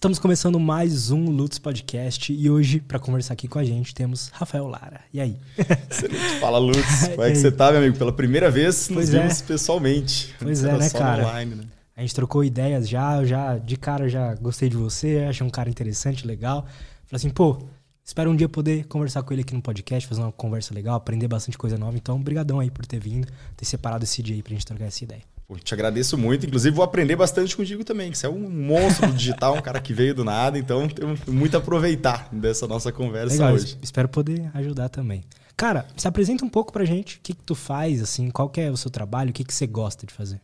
Estamos começando mais um Lutz Podcast e hoje, para conversar aqui com a gente, temos Rafael Lara. E aí? Excelente. Fala, Lutz. Como é que você tá, meu amigo? Pela primeira vez pois nos é. vimos pessoalmente. Pois é, né, cara? Online, né? A gente trocou ideias já, já de cara já gostei de você, achei um cara interessante, legal. Falei assim, pô, espero um dia poder conversar com ele aqui no podcast, fazer uma conversa legal, aprender bastante coisa nova. Então, brigadão aí por ter vindo, ter separado esse dia aí pra gente trocar essa ideia. Pô, te agradeço muito. Inclusive, vou aprender bastante contigo também, que você é um monstro do digital, um cara que veio do nada, então tenho muito a aproveitar dessa nossa conversa Legal, hoje. Espero poder ajudar também. Cara, se apresenta um pouco pra gente. O que, que tu faz, assim, qual é o seu trabalho, o que, que você gosta de fazer?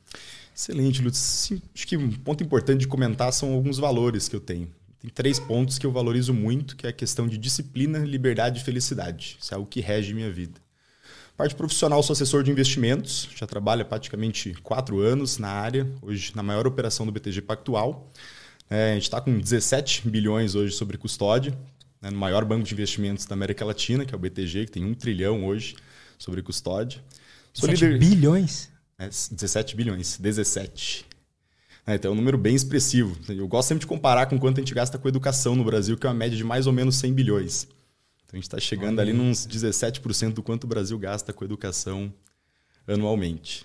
Excelente, Lutz. Acho que um ponto importante de comentar são alguns valores que eu tenho. Tem três pontos que eu valorizo muito, que é a questão de disciplina, liberdade e felicidade. Isso é algo que rege minha vida. Parte profissional, sou assessor de investimentos, já trabalho há praticamente quatro anos na área, hoje na maior operação do BTG Pactual. É, a gente está com 17 bilhões hoje sobre custódia, né, no maior banco de investimentos da América Latina, que é o BTG, que tem um trilhão hoje sobre custódia. Sou 17 líder... bilhões? É, 17 bilhões, 17. É, então é um número bem expressivo. Eu gosto sempre de comparar com quanto a gente gasta com educação no Brasil, que é uma média de mais ou menos 100 bilhões. Então a gente está chegando ali nos 17% do quanto o Brasil gasta com educação anualmente.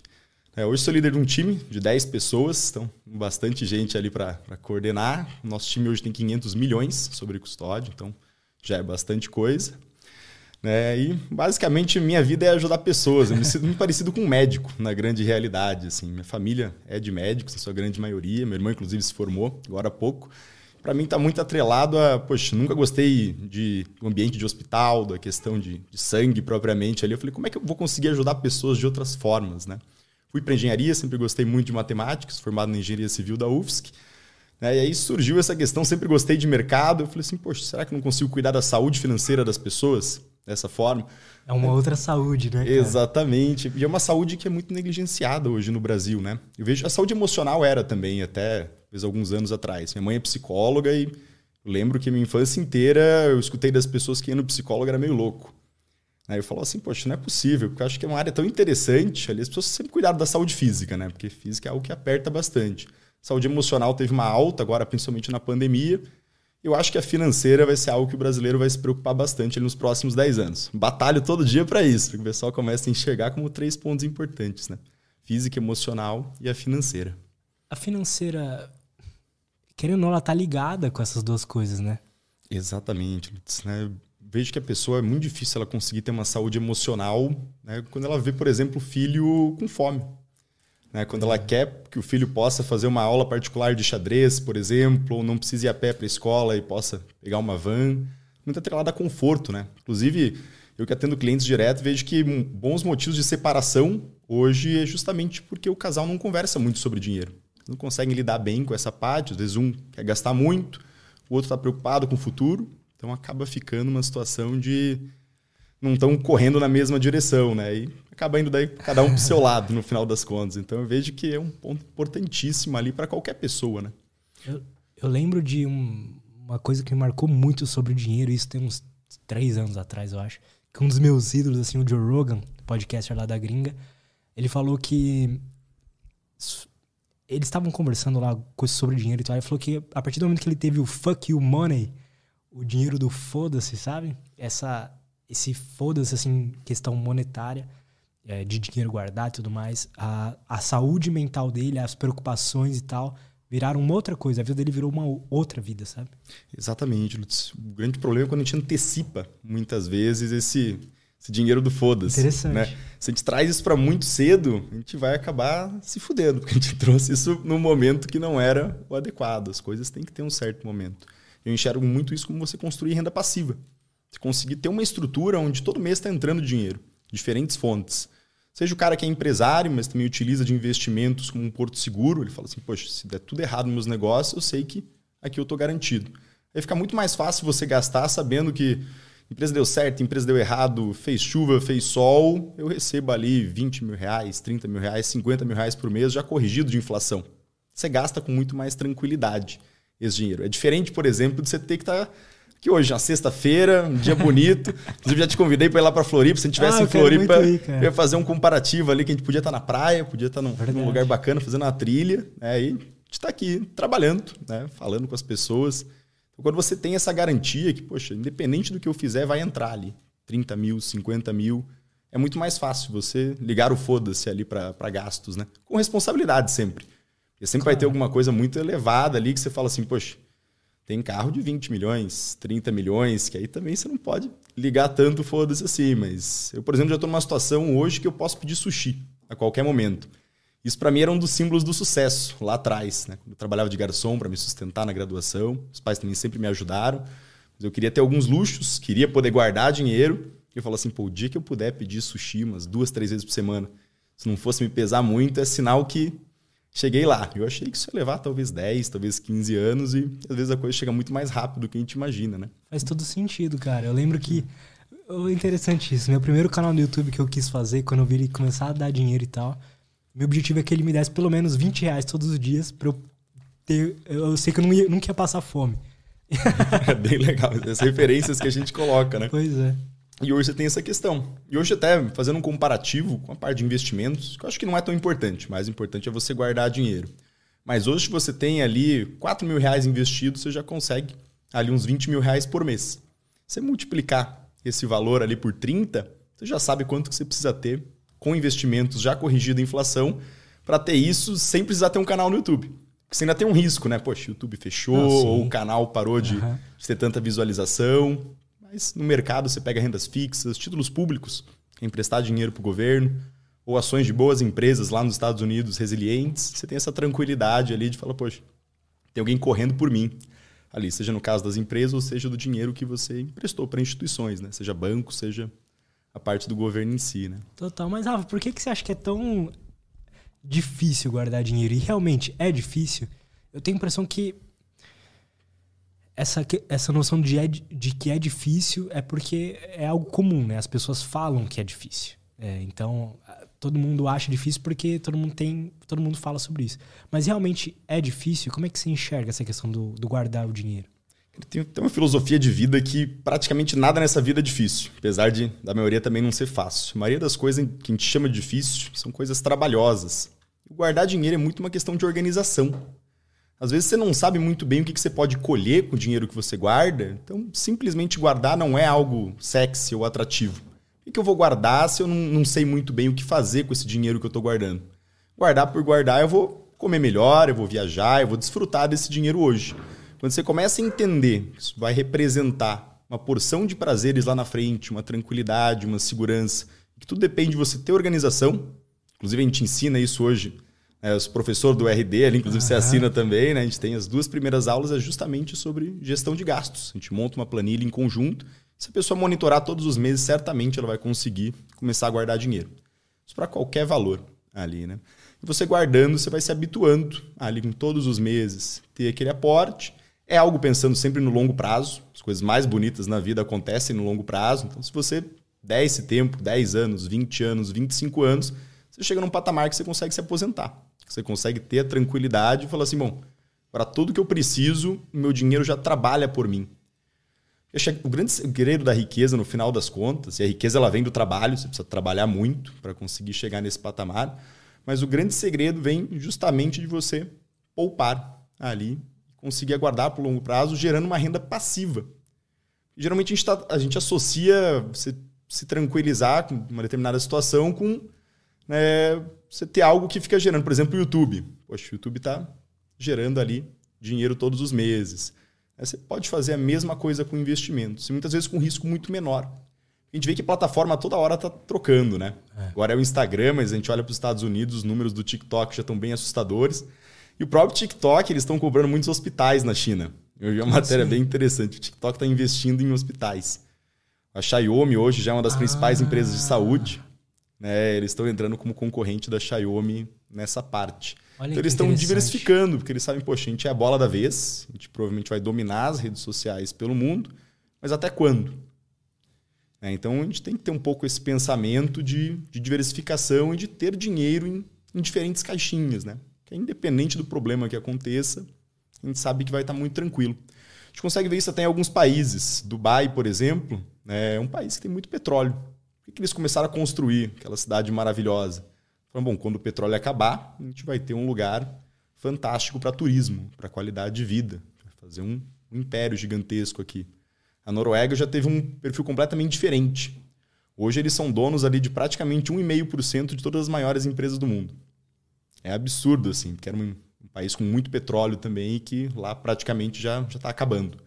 É, hoje sou líder de um time de 10 pessoas, então bastante gente ali para coordenar. Nosso time hoje tem 500 milhões sobre custódia, então já é bastante coisa. É, e basicamente minha vida é ajudar pessoas. Eu me sinto muito parecido com um médico, na grande realidade. Assim. Minha família é de médicos, na sua grande maioria. Meu irmão, inclusive, se formou agora há pouco para mim está muito atrelado a, poxa, nunca gostei de ambiente de hospital, da questão de, de, sangue propriamente ali. Eu falei, como é que eu vou conseguir ajudar pessoas de outras formas, né? Fui para engenharia, sempre gostei muito de matemática, formado na engenharia civil da UFSC. Né? E aí surgiu essa questão, sempre gostei de mercado. Eu falei assim, poxa, será que não consigo cuidar da saúde financeira das pessoas dessa forma? É uma outra saúde, né? Cara? Exatamente. E é uma saúde que é muito negligenciada hoje no Brasil, né? Eu vejo a saúde emocional era também até fez alguns anos atrás. Minha mãe é psicóloga e lembro que minha infância inteira eu escutei das pessoas que iam no psicólogo era meio louco. Aí eu falo assim, poxa, não é possível, porque eu acho que é uma área tão interessante. Ali as pessoas sempre cuidaram da saúde física, né? Porque física é algo que aperta bastante. Saúde emocional teve uma alta agora, principalmente na pandemia. Eu acho que a financeira vai ser algo que o brasileiro vai se preocupar bastante nos próximos 10 anos. Batalho todo dia para isso, porque o pessoal começa a enxergar como três pontos importantes, né? Física, emocional e a financeira. A financeira querendo ou não, ela tá ligada com essas duas coisas, né? Exatamente. Né? Vejo que a pessoa é muito difícil ela conseguir ter uma saúde emocional né? quando ela vê, por exemplo, o filho com fome. Né? Quando ela quer que o filho possa fazer uma aula particular de xadrez, por exemplo, ou não precise ir a pé para a escola e possa pegar uma van. Muito atrelada a conforto, né? Inclusive, eu que atendo clientes direto, vejo que bons motivos de separação hoje é justamente porque o casal não conversa muito sobre dinheiro não conseguem lidar bem com essa parte. Às vezes um quer gastar muito, o outro está preocupado com o futuro. Então acaba ficando uma situação de não estão correndo na mesma direção, né? E acaba indo daí cada um para o seu lado no final das contas. Então eu vejo que é um ponto importantíssimo ali para qualquer pessoa, né? Eu, eu lembro de um, uma coisa que me marcou muito sobre dinheiro, isso tem uns três anos atrás, eu acho. Que um dos meus ídolos, assim, o Joe Rogan, podcaster lá da gringa, ele falou que eles estavam conversando lá sobre dinheiro e tal. Ele falou que a partir do momento que ele teve o fuck you money, o dinheiro do foda-se, sabe? Essa, esse foda-se, assim, questão monetária, é, de dinheiro guardado e tudo mais, a, a saúde mental dele, as preocupações e tal, viraram uma outra coisa. A vida dele virou uma outra vida, sabe? Exatamente, Lutz. O grande problema é quando a gente antecipa, muitas vezes, esse esse dinheiro do foda-se. Interessante. Né? Se a gente traz isso para muito cedo, a gente vai acabar se fudendo, porque a gente trouxe isso num momento que não era o adequado. As coisas têm que ter um certo momento. Eu enxergo muito isso como você construir renda passiva. Você conseguir ter uma estrutura onde todo mês está entrando dinheiro, diferentes fontes. Seja o cara que é empresário, mas também utiliza de investimentos como um porto seguro, ele fala assim: Poxa, se der tudo errado nos meus negócios, eu sei que aqui eu estou garantido. Aí fica muito mais fácil você gastar sabendo que empresa deu certo, empresa deu errado, fez chuva, fez sol, eu recebo ali 20 mil reais, 30 mil reais, 50 mil reais por mês já corrigido de inflação. Você gasta com muito mais tranquilidade esse dinheiro. É diferente, por exemplo, de você ter que estar tá aqui hoje, na sexta-feira, um dia bonito. Inclusive, já te convidei para ir lá para Floripa. Se a gente estivesse ah, em Floripa, ir, eu ia fazer um comparativo ali que a gente podia estar tá na praia, podia estar tá num, num, lugar bacana, fazendo uma trilha. Né? E gente está aqui trabalhando, né? falando com as pessoas. Então, quando você tem essa garantia que, poxa, independente do que eu fizer, vai entrar ali 30 mil, 50 mil, é muito mais fácil você ligar o foda-se ali para gastos, né? Com responsabilidade sempre. Porque sempre claro. vai ter alguma coisa muito elevada ali que você fala assim, poxa, tem carro de 20 milhões, 30 milhões, que aí também você não pode ligar tanto foda-se assim. Mas eu, por exemplo, já estou numa situação hoje que eu posso pedir sushi a qualquer momento. Isso para mim era um dos símbolos do sucesso lá atrás, né? Quando eu trabalhava de garçom para me sustentar na graduação, os pais também sempre me ajudaram. Mas eu queria ter alguns luxos, queria poder guardar dinheiro. E eu falo assim, pô, o dia que eu puder pedir sushi umas duas, três vezes por semana, se não fosse me pesar muito, é sinal que cheguei lá. Eu achei que isso ia levar talvez 10, talvez 15 anos e às vezes a coisa chega muito mais rápido do que a gente imagina, né? Faz todo sentido, cara. Eu lembro que interessante isso. Meu primeiro canal no YouTube que eu quis fazer, quando eu vi ele começar a dar dinheiro e tal, meu objetivo é que ele me desse pelo menos 20 reais todos os dias pra eu ter. Eu sei que eu não ia, nunca ia passar fome. É bem legal. As referências que a gente coloca, né? Pois é. E hoje você tem essa questão. E hoje, até fazendo um comparativo com a parte de investimentos, que eu acho que não é tão importante. O mais importante é você guardar dinheiro. Mas hoje, se você tem ali 4 mil reais investidos, você já consegue ali uns 20 mil reais por mês. Você multiplicar esse valor ali por 30, você já sabe quanto que você precisa ter com investimentos já corrigido a inflação para ter isso sem precisar ter um canal no YouTube. Porque você ainda tem um risco, né? Poxa, o YouTube fechou, ah, ou o canal parou de, uhum. de ter tanta visualização. Mas no mercado você pega rendas fixas, títulos públicos, emprestar dinheiro para o governo, ou ações de boas empresas lá nos Estados Unidos resilientes. Você tem essa tranquilidade ali de falar, poxa, tem alguém correndo por mim ali, seja no caso das empresas ou seja do dinheiro que você emprestou para instituições, né? Seja banco, seja a parte do governo em si, né? Total. Mas, Rafa, por que, que você acha que é tão difícil guardar dinheiro? E realmente é difícil? Eu tenho a impressão que essa, essa noção de, é, de que é difícil é porque é algo comum, né? As pessoas falam que é difícil. É, então, todo mundo acha difícil porque todo mundo tem, todo mundo fala sobre isso. Mas realmente é difícil? Como é que você enxerga essa questão do, do guardar o dinheiro? Tem, tem uma filosofia de vida que praticamente nada nessa vida é difícil, apesar de da maioria também não ser fácil. A maioria das coisas que a gente chama de difícil são coisas trabalhosas. Guardar dinheiro é muito uma questão de organização. Às vezes você não sabe muito bem o que você pode colher com o dinheiro que você guarda, então simplesmente guardar não é algo sexy ou atrativo. O que eu vou guardar se eu não, não sei muito bem o que fazer com esse dinheiro que eu estou guardando? Guardar por guardar, eu vou comer melhor, eu vou viajar, eu vou desfrutar desse dinheiro hoje. Quando você começa a entender que isso vai representar uma porção de prazeres lá na frente, uma tranquilidade, uma segurança, que tudo depende de você ter organização, inclusive a gente ensina isso hoje é, os professor do RD, ali, inclusive uhum. você assina também, né? A gente tem as duas primeiras aulas é justamente sobre gestão de gastos. A gente monta uma planilha em conjunto. Se a pessoa monitorar todos os meses, certamente ela vai conseguir começar a guardar dinheiro. Isso para qualquer valor ali, né? E você guardando, você vai se habituando ali com todos os meses, ter aquele aporte. É algo pensando sempre no longo prazo. As coisas mais bonitas na vida acontecem no longo prazo. Então, se você der esse tempo, 10 anos, 20 anos, 25 anos, você chega num patamar que você consegue se aposentar. Você consegue ter a tranquilidade e falar assim, bom, para tudo que eu preciso, meu dinheiro já trabalha por mim. O grande segredo da riqueza, no final das contas, e a riqueza ela vem do trabalho, você precisa trabalhar muito para conseguir chegar nesse patamar, mas o grande segredo vem justamente de você poupar ali, conseguir aguardar por longo prazo, gerando uma renda passiva. Geralmente a gente, tá, a gente associa você se tranquilizar com uma determinada situação com né, você ter algo que fica gerando. Por exemplo, o YouTube. Poxa, o YouTube está gerando ali dinheiro todos os meses. Você pode fazer a mesma coisa com investimentos, e muitas vezes com risco muito menor. A gente vê que a plataforma toda hora está trocando, né? É. Agora é o Instagram, mas a gente olha para os Estados Unidos, os números do TikTok já estão bem assustadores. E o próprio TikTok, eles estão cobrando muitos hospitais na China. Eu vi uma matéria bem interessante. O TikTok está investindo em hospitais. A Xiaomi hoje já é uma das ah. principais empresas de saúde. Né? Eles estão entrando como concorrente da Xiaomi nessa parte. Olha então eles estão diversificando, porque eles sabem, poxa, a gente é a bola da vez, a gente provavelmente vai dominar as redes sociais pelo mundo, mas até quando? É, então a gente tem que ter um pouco esse pensamento de, de diversificação e de ter dinheiro em, em, diferentes caixinhas, né? Que é independente do problema que aconteça, a gente sabe que vai estar muito tranquilo. A gente consegue ver isso até em alguns países. Dubai, por exemplo, né, é um país que tem muito petróleo. Por que eles começaram a construir aquela cidade maravilhosa? Falaram, bom, quando o petróleo acabar, a gente vai ter um lugar fantástico para turismo, para qualidade de vida, fazer um, um império gigantesco aqui. A Noruega já teve um perfil completamente diferente. Hoje eles são donos ali de praticamente 1,5% de todas as maiores empresas do mundo. É absurdo, assim, porque era um, um país com muito petróleo também e que lá praticamente já está acabando.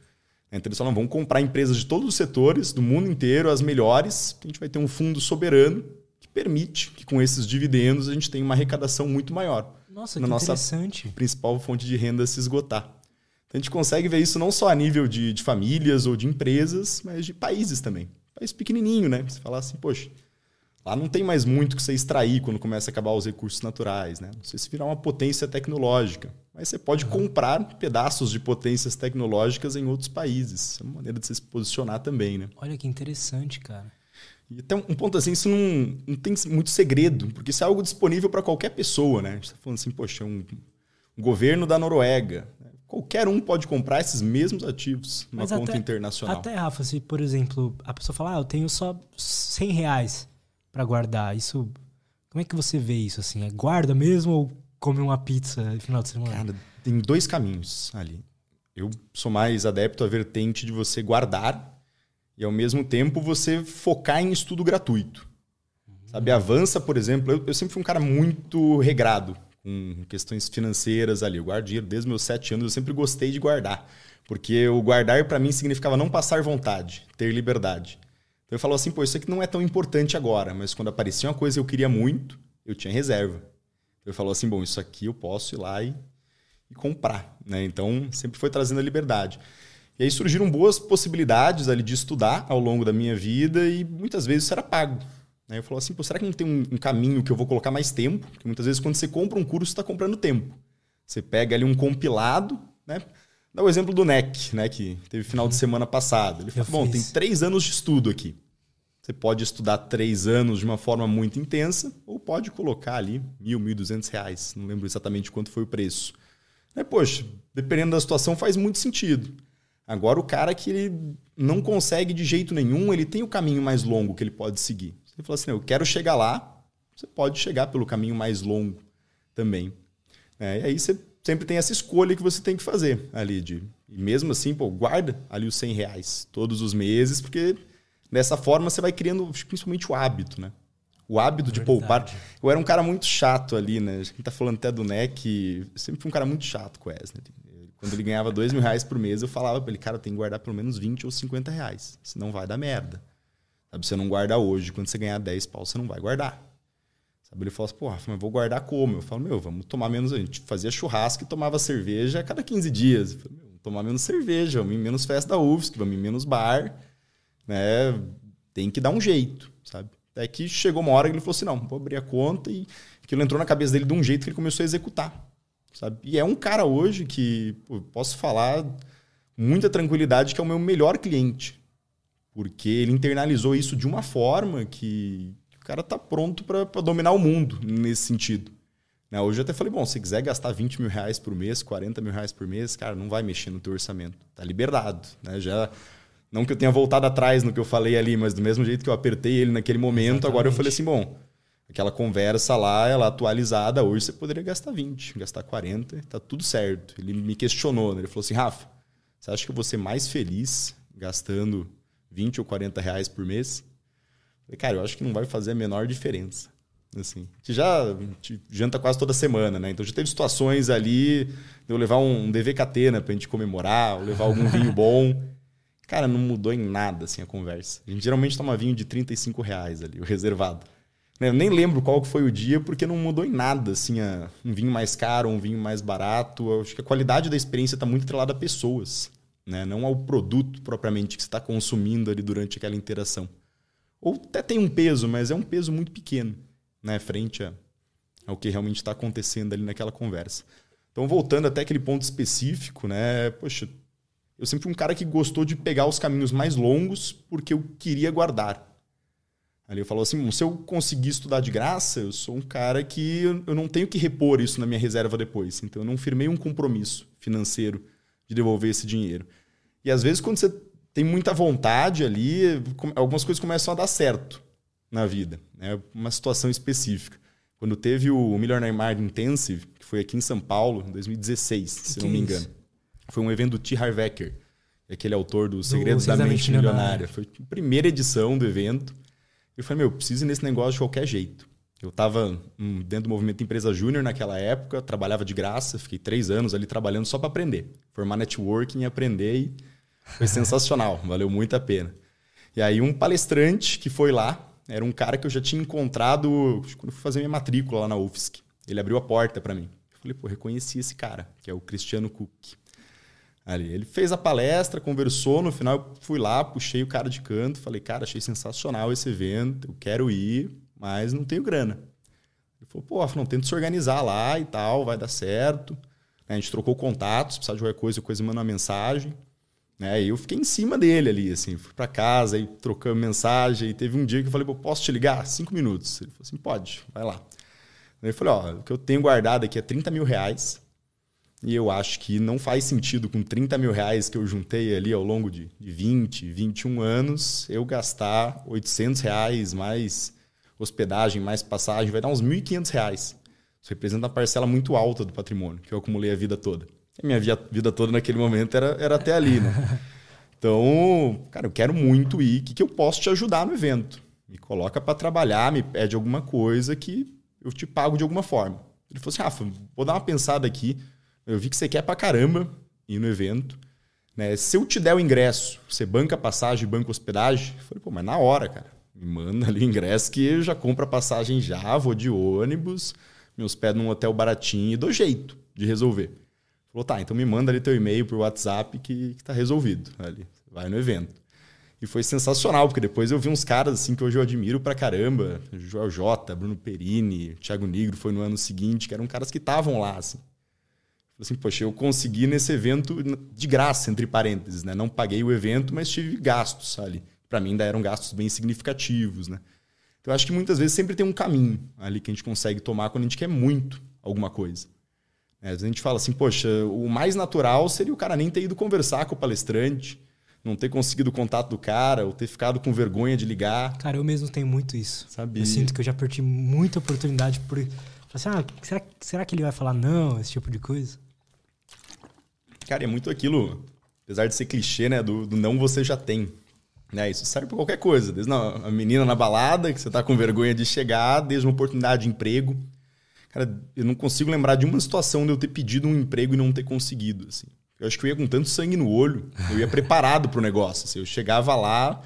Então eles falam, vamos comprar empresas de todos os setores, do mundo inteiro, as melhores, a gente vai ter um fundo soberano que permite que com esses dividendos a gente tenha uma arrecadação muito maior. Nossa, na que nossa interessante. principal fonte de renda se esgotar. Então a gente consegue ver isso não só a nível de, de famílias ou de empresas, mas de países também. País pequenininho, né? Você falar assim, poxa, lá não tem mais muito que você extrair quando começa a acabar os recursos naturais, né? Não sei se virar uma potência tecnológica, mas você pode comprar pedaços de potências tecnológicas em outros países. É uma maneira de você se posicionar também, né? Olha que interessante, cara. E até um ponto assim, isso não, não tem muito segredo, porque isso é algo disponível para qualquer pessoa, né? A gente está falando assim, poxa, um, um governo da Noruega, qualquer um pode comprar esses mesmos ativos numa Mas conta até, internacional. Até, Rafa, se, por exemplo, a pessoa falar, ah, eu tenho só 100 reais para guardar, isso... Como é que você vê isso, assim? É guarda mesmo ou come uma pizza no final de semana? Cara, tem dois caminhos ali. Eu sou mais adepto à vertente de você guardar e, ao mesmo tempo, você focar em estudo gratuito. Uhum. Sabe, avança, por exemplo, eu, eu sempre fui um cara muito regrado com questões financeiras ali. Eu guardo dinheiro desde meus sete anos, eu sempre gostei de guardar. Porque o guardar para mim significava não passar vontade, ter liberdade. Então eu falo assim, pô, isso aqui não é tão importante agora, mas quando aparecia uma coisa que eu queria muito, eu tinha reserva. Então eu falo assim, bom, isso aqui eu posso ir lá e, e comprar. Né? Então sempre foi trazendo a liberdade. E aí surgiram boas possibilidades ali de estudar ao longo da minha vida e muitas vezes isso era pago. Aí eu falo assim, será que não tem um, um, caminho que eu vou colocar mais tempo? Porque muitas vezes quando você compra um curso, você está comprando tempo. Você pega ali um compilado, né? Dá o exemplo do NEC, né? Que teve final de semana passado. Ele falou, bom, tem três anos de estudo aqui. Você pode estudar três anos de uma forma muito intensa, ou pode colocar ali mil, mil duzentos reais. Não lembro exatamente quanto foi o preço. É, poxa, dependendo da situação, faz muito sentido. Agora, o cara que ele não consegue de jeito nenhum, ele tem o caminho mais longo que ele pode seguir. Você falou assim, eu quero chegar lá, você pode chegar pelo caminho mais longo também. É, e aí você sempre tem essa escolha que você tem que fazer ali. De, e mesmo assim, pô, guarda ali os 100 reais todos os meses, porque dessa forma você vai criando principalmente o hábito, né? O hábito de Verdade. poupar. Eu era um cara muito chato ali, né? A gente tá falando até do NEC. Sempre fui um cara muito chato com o Wesley. Quando ele ganhava dois mil reais por mês, eu falava para ele, cara, tem que guardar pelo menos 20 ou 50 reais. Senão vai dar merda. Sabe, você não guarda hoje. Quando você ganhar 10 pau, você não vai guardar. Sabe, ele falou assim, pô, Rafa, mas vou guardar como? Eu falo, meu, vamos tomar menos. A gente fazia churrasco e tomava cerveja a cada 15 dias. Eu falei, meu, vamos tomar menos cerveja, vamos ir menos festa da UFSC, vamos ir menos bar. Né? Tem que dar um jeito, sabe? Até que chegou uma hora que ele falou assim, não, vou abrir a conta e aquilo entrou na cabeça dele de um jeito que ele começou a executar. Sabe? E é um cara hoje que pô, posso falar muita tranquilidade que é o meu melhor cliente. Porque ele internalizou isso de uma forma que o cara tá pronto para dominar o mundo nesse sentido. Né? Hoje eu até falei, bom, se quiser gastar 20 mil reais por mês, 40 mil reais por mês, cara, não vai mexer no teu orçamento. Tá liberado. Né? Já, não que eu tenha voltado atrás no que eu falei ali, mas do mesmo jeito que eu apertei ele naquele momento, Exatamente. agora eu falei assim, bom, aquela conversa lá, ela atualizada, hoje você poderia gastar 20, gastar 40, tá tudo certo. Ele me questionou, né? ele falou assim, Rafa, você acha que eu vou ser mais feliz gastando 20 ou 40 reais por mês. Falei, cara, eu acho que não vai fazer a menor diferença. Assim, a gente já janta quase toda semana, né? Então já teve situações ali de eu levar um DVKT, né, pra gente comemorar, ou levar algum vinho bom. Cara, não mudou em nada assim a conversa. A gente geralmente toma vinho de 35 reais ali, o reservado. Né, eu nem lembro qual foi o dia, porque não mudou em nada, assim, a, um vinho mais caro, um vinho mais barato. Eu acho que a qualidade da experiência está muito atrelada a pessoas né? não ao produto propriamente que você está consumindo ali durante aquela interação. Ou até tem um peso, mas é um peso muito pequeno né? frente a, ao que realmente está acontecendo ali naquela conversa. Então, voltando até aquele ponto específico, né? Poxa, eu sempre fui um cara que gostou de pegar os caminhos mais longos porque eu queria guardar. Ali eu falo assim, se eu conseguir estudar de graça, eu sou um cara que eu não tenho que repor isso na minha reserva depois. Então eu não firmei um compromisso financeiro de devolver esse dinheiro. E às vezes, quando você tem muita vontade ali, algumas coisas começam a dar certo na vida. Né? Uma situação específica. Quando teve o Millionaire Mind Intensive, que foi aqui em São Paulo, em 2016, se não me é engano. Foi um evento do T. Harvecker, aquele autor do Segredos da Mente Milionária. Foi a primeira edição do evento. Eu falei, meu, eu preciso ir nesse negócio de qualquer jeito. Eu estava hum, dentro do movimento Empresa Júnior naquela época, trabalhava de graça, fiquei três anos ali trabalhando só para aprender. Formar networking e aprender e foi sensacional, valeu muito a pena. E aí um palestrante que foi lá, era um cara que eu já tinha encontrado quando fui fazer minha matrícula lá na UFSC. Ele abriu a porta para mim. Eu falei, pô, reconheci esse cara, que é o Cristiano Cook. Ali. Ele fez a palestra, conversou, no final eu fui lá, puxei o cara de canto, falei, cara, achei sensacional esse evento, eu quero ir, mas não tenho grana. Ele falou, pô, não, tenta se organizar lá e tal, vai dar certo. A gente trocou contatos, precisar de qualquer coisa, coisa manda uma mensagem. Né? E eu fiquei em cima dele ali, assim, fui para casa e trocamos mensagem. E teve um dia que eu falei, pô, posso te ligar? Cinco minutos. Ele falou assim, pode, vai lá. Aí eu falei, ó, o que eu tenho guardado aqui é 30 mil reais. E eu acho que não faz sentido com 30 mil reais que eu juntei ali ao longo de, de 20, 21 anos, eu gastar 800 reais mais hospedagem, mais passagem, vai dar uns 1.500 reais. Isso representa uma parcela muito alta do patrimônio que eu acumulei a vida toda. A minha vida toda naquele momento era, era até ali, né? Então, cara, eu quero muito ir. O que, que eu posso te ajudar no evento? Me coloca para trabalhar, me pede alguma coisa que eu te pago de alguma forma. Ele falou assim: Rafa, vou dar uma pensada aqui. Eu vi que você quer pra caramba ir no evento. Né? Se eu te der o ingresso, você banca passagem, banca hospedagem? Eu falei, pô, mas na hora, cara. Me manda ali o ingresso que eu já compro a passagem já, vou de ônibus, me hospedo num hotel baratinho e dou jeito de resolver. Falou, tá, então me manda ali teu e-mail por WhatsApp que, que tá resolvido. Ali, vai no evento. E foi sensacional, porque depois eu vi uns caras assim que hoje eu admiro pra caramba. Joel J, Bruno Perini, Thiago Negro foi no ano seguinte, que eram caras que estavam lá, assim. Assim, poxa, eu consegui nesse evento de graça, entre parênteses, né? Não paguei o evento, mas tive gastos ali. Para mim ainda eram gastos bem significativos, né? Então eu acho que muitas vezes sempre tem um caminho ali que a gente consegue tomar quando a gente quer muito alguma coisa. É, a gente fala assim, poxa, o mais natural seria o cara nem ter ido conversar com o palestrante, não ter conseguido o contato do cara, ou ter ficado com vergonha de ligar. Cara, eu mesmo tenho muito isso. Sabia. Eu sinto que eu já perdi muita oportunidade por. Assim, ah, será, será que ele vai falar não? Esse tipo de coisa. Cara, é muito aquilo, apesar de ser clichê, né? Do, do não você já tem. Né? Isso serve para qualquer coisa. Desde a menina na balada, que você tá com vergonha de chegar, desde uma oportunidade de emprego. Cara, eu não consigo lembrar de uma situação de eu ter pedido um emprego e não ter conseguido. Assim. Eu acho que eu ia com tanto sangue no olho, eu ia preparado para o negócio. Assim. Eu chegava lá,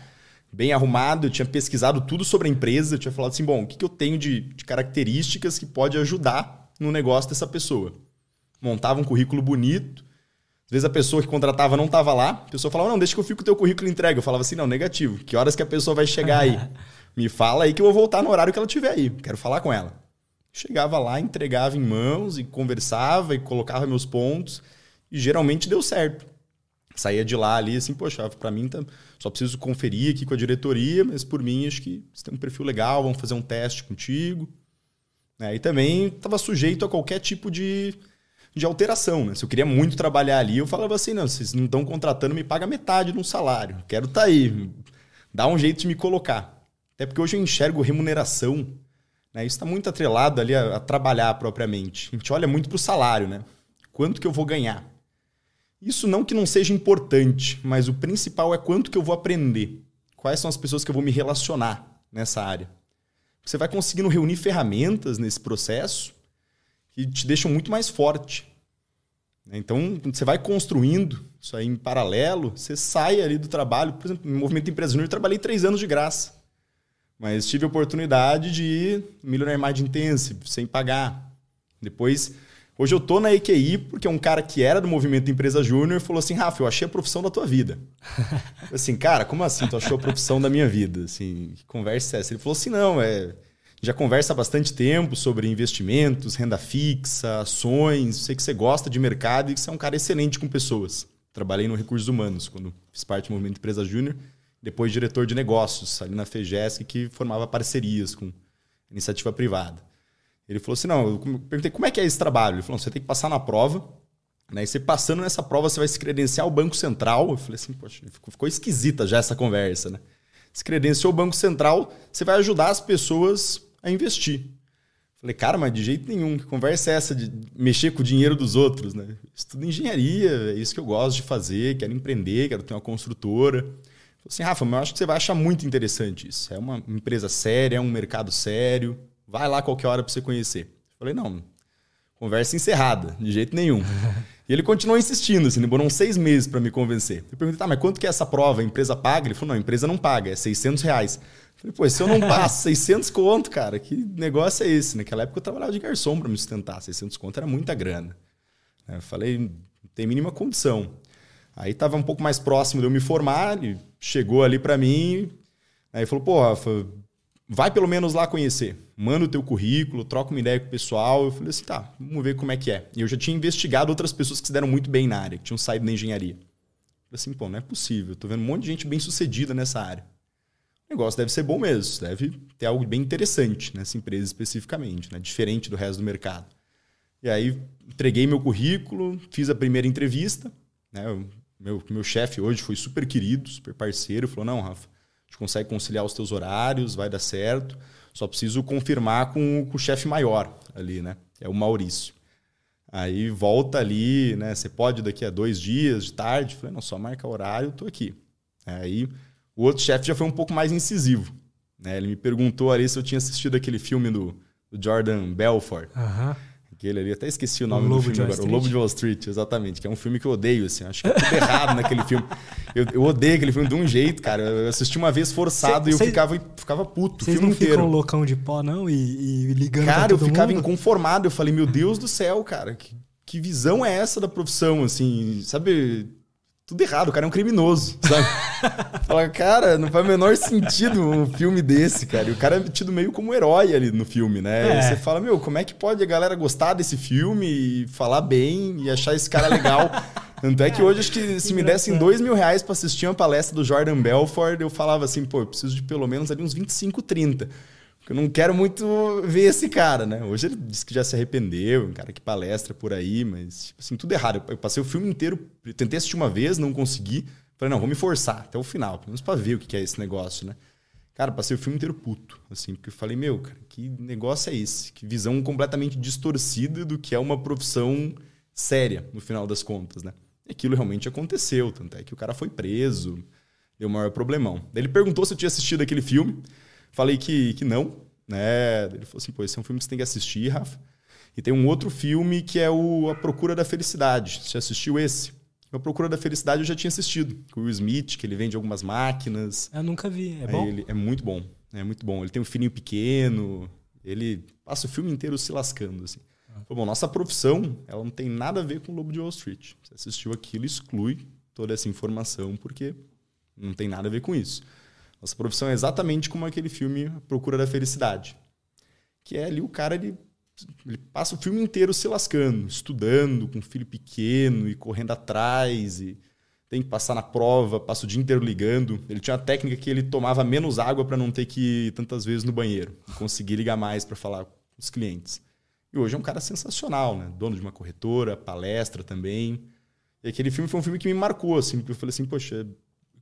bem arrumado, eu tinha pesquisado tudo sobre a empresa, eu tinha falado assim: bom, o que, que eu tenho de, de características que pode ajudar no negócio dessa pessoa? Montava um currículo bonito. Às vezes a pessoa que contratava não estava lá, a pessoa falava: não, deixa que eu fico com o teu currículo entregue. Eu falava assim: não, negativo. Que horas que a pessoa vai chegar aí? Me fala aí que eu vou voltar no horário que ela tiver aí. Quero falar com ela. Chegava lá, entregava em mãos e conversava e colocava meus pontos e geralmente deu certo. Saía de lá ali assim, poxa, para mim tá, só preciso conferir aqui com a diretoria, mas por mim acho que você tem um perfil legal, vamos fazer um teste contigo. É, e também estava sujeito a qualquer tipo de, de alteração. Né? Se eu queria muito trabalhar ali, eu falava assim: não, vocês não estão contratando, me paga metade de um salário. Quero estar tá aí. Dá um jeito de me colocar. Até porque hoje eu enxergo remuneração né? Isso está muito atrelado ali a, a, trabalhar propriamente. A gente olha muito para o salário, né? Quanto que eu vou ganhar? Isso não que não seja importante, mas o principal é quanto que eu vou aprender. Quais são as pessoas que eu vou me relacionar nessa área. Você vai conseguindo reunir ferramentas nesse processo que te deixam muito mais forte. Então, você vai construindo isso aí em paralelo, você sai ali do trabalho. Por exemplo, no Movimento Empresa Júnior, eu trabalhei três anos de graça. Mas tive a oportunidade de ir Millionaire Mind Intensive, sem pagar. Depois, hoje eu tô na EQI porque um cara que era do movimento Empresa Júnior falou assim: Rafa, eu achei a profissão da tua vida. assim, cara, como assim tu achou a profissão da minha vida? Assim, que conversa é essa? Ele falou assim: não, é. Já conversa há bastante tempo sobre investimentos, renda fixa, ações. Sei que você gosta de mercado e que você é um cara excelente com pessoas. Trabalhei no Recursos Humanos quando fiz parte do movimento Empresa Júnior depois diretor de negócios ali na FEGESC, que formava parcerias com iniciativa privada. Ele falou assim: não, eu perguntei como é que é esse trabalho. Ele falou: você tem que passar na prova, né? E você passando nessa prova, você vai se credenciar ao Banco Central. Eu falei assim, poxa, ficou, esquisita já essa conversa, né? Se credenciou o Banco Central, você vai ajudar as pessoas a investir. Falei, cara, mas de jeito nenhum. Que conversa é essa de mexer com o dinheiro dos outros, né? Estudo engenharia, é isso que eu gosto de fazer, quero empreender, quero ter uma construtora. Falei assim, Rafa, mas eu acho que você vai achar muito interessante isso. É uma empresa séria, é um mercado sério. Vai lá qualquer hora para você conhecer. Falei, não, conversa encerrada, de jeito nenhum. E ele continuou insistindo, assim, demorou uns seis meses para me convencer. Eu perguntei, tá, mas quanto que é essa prova? A empresa paga? Ele falou, não, a empresa não paga, é 600 reais. Falei, pô, se eu não passo 600 conto, cara, que negócio é esse? Naquela época eu trabalhava de garçom para me sustentar. 600 conto era muita grana. Eu falei, não tem mínima condição. Aí tava um pouco mais próximo de eu me formar, ele chegou ali para mim, aí falou, pô, Rafa, vai pelo menos lá conhecer. Manda o teu currículo, troca uma ideia com o pessoal. Eu falei assim, tá, vamos ver como é que é. E eu já tinha investigado outras pessoas que se deram muito bem na área, que tinham saído da engenharia. Eu falei assim, pô, não é possível. Eu tô vendo um monte de gente bem sucedida nessa área o negócio deve ser bom mesmo, deve ter algo bem interessante nessa empresa especificamente, né? diferente do resto do mercado. E aí entreguei meu currículo, fiz a primeira entrevista. Né? O meu, meu chefe hoje foi super querido, super parceiro, falou: não, Rafa, a gente consegue conciliar os teus horários, vai dar certo. Só preciso confirmar com, com o chefe maior ali, né? É o Maurício. Aí volta ali, né? Você pode daqui a dois dias de tarde? Falei, não, só marca horário, tô aqui. Aí o outro chefe já foi um pouco mais incisivo. Né? Ele me perguntou ali se eu tinha assistido aquele filme do, do Jordan Belfort. Aham. Aquele ali, até esqueci o nome o do filme agora. Street. O Lobo de Wall Street, exatamente. Que é um filme que eu odeio, assim. Acho que é tudo errado naquele filme. Eu, eu, odeio aquele filme de um jeito, cara. Eu assisti uma vez forçado cê, e eu cê, ficava, ficava puto o filme não inteiro. ficam loucão de pó, não? E, e ligando Cara, eu ficava mundo? inconformado. Eu falei, meu Deus do céu, cara. Que, que visão é essa da profissão, assim? Sabe tudo errado, o cara é um criminoso, sabe? Fala, cara, não faz o menor sentido um filme desse, cara. E o cara é tido meio como herói ali no filme, né? É. Você fala, meu, como é que pode a galera gostar desse filme e falar bem e achar esse cara legal? Tanto é que hoje, acho que se me dessem dois mil reais pra assistir uma palestra do Jordan Belfort, eu falava assim, pô, eu preciso de pelo menos ali uns 25, 30. Eu não quero muito ver esse cara, né? Hoje ele disse que já se arrependeu, um cara que palestra por aí, mas, tipo assim, tudo errado. Eu passei o filme inteiro, tentei assistir uma vez, não consegui. Falei, não, vou me forçar até o final, pelo menos pra ver o que é esse negócio, né? Cara, passei o filme inteiro puto, assim, porque eu falei, meu, cara, que negócio é esse? Que visão completamente distorcida do que é uma profissão séria, no final das contas, né? E aquilo realmente aconteceu, tanto é que o cara foi preso, deu um maior problemão. Daí ele perguntou se eu tinha assistido aquele filme. Falei que, que não, né? Ele falou assim, pô, esse é um filme que você tem que assistir, Rafa. E tem um outro filme que é o A Procura da Felicidade. Você assistiu esse? A Procura da Felicidade eu já tinha assistido. Com o Will Smith, que ele vende algumas máquinas. Eu nunca vi. É bom? Ele, é muito bom. É muito bom. Ele tem um filhinho pequeno. Ele passa o filme inteiro se lascando, assim. Ah. Bom, nossa profissão, ela não tem nada a ver com o Lobo de Wall Street. Você assistiu aquilo, exclui toda essa informação, porque não tem nada a ver com isso. Nossa profissão é exatamente como aquele filme Procura da Felicidade. Que é ali o cara, ele, ele passa o filme inteiro se lascando, estudando, com um filho pequeno e correndo atrás, e tem que passar na prova, passa o dia inteiro ligando. Ele tinha uma técnica que ele tomava menos água para não ter que ir tantas vezes no banheiro, conseguir ligar mais para falar com os clientes. E hoje é um cara sensacional, né? Dono de uma corretora, palestra também. E aquele filme foi um filme que me marcou, assim, porque eu falei assim, poxa,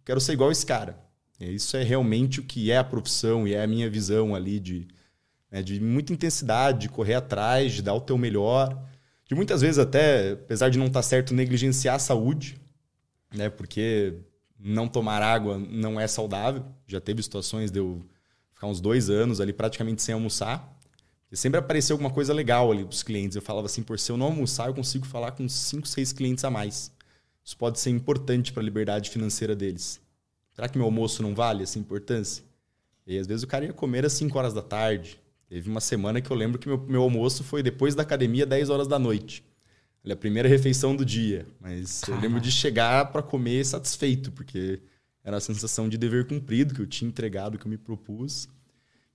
quero ser igual esse cara. Isso é realmente o que é a profissão e é a minha visão ali de, né, de muita intensidade, de correr atrás, de dar o teu melhor. De muitas vezes até, apesar de não estar tá certo, negligenciar a saúde, né? Porque não tomar água não é saudável. Já teve situações de eu ficar uns dois anos ali praticamente sem almoçar. E sempre aparecia alguma coisa legal ali dos clientes. Eu falava assim, por se eu não almoçar, eu consigo falar com cinco, seis clientes a mais. Isso pode ser importante para a liberdade financeira deles. Será que meu almoço não vale essa importância? E às vezes o cara ia comer às 5 horas da tarde. Teve uma semana que eu lembro que meu, meu almoço foi depois da academia, 10 horas da noite. Olha, a primeira refeição do dia. Mas Caramba. eu lembro de chegar para comer satisfeito, porque era a sensação de dever cumprido, que eu tinha entregado que eu me propus,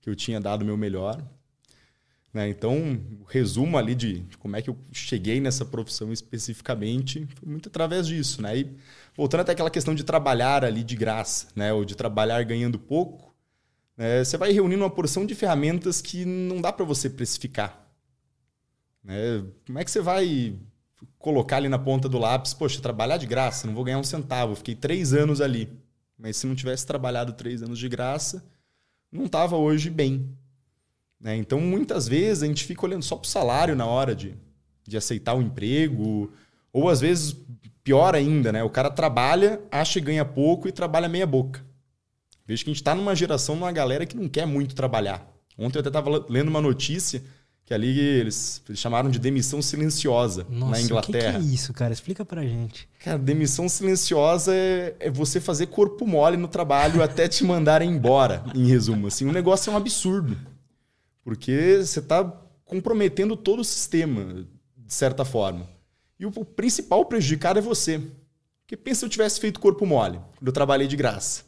que eu tinha dado o meu melhor. Né? Então, o resumo ali de, de, como é que eu cheguei nessa profissão especificamente foi muito através disso. Né? E voltando até aquela questão de trabalhar ali de graça, né? ou de trabalhar ganhando pouco, né? você vai reunindo uma porção de ferramentas que não dá para você precificar. Né? Como é que você vai colocar ali na ponta do lápis, poxa, trabalhar de graça, não vou ganhar um centavo, fiquei três anos ali. Mas se não tivesse trabalhado três anos de graça, não estava hoje bem. Né? Então, muitas vezes, a gente fica olhando só para o salário na hora de, de aceitar o emprego, ou às vezes, pior ainda, né? o cara trabalha, acha que ganha pouco e trabalha meia boca. Vejo que a gente está numa geração, numa galera que não quer muito trabalhar. Ontem eu até estava lendo uma notícia que ali eles, eles chamaram de demissão silenciosa Nossa, na Inglaterra. O que, que, é isso, cara? Explica pra gente. Cara, demissão silenciosa é, é, você fazer corpo mole no trabalho até te mandarem embora, em resumo. Assim, o negócio é um absurdo. Porque você está comprometendo todo o sistema, de certa forma. E o, principal prejudicado é você. Porque pensa se eu tivesse feito corpo mole, quando eu trabalhei de graça.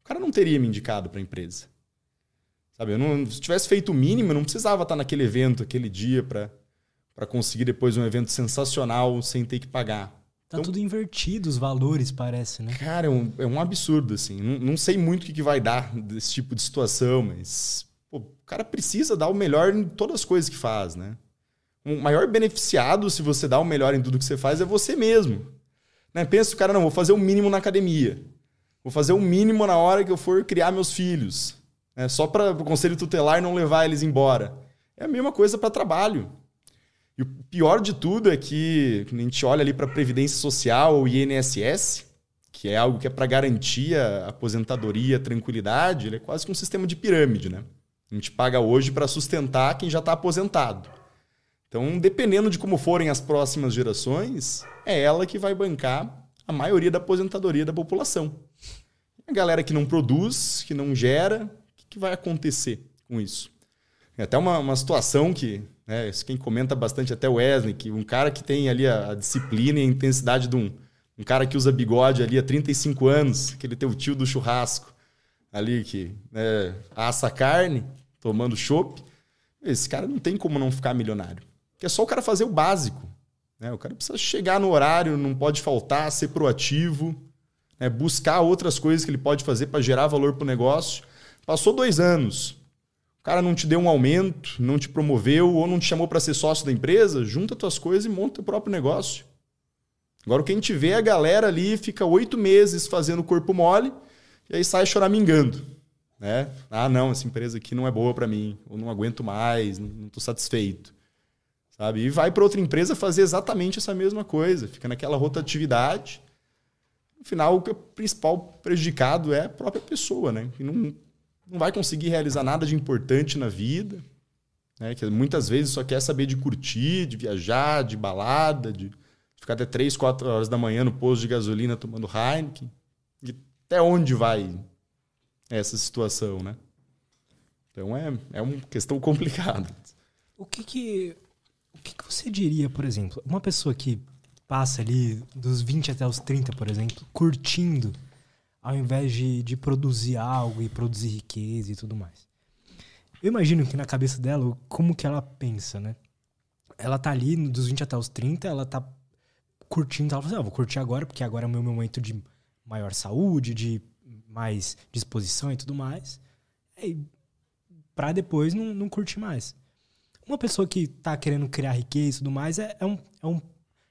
O cara não teria me indicado para a empresa. Sabe, eu não, se tivesse feito o mínimo, eu não precisava estar naquele evento, aquele dia, para conseguir depois um evento sensacional sem ter que pagar. Tá então, tudo invertido os valores, parece, né? Cara, é um, é um absurdo, assim. Não, não sei muito o que, que vai dar desse tipo de situação, mas cara precisa dar o melhor em todas as coisas que faz, né? O maior beneficiado, se você dá o melhor em tudo que você faz, é você mesmo. Né? Pensa, o cara, não, vou fazer o mínimo na academia. Vou fazer o mínimo na hora que eu for criar meus filhos é, só para o conselho tutelar não levar eles embora. É a mesma coisa para trabalho. E o pior de tudo é que a gente olha ali para Previdência Social ou INSS, que é algo que é para garantir a aposentadoria, a tranquilidade, ele é quase que um sistema de pirâmide. Né? A gente paga hoje para sustentar quem já está aposentado. Então, dependendo de como forem as próximas gerações, é ela que vai bancar a maioria da aposentadoria da população. A galera que não produz, que não gera, que vai acontecer com isso? É até uma, uma situação que, né, quem comenta bastante até o Wesley, que um cara que tem ali a, a disciplina e a intensidade de um, um cara que usa bigode ali há 35 anos, aquele teu tio do churrasco ali que né, assa carne, tomando chopp, esse cara não tem como não ficar milionário. Porque é só o cara fazer o básico. Né? O cara precisa chegar no horário, não pode faltar, ser proativo, né? buscar outras coisas que ele pode fazer para gerar valor para o negócio. Passou dois anos. O cara não te deu um aumento, não te promoveu ou não te chamou para ser sócio da empresa, junta tuas coisas e monta o próprio negócio. Agora, o que a gente vê é a galera ali fica oito meses fazendo corpo mole e aí sai choramingando. Né? Ah, não, essa empresa aqui não é boa para mim, ou não aguento mais, não estou satisfeito. Sabe? E vai para outra empresa fazer exatamente essa mesma coisa, fica naquela rotatividade. No final, o principal prejudicado é a própria pessoa, né? E não, não vai conseguir realizar nada de importante na vida, né? que muitas vezes só quer saber de curtir, de viajar, de balada, de ficar até 3, 4 horas da manhã no posto de gasolina tomando Heineken. E até onde vai essa situação, né? Então é, é uma questão complicada. O que que, o que que você diria, por exemplo, uma pessoa que passa ali dos 20 até os 30, por exemplo, curtindo ao invés de, de produzir algo e produzir riqueza e tudo mais. Eu imagino que na cabeça dela, como que ela pensa, né? Ela tá ali dos 20 até os 30, ela tá curtindo, ela fala assim, ah, vou curtir agora, porque agora é o meu momento de maior saúde, de mais disposição e tudo mais. E pra depois não, não curtir mais. Uma pessoa que tá querendo criar riqueza e tudo mais é, é, um, é um.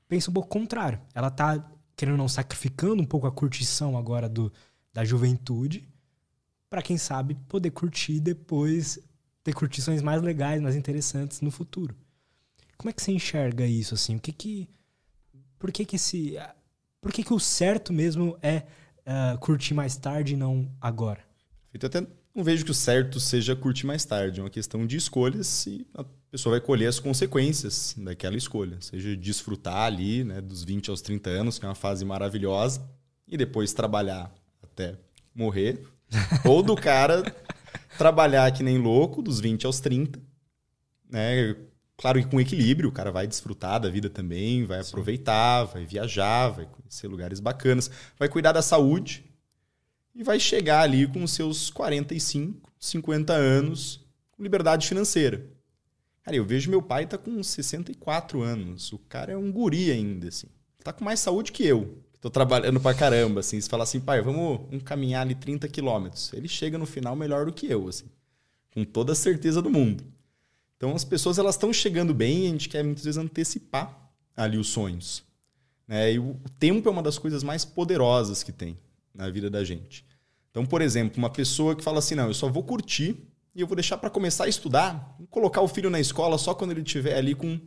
Pensa um pouco contrário. Ela tá querendo não, sacrificando um pouco a curtição agora do, da juventude, para quem sabe poder curtir depois, ter curtições mais legais, mais interessantes no futuro. Como é que você enxerga isso assim? O que que por que que esse por que que o certo mesmo é uh, curtir mais tarde e não agora? Eu até não vejo que o certo seja curtir mais tarde, é uma questão de escolhas e a pessoa vai colher as consequências daquela escolha, seja desfrutar ali, né, dos 20 aos 30 anos, que é uma fase maravilhosa, e depois trabalhar até morrer, ou do cara trabalhar que nem louco, dos 20 aos 30, né? Claro que com equilíbrio, o cara vai desfrutar da vida também, vai Sim. aproveitar, vai viajar, vai conhecer lugares bacanas, vai cuidar da saúde, e vai chegar ali com seus 45, 50 anos, com liberdade financeira. Cara, eu vejo meu pai tá com 64 anos. O cara é um guri ainda, assim. Tá com mais saúde que eu. Tô trabalhando pra caramba, assim. Você fala assim, pai, vamos, vamos caminhar ali 30 quilômetros. Ele chega no final melhor do que eu, assim. Com toda a certeza do mundo. Então as pessoas elas estão chegando bem e a gente quer muitas vezes antecipar ali os sonhos. Né? E o tempo é uma das coisas mais poderosas que tem na vida da gente. Então, por exemplo, uma pessoa que fala assim: não, eu só vou curtir e eu vou deixar para começar a estudar, colocar o filho na escola só quando ele estiver ali com,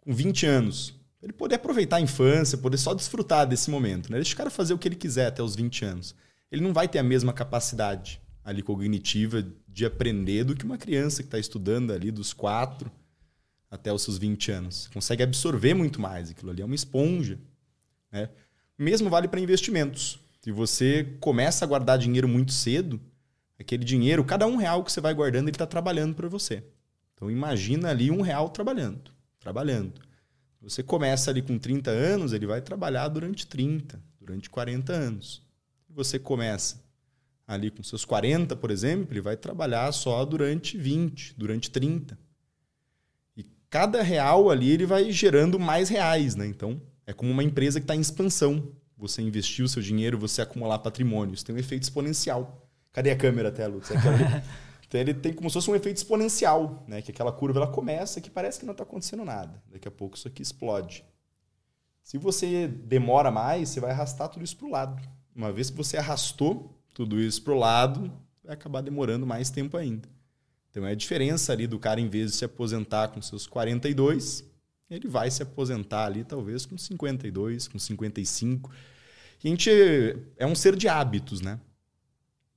com 20 anos. Ele poder aproveitar a infância, poder só desfrutar desse momento. Né? Deixa o cara fazer o que ele quiser até os 20 anos. Ele não vai ter a mesma capacidade ali cognitiva de aprender do que uma criança que está estudando ali dos 4 até os seus 20 anos. Consegue absorver muito mais. Aquilo ali é uma esponja. Né? Mesmo vale para investimentos. Se você começa a guardar dinheiro muito cedo, aquele dinheiro, cada um real que você vai guardando, ele está trabalhando para você. Então imagina ali um real trabalhando, trabalhando. Você começa ali com 30 anos, ele vai trabalhar durante 30, durante 40 anos. Você começa ali com seus 40, por exemplo, ele vai trabalhar só durante 20, durante 30. Cada real ali ele vai gerando mais reais, né? Então, é como uma empresa que está em expansão. Você investir o seu dinheiro, você acumular patrimônio. Isso tem um efeito exponencial. Cadê a câmera até, Lutz? Então ele tem como se fosse um efeito exponencial, né? Que aquela curva ela começa que parece que não está acontecendo nada. Daqui a pouco isso aqui explode. Se você demora mais, você vai arrastar tudo isso para o lado. Uma vez que você arrastou tudo isso para o lado, vai acabar demorando mais tempo ainda. Então é a diferença ali do cara, em vez de se aposentar com seus 42, ele vai se aposentar ali talvez com 52, com 55. E a gente é um ser de hábitos, né?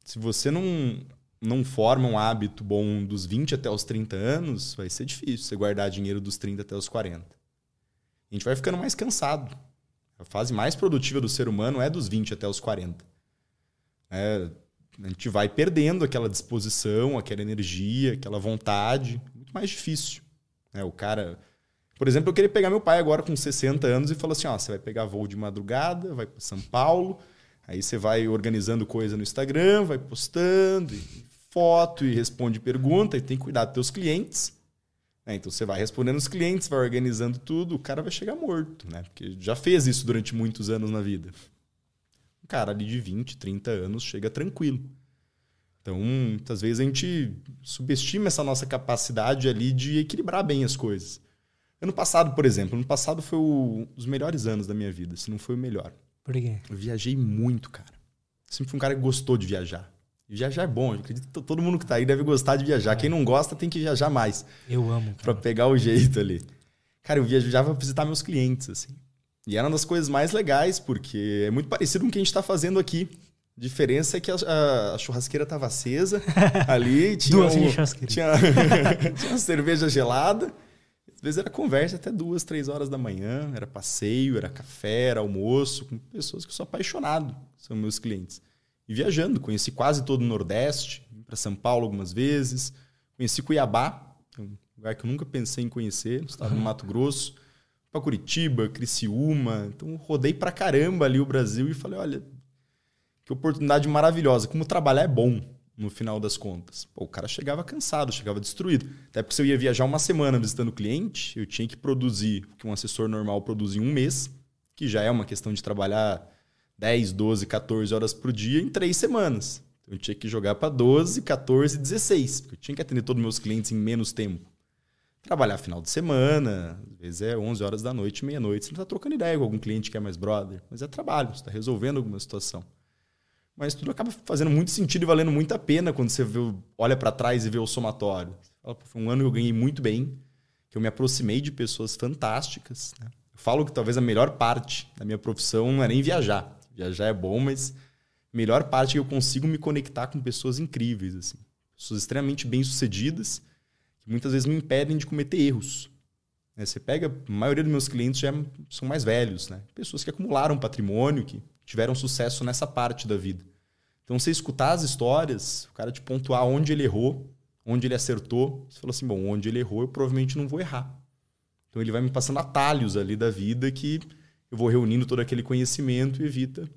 Se você não não forma um hábito bom dos 20 até os 30 anos, vai ser difícil você guardar dinheiro dos 30 até os 40. A gente vai ficando mais cansado. A fase mais produtiva do ser humano é dos 20 até os 40. É, a gente vai perdendo aquela disposição, aquela energia, aquela vontade. Muito mais difícil. É, o cara. Por exemplo, eu queria pegar meu pai agora com 60 anos e falar assim: ó, você vai pegar voo de madrugada, vai para São Paulo, aí você vai organizando coisa no Instagram, vai postando, foto e responde pergunta e tem que cuidar dos teus clientes. Né? Então você vai respondendo os clientes, vai organizando tudo, o cara vai chegar morto, né? Porque já fez isso durante muitos anos na vida. Cara ali de 20, 30 anos chega tranquilo. Então, muitas vezes a gente subestima essa nossa capacidade ali de equilibrar bem as coisas. Ano passado, por exemplo, ano passado foi um dos melhores anos da minha vida, se não foi o melhor. Por quê? Eu viajei muito, cara. Sempre fui um cara que gostou de viajar. Viajar é bom, eu acredito que todo mundo que está aí deve gostar de viajar. É. Quem não gosta tem que viajar mais. Eu amo. Para pegar o jeito ali. Cara, eu viajava para visitar meus clientes, assim. E era uma das coisas mais legais, porque é muito parecido com o que a gente está fazendo aqui. A diferença é que a, a, a churrasqueira estava acesa ali. Tinha duas um. Tinha, tinha uma cerveja gelada. Às vezes era conversa até duas, três horas da manhã. Era passeio, era café, era almoço, com pessoas que eu sou apaixonado, são meus clientes e viajando. Conheci quase todo o Nordeste, para São Paulo algumas vezes. Conheci Cuiabá, é um lugar que eu nunca pensei em conhecer, estava no Mato Grosso. Para Curitiba, Criciúma. Então rodei para caramba ali o Brasil e falei, olha, que oportunidade maravilhosa. Como trabalhar é bom no final das contas. Pô, o cara chegava cansado, chegava destruído. Até porque se eu ia viajar uma semana visitando o cliente, eu tinha que produzir o que um assessor normal produz em um mês, que já é uma questão de trabalhar 10, 12, 14 horas por dia em três semanas. Eu tinha que jogar para 12, 14, 16, porque eu tinha que atender todos os meus clientes em menos tempo. Trabalhar final de semana, às vezes é 11 horas da noite, meia-noite. Você não está trocando ideia com algum cliente que é mais brother, mas é trabalho, você está resolvendo alguma situação. Mas tudo acaba fazendo muito sentido e valendo muito a pena quando você vê, olha para trás e vê o somatório. Foi um ano que eu ganhei muito bem, que eu me aproximei de pessoas fantásticas. Né? Eu falo que talvez a melhor parte da minha profissão não é nem viajar Viajar é bom, mas a melhor parte é que eu consigo me conectar com pessoas incríveis, assim. Pessoas extremamente bem-sucedidas, que muitas vezes me impedem de cometer erros. Né? Você pega, a maioria dos meus clientes já são mais velhos, né? Pessoas que acumularam patrimônio, que tiveram sucesso nessa parte da vida. Então, você escutar as histórias, o cara te pontuar onde ele errou, onde ele acertou, você fala assim, bom, onde ele errou, eu provavelmente não vou errar. Então, ele vai me passando atalhos ali da vida que eu vou reunindo todo aquele conhecimento e evita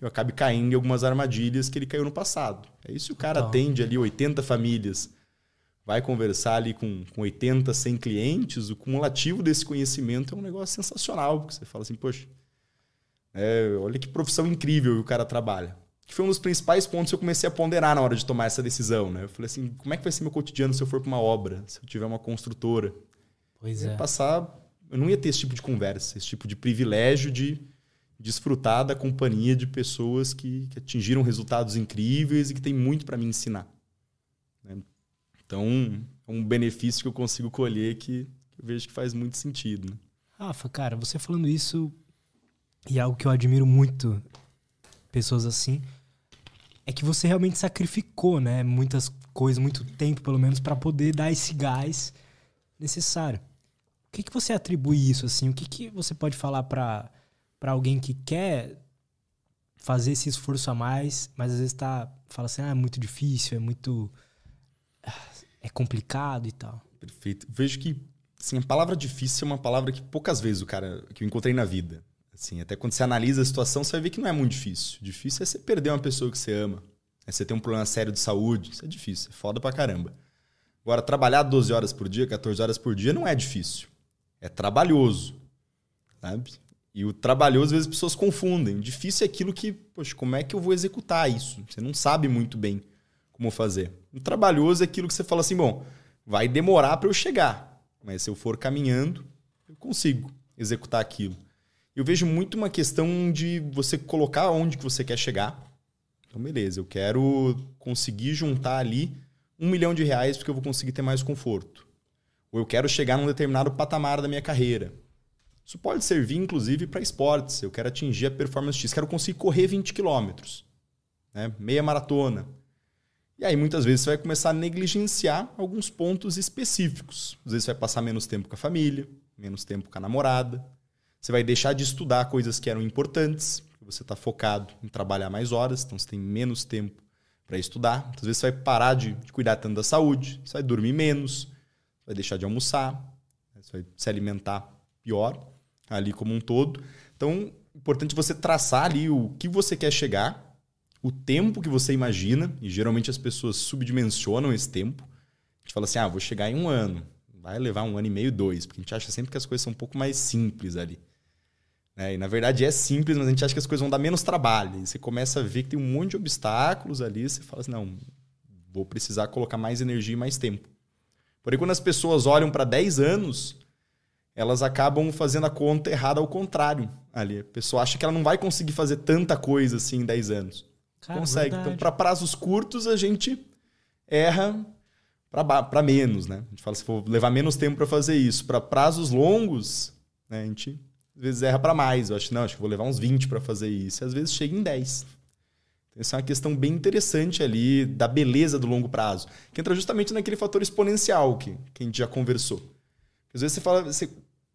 que eu acabe caindo em algumas armadilhas que ele caiu no passado. É isso o cara atende ali 80 famílias, vai conversar ali com, com 80, 100 clientes, o cumulativo desse conhecimento é um negócio sensacional, porque você fala assim, poxa, é, olha que profissão incrível que o cara trabalha. Que foi um dos principais pontos que eu comecei a ponderar na hora de tomar essa decisão. Né? Eu falei assim, como é que vai ser meu cotidiano se eu for para uma obra, se eu tiver uma construtora? Pois é. Passar eu não ia ter esse tipo de conversa, esse tipo de privilégio de desfrutar da companhia de pessoas que, que atingiram resultados incríveis e que tem muito para me ensinar. Então, é um benefício que eu consigo colher que eu vejo que faz muito sentido. Né? Rafa, cara, você falando isso, e é algo que eu admiro muito pessoas assim, é que você realmente sacrificou, né? Muitas coisas, muito tempo, pelo menos, para poder dar esse gás necessário. O que, que você atribui isso, assim? O que, que você pode falar para alguém que quer fazer esse esforço a mais, mas às vezes tá, fala assim, ah, é muito difícil, é muito... é complicado e tal. Perfeito. Vejo que, assim, a palavra difícil é uma palavra que poucas vezes o cara, que eu encontrei na vida. Assim, até quando você analisa a situação, você vai ver que não é muito difícil. Difícil é você perder uma pessoa que você ama. É você ter um problema sério de saúde. Isso é difícil, é foda pra caramba. Agora, trabalhar 12 horas por dia, 14 horas por dia, não é difícil. É trabalhoso. Sabe? E o trabalhoso, às vezes, as pessoas confundem. Difícil é aquilo que, poxa, como é que eu vou executar isso? Você não sabe muito bem como fazer. O trabalhoso é aquilo que você fala assim, bom, vai demorar para eu chegar. Mas se eu for caminhando, eu consigo executar aquilo. Eu vejo muito uma questão de você colocar onde que você quer chegar. Então, beleza, eu quero conseguir juntar ali um milhão de reais porque eu vou conseguir ter mais conforto. Ou eu quero chegar num determinado patamar da minha carreira. Isso pode servir, inclusive, para esportes. Eu quero atingir a performance X, quero conseguir correr 20 quilômetros, né? meia maratona. E aí, muitas vezes, você vai começar a negligenciar alguns pontos específicos. Às vezes, você vai passar menos tempo com a família, menos tempo com a namorada. Você vai deixar de estudar coisas que eram importantes, você está focado em trabalhar mais horas, então você tem menos tempo para estudar. Muitas vezes, você vai parar de, de cuidar tanto da saúde, você vai dormir menos, vai deixar de almoçar, você vai se alimentar pior ali como um todo. Então, importante você traçar ali o que você quer chegar, o tempo que você imagina, e geralmente as pessoas subdimensionam esse tempo. A gente fala assim: ah, vou chegar em um ano. Vai levar um ano e meio, dois, porque a gente acha sempre que as coisas são um pouco mais simples ali. Né? E na verdade é simples, mas a gente acha que as coisas vão dar menos trabalho. E você começa a ver que tem um monte de obstáculos ali, você fala assim: não, vou precisar colocar mais energia e mais tempo. Porém, quando as pessoas olham para 10 anos, elas acabam fazendo a conta errada ao contrário ali. A pessoa acha que ela não vai conseguir fazer tanta coisa assim em 10 anos. Cara, Consegue. Então, verdade. Então, para prazos curtos, a gente erra para menos, né? A gente fala se for levar menos tempo para fazer isso. Para prazos longos, né, a gente às vezes erra para mais. Eu acho, não, acho que vou levar uns 20 para fazer isso. E às vezes chega em 10. Então, essa é uma questão bem interessante ali da beleza do longo prazo, que entra justamente naquele fator exponencial que, que a gente já conversou. Às vezes você fala, você,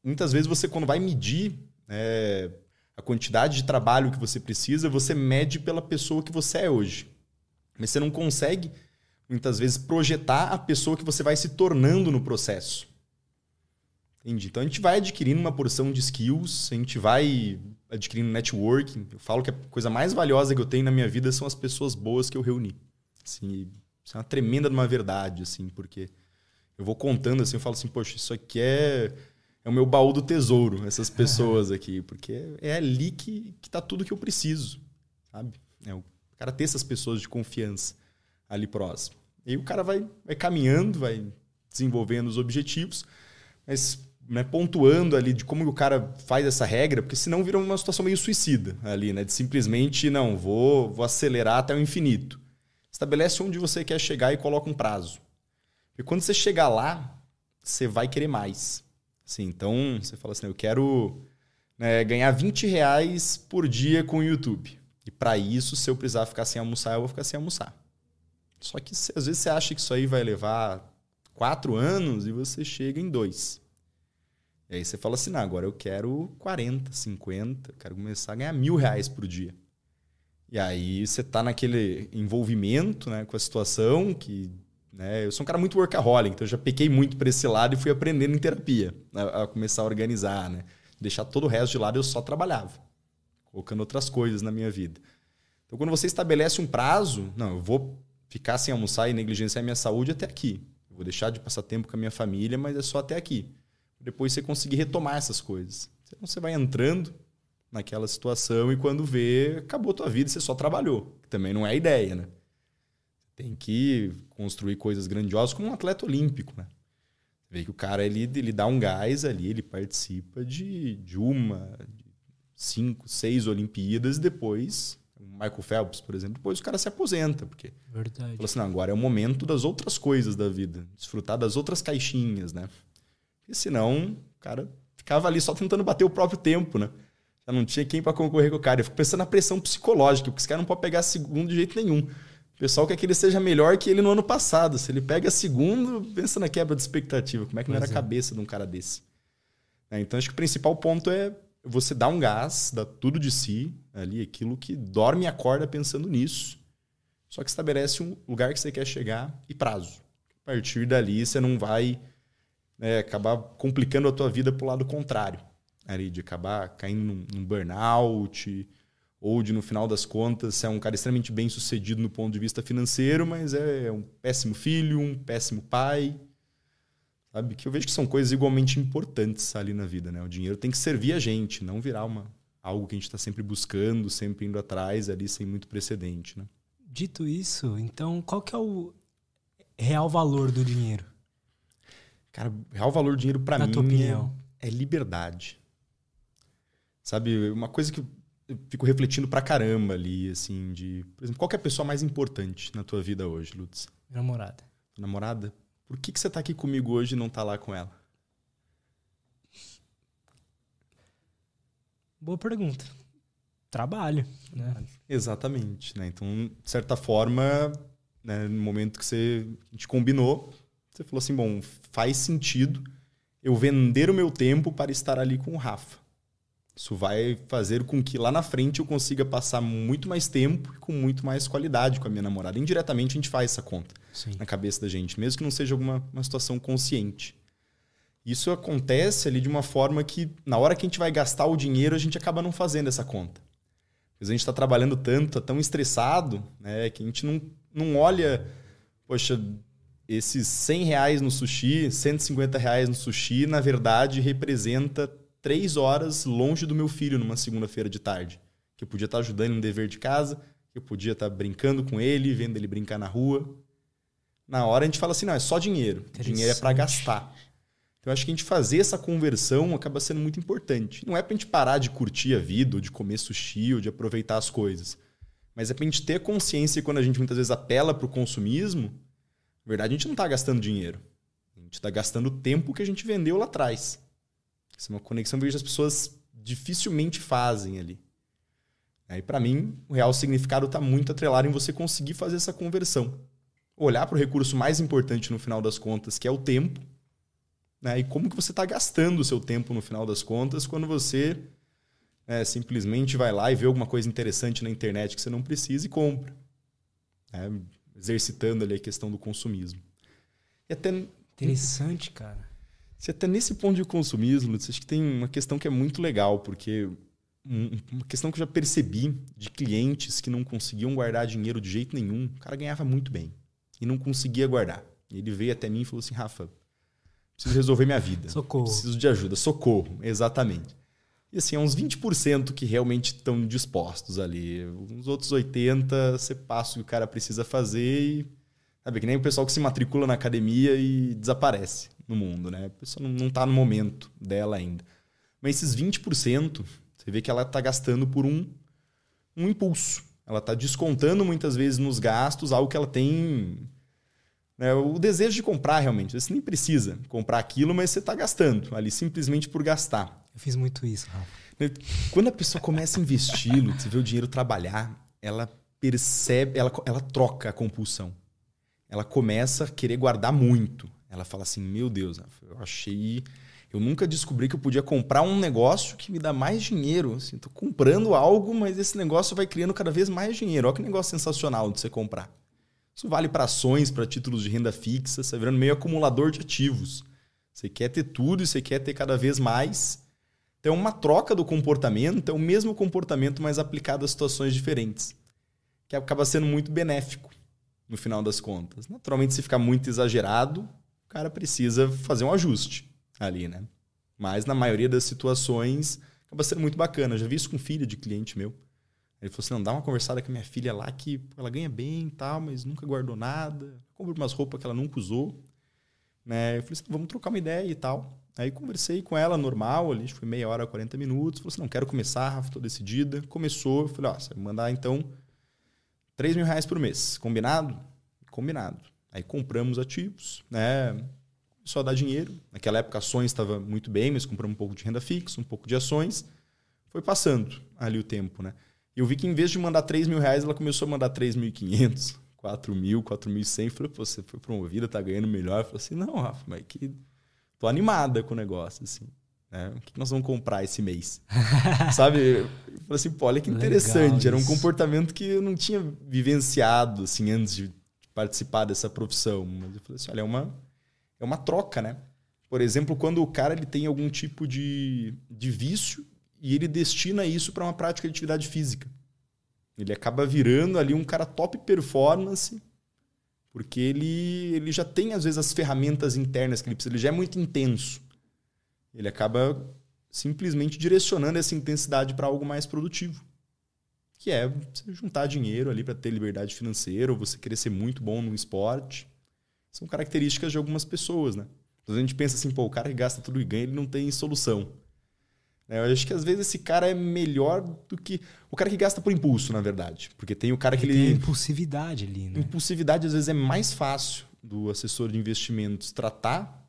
muitas vezes você quando vai medir é, a quantidade de trabalho que você precisa, você mede pela pessoa que você é hoje. Mas você não consegue, muitas vezes, projetar a pessoa que você vai se tornando no processo. Entendi. Então a gente vai adquirindo uma porção de skills, a gente vai adquirindo networking. Eu falo que a coisa mais valiosa que eu tenho na minha vida são as pessoas boas que eu reuni. Assim, isso é uma tremenda de uma verdade, assim, porque eu vou contando assim, eu falo assim, poxa, isso aqui é, é o meu baú do tesouro, essas pessoas aqui, porque é ali que, que tá tudo que eu preciso, sabe? É o cara ter essas pessoas de confiança ali próximo. E aí o cara vai, vai caminhando, vai desenvolvendo os objetivos, mas né, pontuando ali de como o cara faz essa regra, porque senão vira uma situação meio suicida ali, né? De simplesmente, não, vou, vou acelerar até o infinito. Estabelece onde você quer chegar e coloca um prazo. E quando você chegar lá, você vai querer mais. Assim, então, você fala assim, eu quero né, ganhar 20 reais por dia com o YouTube. E para isso, se eu precisar ficar sem almoçar, eu vou ficar sem almoçar. Só que às vezes você acha que isso aí vai levar quatro anos e você chega em dois. E aí você fala assim, não, agora eu quero 40, 50, quero começar a ganhar mil reais por dia. E aí você tá naquele envolvimento né, com a situação que né? Eu sou um cara muito workaholic, então eu já pequei muito para esse lado e fui aprendendo em terapia a, a, começar a organizar, né? Deixar todo o resto de lado, eu só trabalhava, colocando outras coisas na minha vida. Então, quando você estabelece um prazo, não, eu vou ficar sem almoçar e negligenciar a minha saúde até aqui. Eu vou deixar de passar tempo com a minha família, mas é só até aqui. Depois você conseguir retomar essas coisas. Então, você vai entrando naquela situação e quando vê, acabou a tua vida, você só trabalhou. Também não é a ideia, né? Tem que construir coisas grandiosas como um atleta olímpico, né? Vê que o cara ele, ele dá um gás ali, ele participa de, de uma, de cinco, seis Olimpíadas e depois Michael Phelps, por exemplo, depois o cara se aposenta, porque Verdade. Falou assim, não, agora é o momento das outras coisas da vida. Desfrutar das outras caixinhas, né? Porque senão, o cara ficava ali só tentando bater o próprio tempo, né? Já não tinha quem para concorrer com o cara. Eu fico pensando na pressão psicológica, porque esse cara não pode pegar segundo de jeito nenhum. O pessoal quer que ele seja melhor que ele no ano passado. Se ele pega segundo, pensa na quebra de expectativa. Como é que não era a Pois é. cabeça de um cara desse? É, então, acho que o principal ponto é você dar um gás, dar tudo de si ali, aquilo que dorme e acorda pensando nisso. Só que estabelece um lugar que você quer chegar e prazo. A partir dali, você não vai né, acabar complicando a tua vida pro lado contrário. Ali, de acabar caindo num, num burnout, ou de, no final das contas, ser um cara extremamente bem sucedido no ponto de vista financeiro, mas é um péssimo filho, um péssimo pai. Sabe? Que eu vejo que são coisas igualmente importantes ali na vida. Né? O dinheiro tem que servir a gente, não virar uma, algo que a gente está sempre buscando, sempre indo atrás ali sem muito precedente. Né? Dito isso, então qual que é o real valor do dinheiro? Cara, real valor do dinheiro para mim é liberdade. Sabe, uma coisa que eu fico refletindo pra caramba ali, assim, de... Por exemplo, qual é a pessoa mais importante na tua vida hoje, Lutz? Minha namorada. Namorada? Por que, que você tá aqui comigo hoje e não tá lá com ela? Boa pergunta. Trabalho, né? Exatamente, né? Então, de certa forma, né, no momento que você, a gente combinou, você falou assim, bom, faz sentido eu vender o meu tempo para estar ali com o Rafa. Isso vai fazer com que lá na frente eu consiga passar muito mais tempo e com muito mais qualidade com a minha namorada. Indiretamente a gente faz essa conta Sim. na cabeça da gente, mesmo que não seja alguma uma situação consciente. Isso acontece ali de uma forma que, na hora que a gente vai gastar o dinheiro, a gente acaba não fazendo essa conta. Porque a gente está trabalhando tanto, tá tão estressado, né, que a gente não, não olha, poxa, esses 100 reais no sushi, 150 reais no sushi, na verdade, representa três horas longe do meu filho numa segunda-feira de tarde. Que eu podia estar ajudando no dever de casa, que eu podia estar brincando com ele, vendo ele brincar na rua. Na hora a gente fala assim, não, é só dinheiro. Dinheiro é para gastar. Então eu acho que a gente fazer essa conversão acaba sendo muito importante. Não é pra gente parar de curtir a vida, ou de comer sushi, ou de aproveitar as coisas. Mas é pra gente ter consciência que quando a gente muitas vezes apela pro consumismo, na verdade a gente não tá gastando dinheiro. A gente tá gastando o tempo que a gente vendeu lá atrás. Essa é uma conexão que as pessoas dificilmente fazem ali. Aí para mim, o real significado tá muito atrelado em você conseguir fazer essa conversão. Olhar para o recurso mais importante no final das contas, que é o tempo, né? E como que você está gastando o seu tempo no final das contas quando você né, simplesmente vai lá e vê alguma coisa interessante na internet que você não precisa e compra. né? Exercitando ali a questão do consumismo. E até, Interessante, cara. Se até nesse ponto de consumismo, Lutz, acho que tem uma questão que é muito legal, porque um- uma questão que eu já percebi de clientes que não conseguiam guardar dinheiro de jeito nenhum, o cara ganhava muito bem e não conseguia guardar. E ele veio até mim e falou assim, Rafa, preciso resolver minha vida. Socorro. Preciso de ajuda. Socorro, exatamente. E assim, é uns 20% que realmente estão dispostos ali. Uns outros 80% você passa o que o cara precisa fazer e. Sabe, que nem o pessoal que se matricula na academia e desaparece no mundo, né? A pessoa não, não tá no momento dela ainda. Mas esses 20%, você vê que ela tá gastando por um, um impulso. Ela tá descontando muitas vezes nos gastos algo que ela tem né, o desejo de comprar realmente. Você nem precisa comprar aquilo, mas você está gastando ali simplesmente por gastar. Eu fiz muito isso, Rafa. Quando a pessoa começa a investir, você vê o dinheiro trabalhar, ela percebe, ela, ela troca a compulsão. Ela começa a querer guardar muito. Ela fala assim: Meu Deus, eu achei. Eu nunca descobri que eu podia comprar um negócio que me dá mais dinheiro. Assim, tô comprando algo, mas esse negócio vai criando cada vez mais dinheiro. Olha que negócio sensacional de você comprar. Isso vale para ações, para títulos de renda fixa, você vai virando meio acumulador de ativos. Você quer ter tudo e você quer ter cada vez mais. Então é uma troca do comportamento, é o mesmo comportamento, mas aplicado a situações diferentes. Que acaba sendo muito benéfico no final das contas. Naturalmente, se ficar muito exagerado, cara precisa fazer um ajuste ali, né? Mas na maioria das situações acaba sendo muito bacana. Eu já vi isso com filho de cliente meu. Ele falou assim: não, dá uma conversada com a minha filha lá que ela ganha bem e tal, mas nunca guardou nada. Compra umas roupas que ela nunca usou. Né? Eu falei assim: vamos trocar uma ideia e tal. Aí conversei com ela normal, ali, foi meia hora, 40 minutos. Falou assim: não, quero começar, Rafa, tô decidida. Começou, eu falei: ó, você vai mandar então 3 mil reais por mês. Combinado? Combinado. Aí compramos ativos, né? Só dar dinheiro. Naquela época ações estava muito bem, mas compramos um pouco de renda fixa, um pouco de ações. Foi passando ali o tempo, né? E eu vi que em vez de mandar 3 mil reais, ela começou a mandar 3.500, 4 mil, 4.100. Falei, pô, você foi promovida, tá ganhando melhor. Eu falei assim, não, Rafa, mas que... Tô animada com o negócio, assim. Né? O que nós vamos comprar esse mês? Sabe? Eu falei assim, pô, olha que interessante. Era um comportamento que eu não tinha vivenciado, assim, antes de participar dessa profissão. Mas eu falei assim, olha, é uma, é uma troca, né? Por exemplo, quando o cara ele tem algum tipo de, de vício e ele destina isso para uma prática de atividade física. Ele acaba virando ali um cara top performance, porque ele, ele já tem, às vezes, as ferramentas internas que ele precisa. Ele já é muito intenso. Ele acaba simplesmente direcionando essa intensidade para algo mais produtivo. Que é você juntar dinheiro ali para ter liberdade financeira, ou você querer ser muito bom no esporte. São características de algumas pessoas, né? Então a gente pensa assim, pô, o cara que gasta tudo e ganha, ele não tem solução. É, eu acho que às vezes esse cara é melhor do que. O cara que gasta por impulso, na verdade. Porque tem o cara que ele. Tem impulsividade ali, né? Impulsividade, às vezes, é mais fácil do assessor de investimentos tratar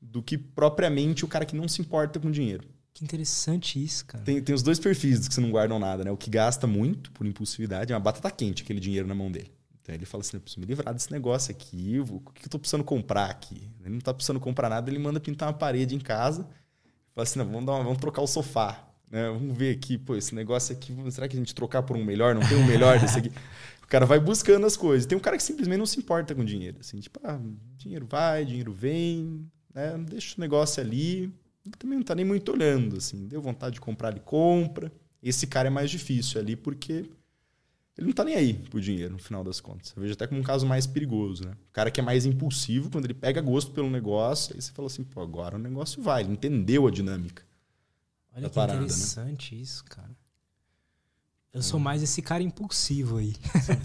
do que propriamente o cara que não se importa com dinheiro. Que interessante isso, cara. Tem, tem os dois perfis que você não guardam nada, né? O que gasta muito por impulsividade, é uma batata quente aquele dinheiro na mão dele. Então ele fala assim: eu preciso me livrar desse negócio aqui, o que eu tô precisando comprar aqui? Ele não tá precisando comprar nada, ele manda pintar uma parede em casa Fala assim, não, vamos, uma, vamos trocar o sofá. Né? Vamos ver aqui, pô, esse negócio aqui, será que a gente trocar por um melhor? Não tem um melhor desse aqui? O cara vai buscando as coisas. Tem um cara que simplesmente não se importa com dinheiro. Assim, tipo, ah, dinheiro vai, dinheiro vem, né? deixa o negócio ali. Também não tá nem muito olhando. Assim. Deu vontade de comprar, ele compra. Esse cara é mais difícil ali porque ele não tá nem aí pro dinheiro, no final das contas. Eu vejo até como um caso mais perigoso, né? O cara que é mais impulsivo, quando ele pega gosto pelo negócio, aí você fala assim, pô, agora o negócio vai. Ele entendeu a dinâmica. Olha que parada, né? interessante né? isso, cara. Eu sou mais esse cara impulsivo aí.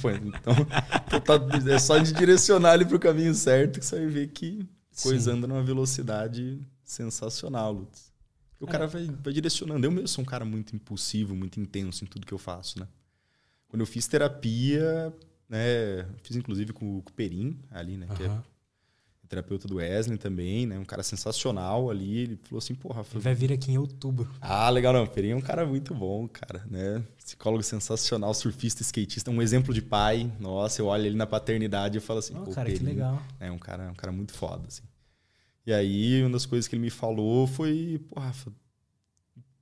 Pô, então, então tá, é só de direcionar ele pro caminho certo que você vai ver que coisa Sim. anda numa velocidade sensacional, Lutz. O é. cara vai, vai direcionando. Eu mesmo sou um cara muito impulsivo, muito intenso em tudo que eu faço, né? Quando eu fiz terapia, né, fiz inclusive com, o Perim ali, né, uhum. que é terapeuta do Wesley também, né, um cara sensacional ali, ele falou assim, porra, ele vai vir aqui em outubro. Ah, legal, não, o Perim é um cara muito bom, cara, né, psicólogo sensacional, surfista, skatista, um exemplo de pai, nossa, eu olho ele na paternidade e falo assim, oh, cara, Perim, que legal. É um cara, um cara muito foda, assim. E aí, uma das coisas que ele me falou foi, pô, Rafa,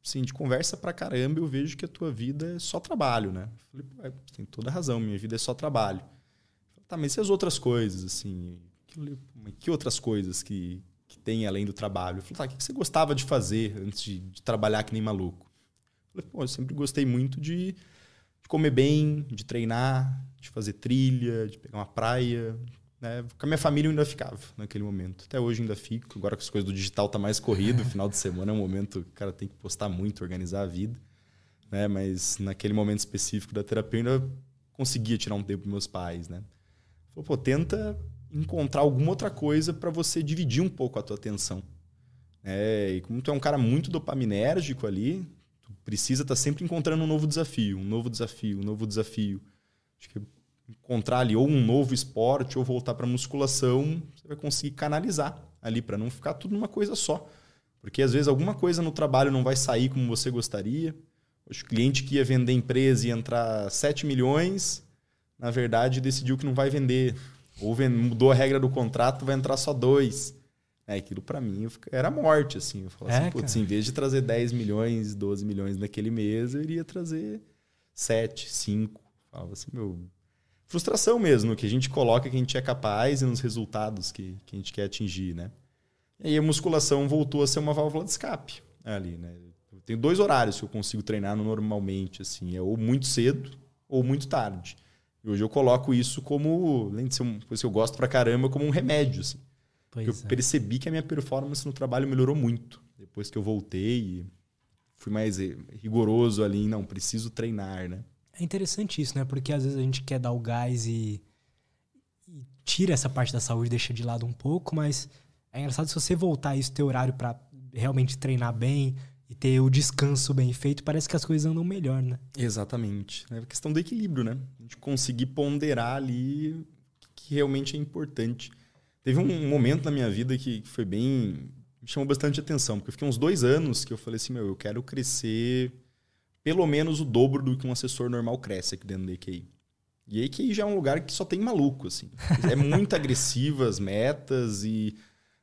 sim, de conversa pra caramba, eu vejo que a tua vida é só trabalho, né? Eu falei, pô, tem toda razão, minha vida é só trabalho. Falei, tá, mas e as outras coisas, assim? Que, que outras coisas que, que tem além do trabalho? Eu falei, tá, o que você gostava de fazer antes de, de trabalhar que nem maluco? Eu falei, pô, eu sempre gostei muito de, de comer bem, de treinar, de fazer trilha, de pegar uma praia, né? Com a minha família eu ainda ficava naquele momento. Até hoje ainda fico. Agora que as coisas do digital tá mais corrido, final de semana é um momento que o cara tem que postar muito, organizar a vida. Né? Mas naquele momento específico da terapia eu ainda conseguia tirar um tempo com meus pais. Né? Falou, pô, tenta encontrar alguma outra coisa para você dividir um pouco a tua atenção. É, e como tu é um cara muito dopaminérgico ali, tu precisa estar tá sempre encontrando um novo desafio, um novo desafio, um novo desafio. Acho que encontrar ali ou um novo esporte ou voltar para musculação, você vai conseguir canalizar ali para não ficar tudo numa coisa só. Porque às vezes alguma coisa no trabalho não vai sair como você gostaria. O cliente que ia vender empresa e entrar 7 milhões, na verdade decidiu que não vai vender. Ou mudou a regra do contrato, vai entrar só dois. É, aquilo para mim era morte, assim. Eu falava é, assim, putz, em vez de trazer 10 milhões, 12 milhões naquele mês, eu iria trazer 7, 5. Falava assim, meu, frustração mesmo, que a gente coloca que a gente é capaz e nos resultados que, que a gente quer atingir, né? E aí a musculação voltou a ser uma válvula de escape ali, né? Eu tenho dois horários que eu consigo treinar normalmente, assim, é ou muito cedo ou muito tarde. E hoje eu coloco isso como, além de ser uma coisa que eu gosto pra caramba, como um remédio, assim. eu é. percebi que a minha performance no trabalho melhorou muito depois que eu voltei e fui mais rigoroso ali, não, preciso treinar, né? É interessante isso, né? Porque às vezes a gente quer dar o gás e, e tira essa parte da saúde, deixa de lado um pouco, mas é engraçado se você voltar isso, ter horário para realmente treinar bem e ter o descanso bem feito, parece que as coisas andam melhor, né? Exatamente. É questão do equilíbrio, né? A gente conseguir ponderar ali o que realmente é importante. Teve um momento na minha vida que foi bem. me chamou bastante atenção, porque eu fiquei uns dois anos que eu falei assim: meu, eu quero crescer pelo menos o dobro do que um assessor normal cresce aqui dentro da EQI. E a EQI já é um lugar que só tem maluco, assim. É muito agressiva as metas e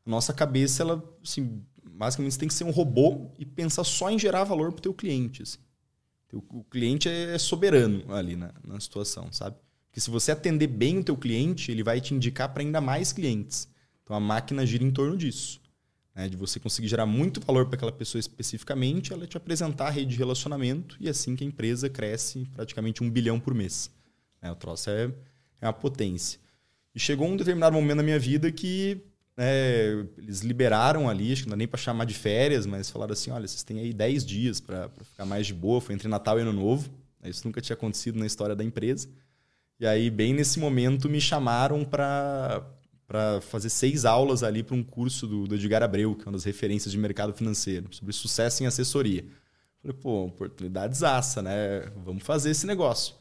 a nossa cabeça, ela, assim, basicamente tem que ser um robô e pensar só em gerar valor para o teu cliente. Assim. O cliente é soberano ali na, na situação, sabe? Porque se você atender bem o teu cliente, ele vai te indicar para ainda mais clientes. Então a máquina gira em torno disso. Né? De você conseguir gerar muito valor para aquela pessoa especificamente, ela te apresentar a rede de relacionamento e assim que a empresa cresce praticamente um bilhão por mês. Né? O troço é, é uma potência. E chegou um determinado momento na minha vida que é, eles liberaram ali, acho que não dá nem para chamar de férias, mas falaram assim: olha, vocês têm aí 10 dias para ficar mais de boa. Foi entre Natal e Ano Novo. Isso nunca tinha acontecido na história da empresa. E aí, bem nesse momento, me chamaram para fazer seis aulas ali para um curso do, do Edgar Abreu, que é uma das referências de mercado financeiro, sobre sucesso em assessoria. Falei, pô, oportunidade zaça, né? Vamos fazer esse negócio.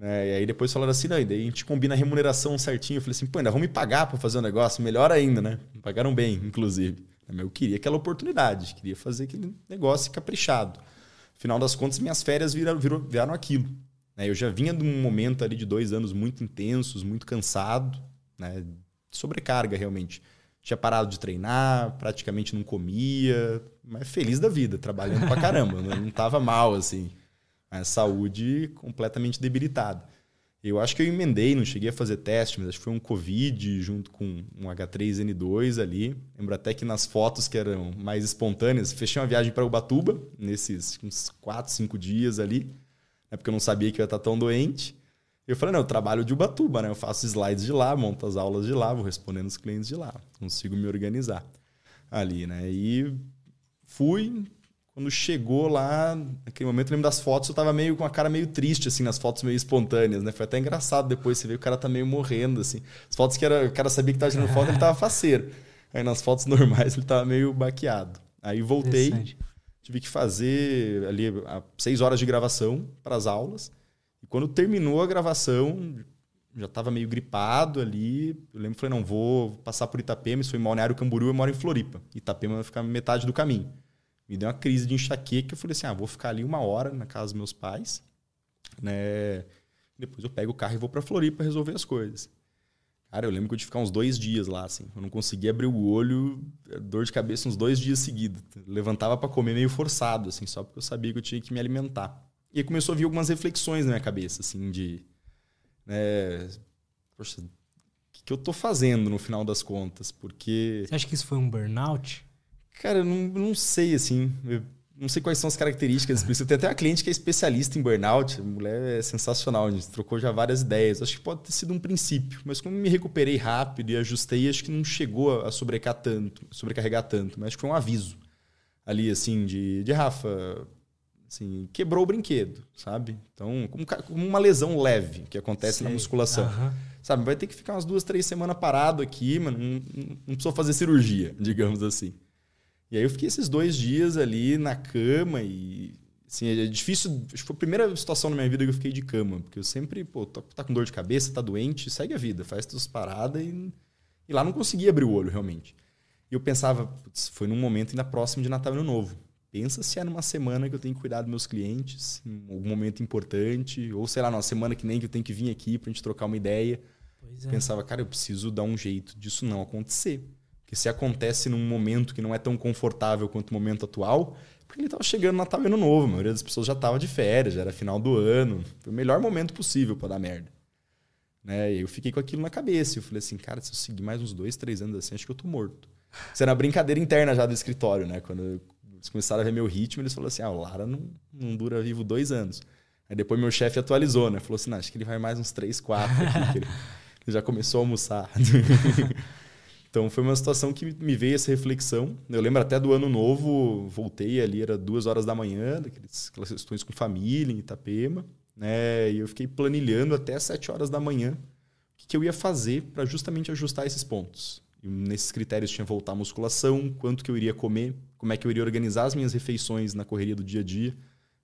É, e aí depois falaram assim, não, e daí a gente combina a remuneração certinho. Eu falei assim, pô, ainda vão me pagar para fazer o um negócio? Melhor ainda, né? Me pagaram bem, inclusive. Eu queria aquela oportunidade, queria fazer aquele negócio caprichado. Afinal das contas, minhas férias viraram, viraram aquilo. Né? Eu já vinha de um momento ali de dois anos muito intensos, muito cansado, né? Sobrecarga realmente. Tinha parado de treinar, praticamente não comia, mas feliz da vida, trabalhando pra caramba. Né? não tava mal, assim a saúde completamente debilitada. Eu acho que eu emendei, não cheguei a fazer teste, mas acho que foi um Covid junto com um H3N2 ali. Lembro até que nas fotos que eram mais espontâneas, fechei uma viagem para Ubatuba, nesses uns 4, 5 dias ali, né, porque eu não sabia que eu ia estar tão doente. Eu falei, não, eu trabalho de Ubatuba, né? Eu faço slides de lá, monto as aulas de lá, vou respondendo os clientes de lá. Consigo me organizar ali, né? E fui, quando chegou lá, naquele momento, eu lembro das fotos, eu tava meio com a cara meio triste, assim, nas fotos meio espontâneas, né? Foi até engraçado depois, você vê o cara tá meio morrendo, assim. As fotos que era, o cara sabia que tava tirando foto, ele tava faceiro. Aí nas fotos normais ele tava meio baqueado. Aí voltei, tive que fazer ali seis horas de gravação para as aulas. E quando terminou a gravação, já estava meio gripado ali. Eu lembro, falei, não, vou passar por Itapema, foi em Balneário Camboriú, eu moro em Floripa. Itapema vai ficar metade do caminho me deu uma crise de enxaqueca. Eu falei assim: ah, vou ficar ali uma hora na casa dos meus pais, né? Depois eu pego o carro e vou para Floripa resolver as coisas. Cara, eu lembro que eu tive que ficar uns dois dias lá, assim. Eu não conseguia abrir o olho, dor de cabeça uns dois dias seguidos. Levantava para comer meio forçado, assim, só porque eu sabia que eu tinha que me alimentar. E aí começou a vir algumas reflexões na minha cabeça, assim, de. Né, poxa, o que, que eu tô fazendo no final das contas? Porque. Você acha que isso foi um burnout? Cara, eu não, não sei, assim. Eu não sei quais são as características. Eu tenho até uma cliente que é especialista em burnout. A mulher é sensacional. A gente trocou já várias ideias. Acho que pode ter sido um princípio. Mas como me recuperei rápido e ajustei, acho que não chegou a sobrecarregar tanto. Sobrecarregar tanto. Mas acho que foi um aviso ali, assim, de, de Rafa, assim, quebrou o brinquedo, sabe? Então, como, como uma lesão leve que acontece Sei. na musculação. Uhum. Sabe, vai ter que ficar umas duas, três semanas parado aqui, mas não, não, não precisou fazer cirurgia, digamos assim. E aí eu fiquei esses dois dias ali na cama e. Assim, é difícil. Acho que foi a primeira situação na minha vida que eu fiquei de cama. Porque eu sempre, pô, tá com dor de cabeça, tá doente, segue a vida, faz tuas paradas e. E lá não conseguia abrir o olho, realmente. E eu pensava, putz, foi num momento ainda próximo de Natal e Ano Novo. Pensa se é numa semana que eu tenho que cuidar dos meus clientes, em algum momento importante, ou sei lá, numa semana que nem que eu tenho que vir aqui pra gente trocar uma ideia. É. Pensava, cara, eu preciso dar um jeito disso não acontecer que se acontece num momento que não é tão confortável quanto o momento atual, porque ele estava chegando Natal e Ano Novo, a maioria das pessoas já estava de férias, já era final do ano, foi o melhor momento possível para dar merda. Né? E eu fiquei com aquilo na cabeça, eu falei assim, cara, se eu seguir mais uns dois, três anos assim, acho que eu tô morto. Isso era uma brincadeira interna já do escritório, né? Quando eles começaram a ver meu ritmo, eles falaram assim, ah, o Lara não, não dura vivo dois anos. Aí depois meu chefe atualizou, né? Falou assim, não, acho que ele vai mais uns três, quatro aqui, ele já começou a almoçar. Então foi uma situação que me veio essa reflexão. Eu lembro até do ano novo, voltei ali, era duas horas da manhã, daquelas questões com família em Itapema, né? E eu fiquei planilhando até sete horas da manhã o que, que eu ia fazer para justamente ajustar esses pontos. E nesses critérios tinha voltar à musculação, quanto que eu iria comer, como é que eu iria organizar as minhas refeições na correria do dia a dia.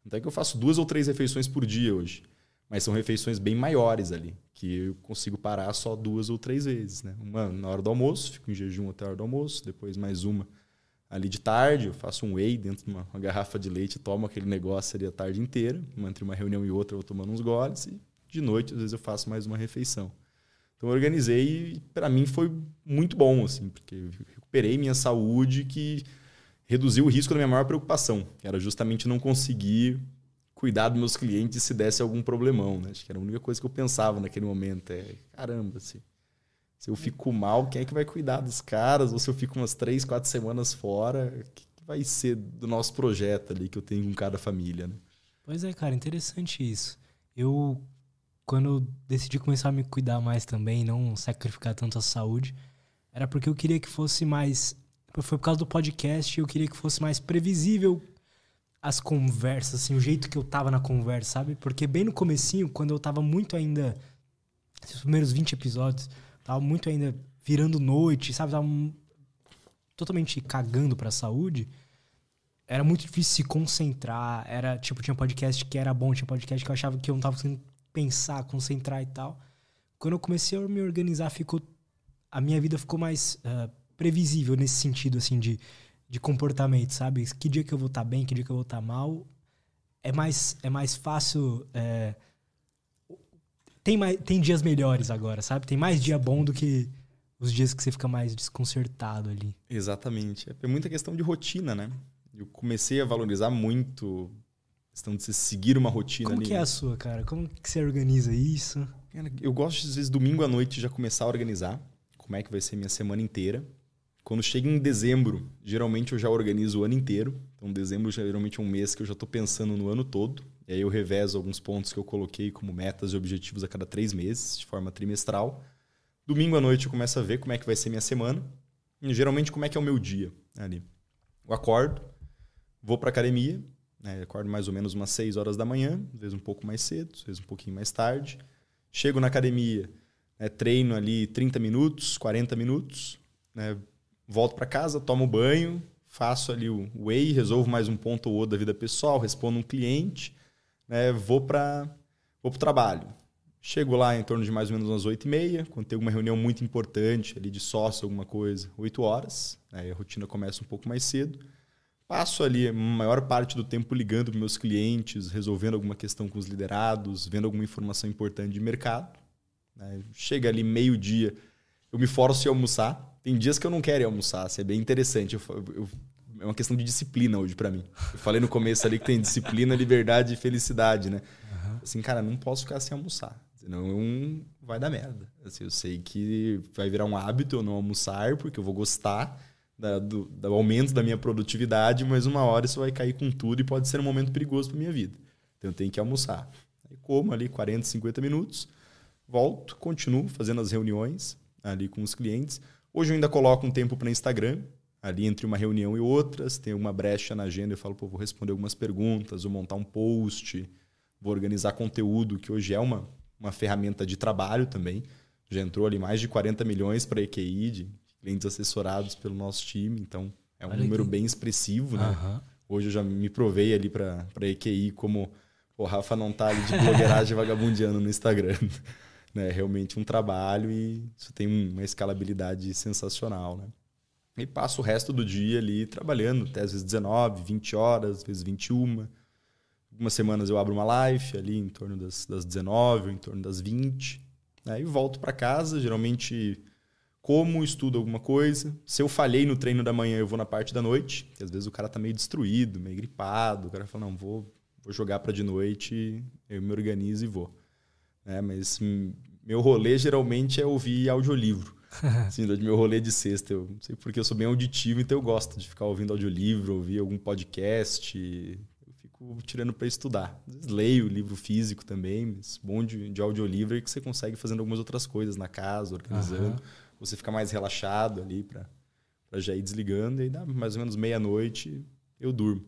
Então é que eu faço duas ou três refeições por dia hoje. Mas são refeições bem maiores ali, que eu consigo parar só duas ou três vezes. Né? Uma na hora do almoço, fico em jejum até a hora do almoço, depois mais uma ali de tarde, eu faço um whey dentro de uma, uma garrafa de leite, tomo aquele negócio ali a tarde inteira, entre uma reunião e outra eu vou tomando uns goles, e de noite às vezes eu faço mais uma refeição. Então eu organizei e para mim foi muito bom, assim, porque recuperei minha saúde que reduziu o risco da minha maior preocupação, que era justamente não conseguir cuidar dos meus clientes se desse algum problemão, né? Acho que era a única coisa que eu pensava naquele momento. É, caramba, se, se eu fico mal, quem é que vai cuidar dos caras? Ou se eu fico umas três, quatro semanas fora, o que, que vai ser do nosso projeto ali que eu tenho com cada família, né? Pois é, cara, interessante isso. Eu, quando eu decidi começar a me cuidar mais também, não sacrificar tanto a saúde, era porque eu queria que fosse mais. Foi por causa do podcast, eu queria que fosse mais previsível as conversas, assim, o jeito que eu tava na conversa, sabe? Porque bem no comecinho, quando eu tava muito ainda. Os primeiros 20 episódios, tava muito ainda virando noite, sabe? Tava totalmente cagando pra saúde. Era muito difícil se concentrar. Era, tipo, tinha podcast que era bom, tinha podcast que eu achava que eu não tava conseguindo pensar, concentrar e tal. Quando eu comecei a me organizar, ficou. A minha vida ficou mais uh, previsível nesse sentido, assim, de de comportamento, sabe? Que dia que eu vou estar tá bem, que dia que eu vou estar tá mal. É mais, é mais fácil. É... Tem, mais, tem dias melhores agora, sabe? Tem mais dia bom do que os dias que você fica mais desconcertado ali. Exatamente. É muita questão de rotina, né? Eu comecei a valorizar muito questão de você seguir uma rotina Como ali. que é a sua, cara? Como que você organiza isso? Eu gosto, às vezes, domingo à noite já começar a organizar como é que vai ser minha semana inteira. Quando chega em dezembro, geralmente eu já organizo o ano inteiro. Então, dezembro geralmente é um mês que eu já estou pensando no ano todo. E aí eu revezo alguns pontos que eu coloquei como metas e objetivos a cada três meses, de forma trimestral. Domingo à noite eu começo a ver como é que vai ser minha semana. E, geralmente, como é que é o meu dia ali. Eu acordo, vou para academia, né? acordo mais ou menos umas 6 horas da manhã, às vezes um pouco mais cedo, às vezes um pouquinho mais tarde. Chego na academia, né? treino ali 30 minutos, 40 minutos, né? volto para casa, tomo banho, faço ali o whey, resolvo mais um ponto ou outro da vida pessoal, respondo um cliente, né, vou para vou o trabalho. Chego lá em torno de mais ou menos umas 8 e meia, quando tem uma reunião muito importante ali de sócio, alguma coisa, 8 horas. Né, a rotina começa um pouco mais cedo. Passo ali a maior parte do tempo ligando para meus clientes, resolvendo alguma questão com os liderados, vendo alguma informação importante de mercado. Né. Chega ali meio-dia, eu me forço a almoçar, tem dias que eu não quero ir almoçar, assim, é bem interessante. Eu, eu, é uma questão de disciplina hoje para mim. Eu falei no começo ali que tem disciplina, liberdade e felicidade, né? Uhum. Assim, cara, não posso ficar sem almoçar. Senão vai dar merda. Assim, eu sei que vai virar um hábito eu não almoçar, porque eu vou gostar da, do, do, aumento da minha produtividade, mas uma hora isso vai cair com tudo e pode ser um momento perigoso para minha vida. Então eu tenho que almoçar. Aí como ali 40, 50 minutos, volto, continuo fazendo as reuniões ali com os clientes. Hoje eu ainda coloco um tempo para Instagram, ali entre uma reunião e outras, tem uma brecha na agenda, eu falo, pô, vou responder algumas perguntas, vou montar um post, vou organizar conteúdo, que hoje é uma, uma ferramenta de trabalho também. Já entrou ali mais de 40 milhões para a EQI, de clientes assessorados pelo nosso time, então é um Olha número aqui. bem expressivo, né? Uhum. Hoje eu já me provei ali para a EQI como o Rafa não tá ali de blogueiragem vagabundiano no Instagram né, realmente um trabalho e isso tem uma escalabilidade sensacional, né? E passo o resto do dia ali trabalhando, até às vezes 19, 20 horas, às vezes 21. Algumas semanas eu abro uma live ali em torno das, das 19 ou em torno das 20. Aí né, volto para casa, geralmente como, estudo alguma coisa. Se eu falhei no treino da manhã, eu vou na parte da noite, que às vezes o cara tá meio destruído, meio gripado, o cara fala, não, vou, vou jogar para de noite, eu me organizo e vou. É, mas meu rolê geralmente é ouvir audiolivro. assim, meu rolê de sexta. Eu não sei porque eu sou bem auditivo, então eu gosto de ficar ouvindo audiolivro, ouvir algum podcast. Eu fico tirando para estudar. Às vezes leio livro físico também, mas bom de, de audiolivro é que você consegue fazendo algumas outras coisas na casa, organizando. Uhum. Você fica mais relaxado ali para já ir desligando. E dá mais ou menos meia-noite eu durmo.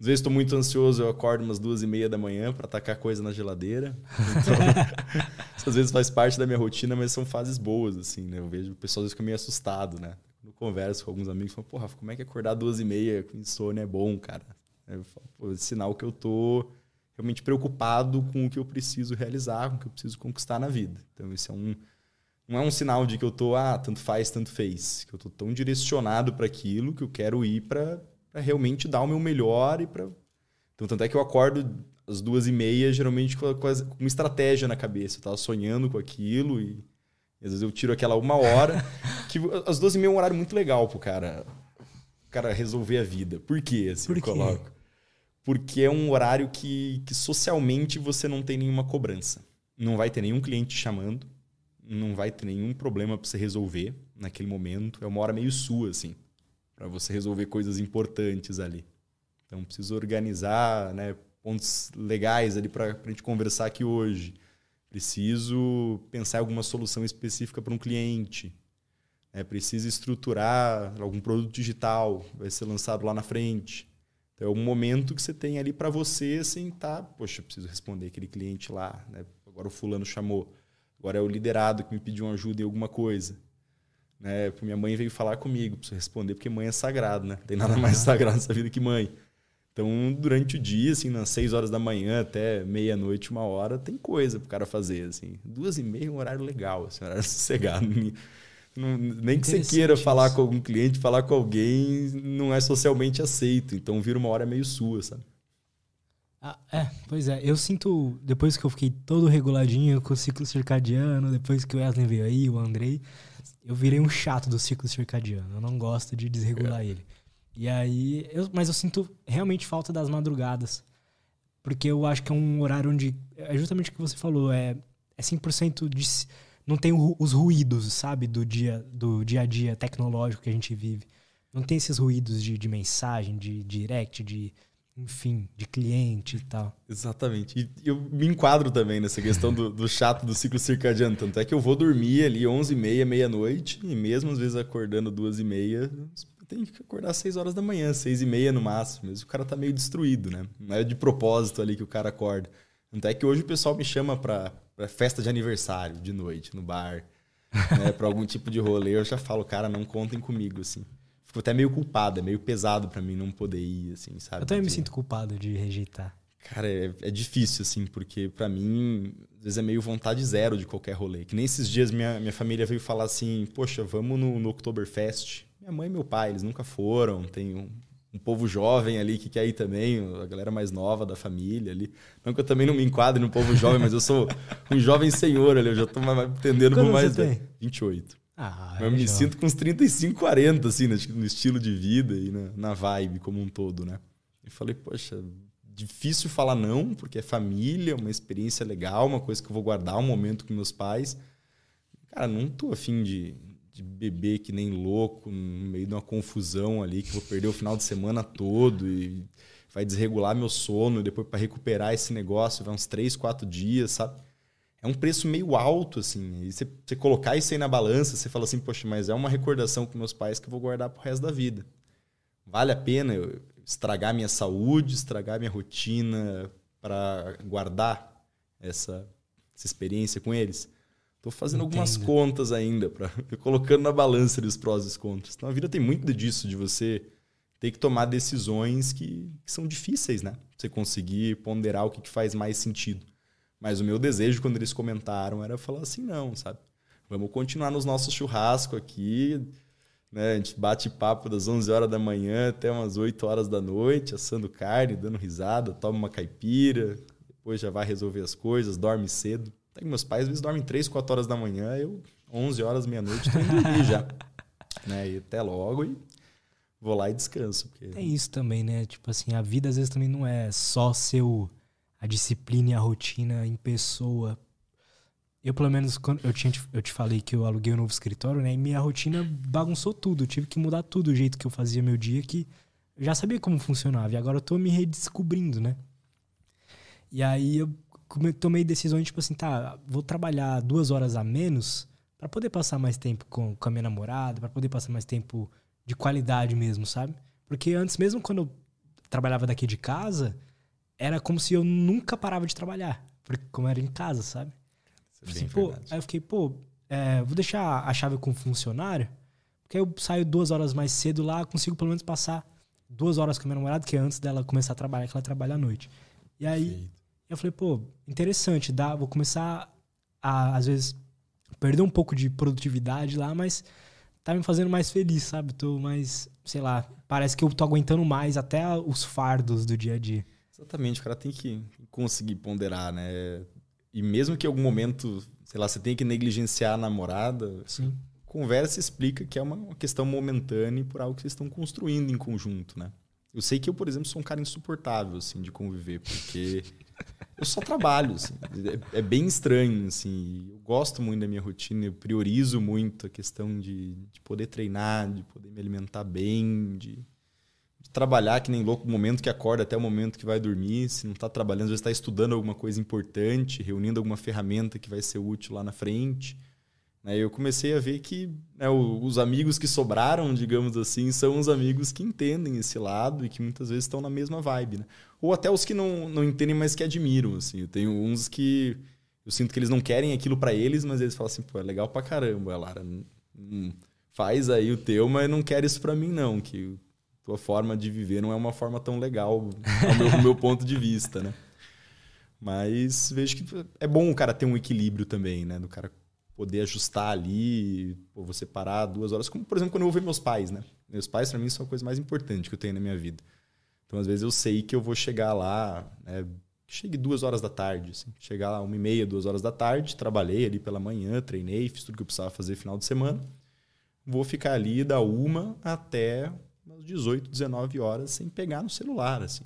Às vezes estou muito ansioso, eu acordo umas duas e meia da manhã para atacar coisa na geladeira. Então, Às vezes faz parte da minha rotina, mas são fases boas, assim, né? Eu vejo o pessoal às vezes fica meio assustado, né? Quando converso com alguns amigos, falam, porra, como é que acordar duas e meia com insônia é bom, cara? Eu falo, é sinal que eu tô realmente preocupado com o que eu preciso realizar, com o que eu preciso conquistar na vida. Então, esse é um não é um sinal de que eu tô, ah, tanto faz, tanto fez. Que eu tô tão direcionado para aquilo que eu quero ir para realmente dar o meu melhor e para então, tanto é que eu acordo às duas e meia, geralmente com, uma estratégia na cabeça. Eu tava sonhando com aquilo e, e às vezes eu tiro aquela uma hora. que às duas e meia é um horário muito legal pro cara, cara resolver a vida. Por quê? Assim, Por quê? coloco. Porque é um horário que, que socialmente você não tem nenhuma cobrança. Não vai ter nenhum cliente chamando, não vai ter nenhum problema para você resolver naquele momento. É uma hora meio sua, assim, para você resolver coisas importantes ali. Então, preciso organizar né, pontos legais ali para a gente conversar aqui hoje. Preciso pensar em alguma solução específica para um cliente. É, preciso estruturar algum produto digital, vai ser lançado lá na frente. Então, é um momento que você tem ali para você sentar. Poxa, preciso responder aquele cliente lá. Né? Agora o fulano chamou. Agora é o liderado que me pediu uma ajuda em alguma coisa. Né? Minha mãe veio falar comigo, preciso responder, porque mãe é sagrado, né? Não tem nada mais sagrado nessa vida que mãe. Então, durante o dia, assim, nas 6 horas da manhã até meia-noite, uma hora, tem coisa pro cara fazer, assim. Duas e meia é um horário legal, assim, um horário sossegado. Não, nem que você queira falar com algum cliente, falar com alguém, não é socialmente aceito. Então, vira uma hora meio sua, sabe? Ah, é, pois é. Eu sinto, depois que eu fiquei todo reguladinho com o ciclo circadiano, depois que o Wesley veio aí, o Andrei, eu virei um chato do ciclo circadiano. Eu não gosto de desregular é. ele. E aí, eu, mas eu sinto realmente falta das madrugadas. Porque eu acho que é um horário onde. É justamente o que você falou, é, é 100% de. Não tem os ruídos, sabe, do dia, do dia a dia tecnológico que a gente vive. Não tem esses ruídos de, de mensagem, de direct, de. Enfim, de cliente e tal. Exatamente. E eu me enquadro também nessa questão do, do chato do ciclo circadiano. Tanto é que eu vou dormir ali 11h30, meia-noite, e mesmo às vezes acordando duas e meia, tem que acordar às 6 horas da manhã, 6 e meia no máximo. Mas o cara tá meio destruído, né? Não é de propósito ali que o cara acorda. Até que hoje o pessoal me chama pra, pra festa de aniversário, de noite, no bar, né? pra algum tipo de rolê. Eu já falo, cara, não contem comigo, assim. Fico até meio culpado, é meio pesado para mim não poder ir, assim, sabe? Eu também me sinto culpado de rejeitar. Cara, é, é difícil, assim, porque para mim, às vezes é meio vontade zero de qualquer rolê. Que nem esses dias minha, minha família veio falar assim, poxa, vamos no, no Oktoberfest. Minha mãe e meu pai, eles nunca foram. Tem um, um povo jovem ali que quer ir também, a galera mais nova da família ali. Não que eu também não me enquadre no povo jovem, mas eu sou um jovem senhor ali, eu já tô entendendo por mais você tem? 28. Ah, Mas eu é me jovem. sinto com uns 35, 40, assim, no estilo de vida e na, na vibe como um todo, né? E falei, poxa, difícil falar não, porque é família, uma experiência legal, uma coisa que eu vou guardar um momento com meus pais. Cara, não tô afim de, de beber que nem louco, no meio de uma confusão ali, que vou perder o final de semana todo e vai desregular meu sono, e depois para recuperar esse negócio vai uns 3, 4 dias, sabe? É um preço meio alto, assim. E você, você colocar isso aí na balança, você fala assim, poxa, mas é uma recordação com meus pais que eu vou guardar pro resto da vida. Vale a pena eu estragar minha saúde, estragar minha rotina para guardar essa, essa experiência com eles? Tô fazendo algumas Entendo. contas ainda, para colocando na balança os prós e os contras. Então a vida tem muito disso, de você ter que tomar decisões que, que são difíceis, né? Você conseguir ponderar o que, que faz mais sentido. Mas o meu desejo, quando eles comentaram, era falar assim, não, sabe? Vamos continuar nos nossos churrascos aqui, né? A gente bate papo das 11 horas da manhã até umas 8 horas da noite, assando carne, dando risada, toma uma caipira, depois já vai resolver as coisas, dorme cedo. Até meus pais às vezes dormem 3, 4 horas da manhã, eu 11 horas, meia-noite, tô indo já. Né? E até logo e vou lá e descanso. Porque... Tem isso também, né? Tipo assim, a vida às vezes também não é só seu a disciplina e a rotina em pessoa. Eu, pelo menos, quando eu, tinha, eu te falei que eu aluguei um novo escritório, né? E minha rotina bagunçou tudo. Eu tive que mudar tudo o jeito que eu fazia meu dia, que eu já sabia como funcionava. E agora eu tô me redescobrindo, né? E aí eu tomei decisões, tipo assim, tá, vou trabalhar duas horas a menos para poder passar mais tempo com, com a minha namorada, para poder passar mais tempo de qualidade mesmo, sabe? Porque antes, mesmo quando eu trabalhava daqui de casa, era como se eu nunca parava de trabalhar. Porque como era em casa, sabe? É Assim, bem pô, aí eu fiquei, pô, é, vou deixar a chave com o funcionário, porque aí eu saio duas horas mais cedo lá, consigo pelo menos passar duas horas com a minha namorada, que é antes dela começar a trabalhar, que ela trabalha à noite. E aí eu falei, pô, interessante, dá, vou começar a, às vezes, perder um pouco de produtividade lá, mas tá me fazendo mais feliz, sabe? Tô mais, sei lá, parece que eu tô aguentando mais até os fardos do dia a dia. Exatamente, o cara tem que conseguir ponderar, né? E mesmo que em algum momento, sei lá, você tenha que negligenciar a namorada, Sim. conversa e explica que é uma questão momentânea e por algo que vocês estão construindo em conjunto, né? Eu sei que eu, por exemplo, sou um cara insuportável, assim, de conviver, porque eu só trabalho, assim. É, é bem estranho, assim. Eu gosto muito da minha rotina, eu priorizo muito a questão de, de poder treinar, de poder me alimentar bem, de trabalhar que nem louco no momento que acorda até o momento que vai dormir. Se não está trabalhando, às vezes está estudando alguma coisa importante, reunindo alguma ferramenta que vai ser útil lá na frente. Né, eu comecei a ver que né, os amigos que sobraram, digamos assim, são os amigos que entendem esse lado e que muitas vezes estão na mesma vibe. Né? Ou até os que não, não entendem, mas que admiram. Assim. Eu tenho uns que eu sinto que eles não querem aquilo pra eles, mas eles falam assim, pô, é legal pra caramba, Lara. Hum, faz aí o teu, mas não quero isso pra mim, não. Que tua forma de viver não é uma forma tão legal, ao meu, meu ponto de vista, né? Mas vejo que é bom o cara ter um equilíbrio também, né? Do cara poder ajustar ali, pô, você parar duas horas. Como, por exemplo, quando eu vou ver meus pais, né? Meus pais, pra mim, são a coisa mais importante que eu tenho na minha vida. Então, às vezes, eu sei que eu vou chegar lá, né? Chegue duas horas da tarde, assim. Chegar lá uma e meia, duas horas da tarde, trabalhei ali pela manhã, treinei, fiz tudo que eu precisava fazer final de semana. Vou ficar ali da uma até 18, 19 horas sem pegar no celular, assim.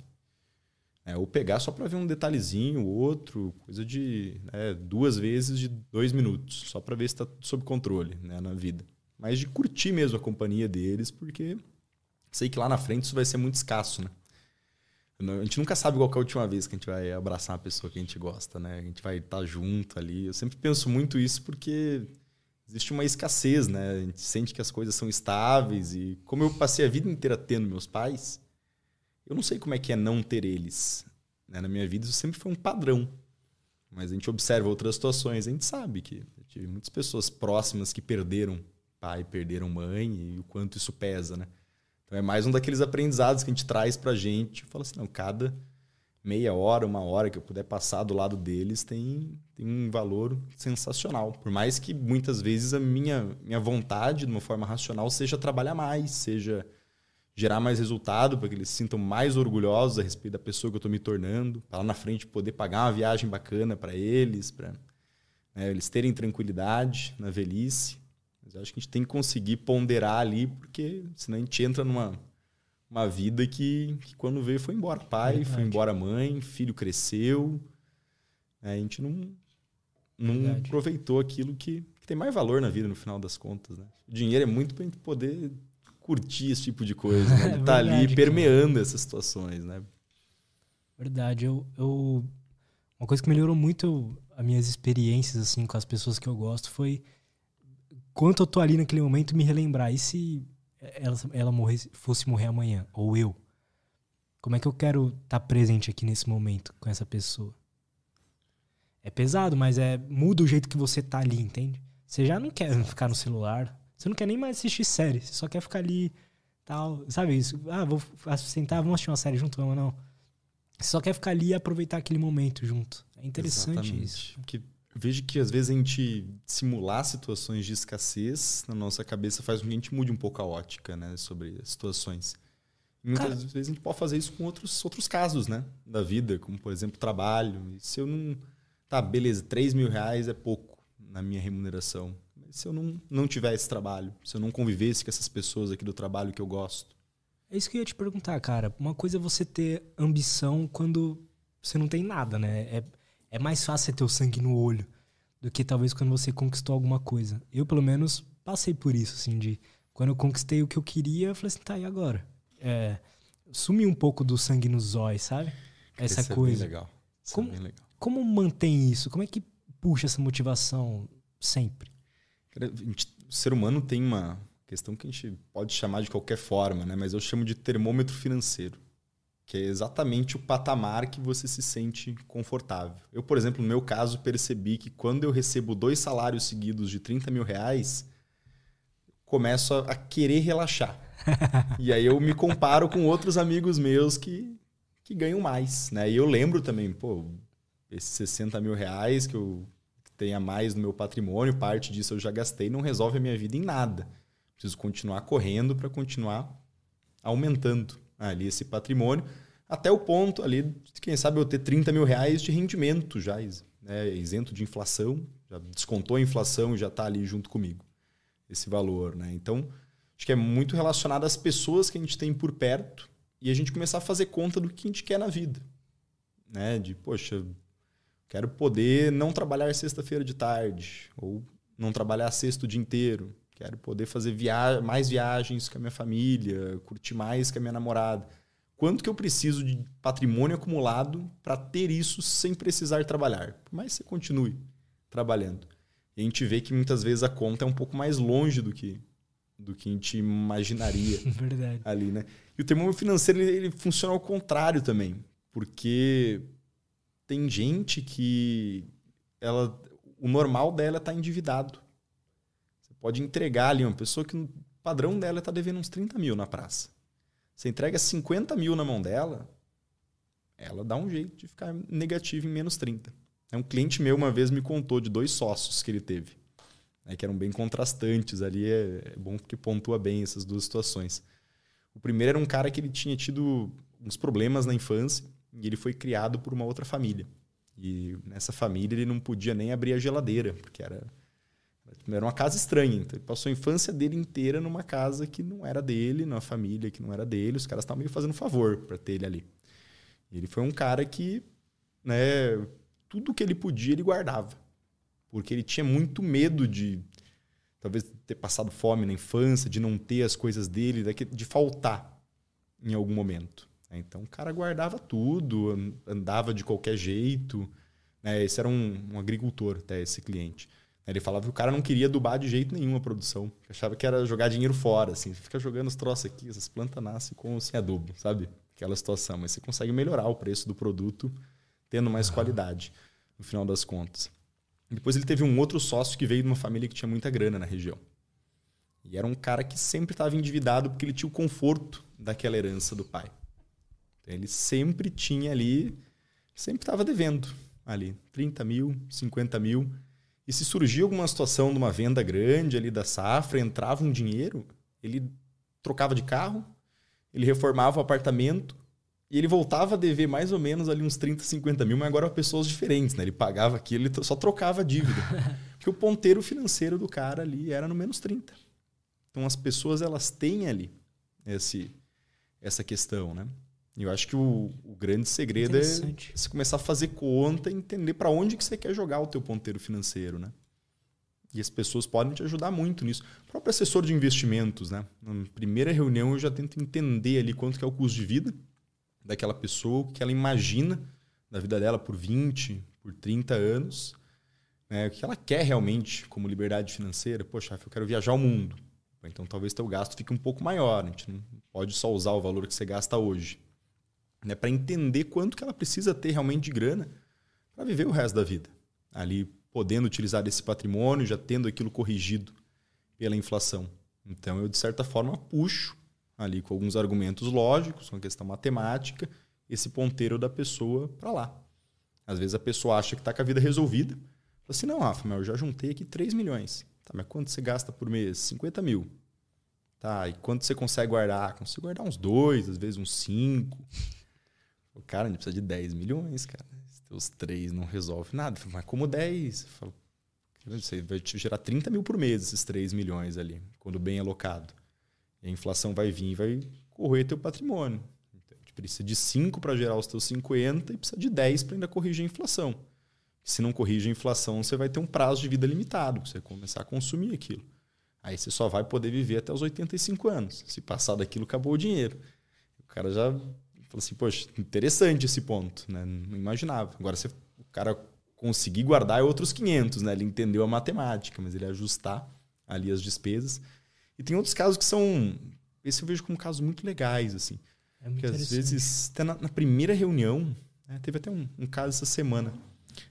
É, ou pegar só para ver um detalhezinho, outro, coisa de né, duas vezes de dois minutos, só para ver se está sob controle né, na vida. Mas de curtir mesmo a companhia deles, porque sei que lá na frente isso vai ser muito escasso, né? A gente nunca sabe qual é a última vez que a gente vai abraçar uma pessoa que a gente gosta, né? A gente vai estar junto ali. Eu sempre penso muito isso porque existe uma escassez, né? A gente sente que as coisas são estáveis e como eu passei a vida inteira tendo meus pais, eu não sei como é que é não ter eles. né? Na minha vida isso sempre foi um padrão. Mas a gente observa outras situações, a gente sabe que eu tive muitas pessoas próximas que perderam pai, perderam mãe e o quanto isso pesa, né? Então é mais um daqueles aprendizados que a gente traz pra gente. Fala assim, não, cada meia hora, uma hora que eu puder passar do lado deles tem, tem um valor sensacional. Por mais que muitas vezes a minha, minha vontade, de uma forma racional, seja trabalhar mais, seja gerar mais resultado, para que eles se sintam mais orgulhosos a respeito da pessoa que eu estou me tornando, para lá na frente poder pagar uma viagem bacana para eles, para eles terem tranquilidade na velhice. Mas eu acho que a gente tem que conseguir ponderar ali, porque senão a gente entra numa uma vida que, que quando veio foi embora. Pai, Verdade. foi embora mãe, filho cresceu. né, a gente não, não Verdade. aproveitou aquilo que, que tem mais valor na vida no final das contas. Né? O dinheiro é muito para a gente poder curtir esse tipo de coisa, né? É Tá ali cara. permeando essas situações, né? Verdade, eu, eu. Uma coisa que melhorou muito as minhas experiências, assim, com as pessoas que eu gosto foi. Quanto eu tô ali naquele momento, me relembrar. E se ela, ela morresse, fosse morrer amanhã? Ou eu? Como é que eu quero estar presente aqui nesse momento com essa pessoa? É pesado, mas é muda o jeito que você tá ali, entende? Você já não quer ficar no celular. Você não quer nem mais assistir série. Você só quer ficar ali, tal. Sabe isso? Ah, vou sentar, vamos assistir uma série junto, vamos não. Você só quer ficar ali e aproveitar aquele momento junto. É interessante Exatamente. isso. Porque vejo que às vezes a gente simular situações de escassez na nossa cabeça faz com que a gente mude um pouco a ótica, né, sobre as situações. E muitas Cara- vezes a gente pode fazer isso com outros, outros casos, né, da vida, como por exemplo trabalho. E se eu não, tá, beleza, 3 mil reais é pouco na minha remuneração. Mas se eu não, não tiver esse trabalho, se eu não convivesse com essas pessoas aqui do trabalho que eu gosto, É isso que eu ia te perguntar, cara. Uma coisa é você ter ambição quando você não tem nada, né? É, é mais fácil você ter o sangue no olho do que talvez quando você conquistou alguma coisa. Eu, pelo menos, passei por isso, assim, de quando eu conquistei o que eu queria, eu falei assim, tá, e agora? É, sumi um pouco do sangue nos olhos, sabe? Essa Isso coisa. É bem legal. Isso Como- é bem legal. Como mantém isso? Como é que puxa essa motivação sempre? O ser humano tem uma questão que a gente pode chamar de qualquer forma, né? Mas eu chamo de termômetro financeiro. Que é exatamente o patamar que você se sente confortável. Eu, por exemplo, no meu caso, percebi que quando eu recebo dois salários seguidos de 30 mil reais, começo a, querer relaxar. e aí eu me comparo com outros amigos meus que, que ganham mais. Né? E eu lembro também, pô, esses 60 mil reais que eu tenha mais no meu patrimônio, parte disso eu já gastei, não resolve a minha vida em nada. Preciso continuar correndo para continuar aumentando ali esse patrimônio, até o ponto ali, quem sabe eu ter 30 mil reais de rendimento já, né, isento de inflação, já descontou a inflação e já está ali junto comigo, esse valor. Né? Então, acho que é muito relacionado às pessoas que a gente tem por perto e a gente começar a fazer conta do que a gente quer na vida. Né? De, poxa, quero poder não trabalhar sexta-feira de tarde, ou não trabalhar sexta o dia inteiro. Quero poder fazer via mais viagens com a minha família, curtir mais com a minha namorada. Quanto que eu preciso de patrimônio acumulado para ter isso sem precisar trabalhar? Por mais que você continue trabalhando. E a gente vê que muitas vezes a conta é um pouco mais longe do que do que a gente imaginaria Verdade. ali, né? E o termômetro financeiro ele, ele funciona ao contrário também, porque tem gente que ela o normal dela é estar tá endividado pode entregar ali uma pessoa que o padrão dela está devendo uns 30 mil na praça. Você entrega 50 mil na mão dela, ela dá um jeito de ficar negativo em menos 30. É um cliente meu uma vez me contou de dois sócios que ele teve, né, que eram bem contrastantes ali. É, é bom porque pontua bem essas duas situações. O primeiro era um cara que ele tinha tido uns problemas na infância e ele foi criado por uma outra família. E nessa família ele não podia nem abrir a geladeira, porque era era uma casa estranha. Então ele passou a infância dele inteira numa casa que não era dele, numa família que não era dele. Os caras estavam meio fazendo favor para ter ele ali. Ele foi um cara que, né, tudo que ele podia ele guardava. Porque ele tinha muito medo de talvez ter passado fome na infância, de não ter as coisas dele, de faltar em algum momento. Então o cara guardava tudo, andava de qualquer jeito. Né? Esse era um, um agricultor, até esse cliente. Ele falava que o cara não queria adubar de jeito nenhum a produção. Achava que era jogar dinheiro fora, assim. Fica jogando os troços aqui, essas plantas nascem com sem adubo, sabe? Aquela situação. Mas você consegue melhorar o preço do produto tendo mais uhum. qualidade, no final das contas. Depois ele teve um outro sócio que veio de uma família que tinha muita grana na região. E era um cara que sempre estava endividado porque ele tinha o conforto daquela herança do pai. Então, ele sempre tinha ali, sempre estava devendo ali 30 mil, 50 mil. E se surgia alguma situação de uma venda grande ali da safra, entrava um dinheiro, ele trocava de carro, ele reformava o apartamento e ele voltava a dever mais ou menos ali uns 30, 50 mil, mas agora pessoas diferentes, né? Ele pagava aquilo, ele só trocava a dívida. Porque o ponteiro financeiro do cara ali era no menos 30. Então as pessoas elas têm ali esse, essa questão, né? Eu acho que o, o grande segredo é você começar a fazer conta e entender para onde que você quer jogar o teu ponteiro financeiro, né? E as pessoas podem te ajudar muito nisso. O próprio assessor de investimentos, né? Na primeira reunião eu já tento entender ali quanto que é o custo de vida daquela pessoa, o que ela imagina da vida dela por 20, por 30 anos, né? o que ela quer realmente como liberdade financeira. Poxa, eu quero viajar o mundo. Então talvez teu gasto fique um pouco maior. A gente não pode só usar o valor que você gasta hoje né, para entender quanto que ela precisa ter realmente de grana para viver o resto da vida. Ali podendo utilizar esse patrimônio, já tendo aquilo corrigido pela inflação. Então eu, de certa forma, puxo ali com alguns argumentos lógicos, com a questão matemática, esse ponteiro da pessoa para lá. Às vezes a pessoa acha que está com a vida resolvida. Fala assim, não, Rafa, mas eu já juntei aqui 3 milhões. Tá, mas quanto você gasta por mês? 50 mil. Tá, e quanto você consegue guardar? Consigo guardar uns dois, às vezes uns cinco. O cara, a gente precisa de 10 milhões, cara. Os três não resolve nada. Mas como 10? Falo, você vai gerar 30 mil por mês, esses 3 milhões ali, quando bem alocado. E a inflação vai vir e vai correr teu patrimônio. Então, a gente precisa de 5 para gerar os teus 50 e precisa de 10 para ainda corrigir a inflação. Se não corrige a inflação, você vai ter um prazo de vida limitado, você vai começar a consumir aquilo. Aí você só vai poder viver até os 85 anos. Se passar daquilo, acabou o dinheiro. O cara já Falei assim, poxa, interessante esse ponto, né? Não imaginava. Agora, se o cara conseguir guardar é outros 500, né? Ele entendeu a matemática, mas ele ajustar ali as despesas. E tem outros casos que são... Esse eu vejo como casos muito legais, assim. É Porque às vezes, até na, na primeira reunião, né, teve até um, um, caso essa semana.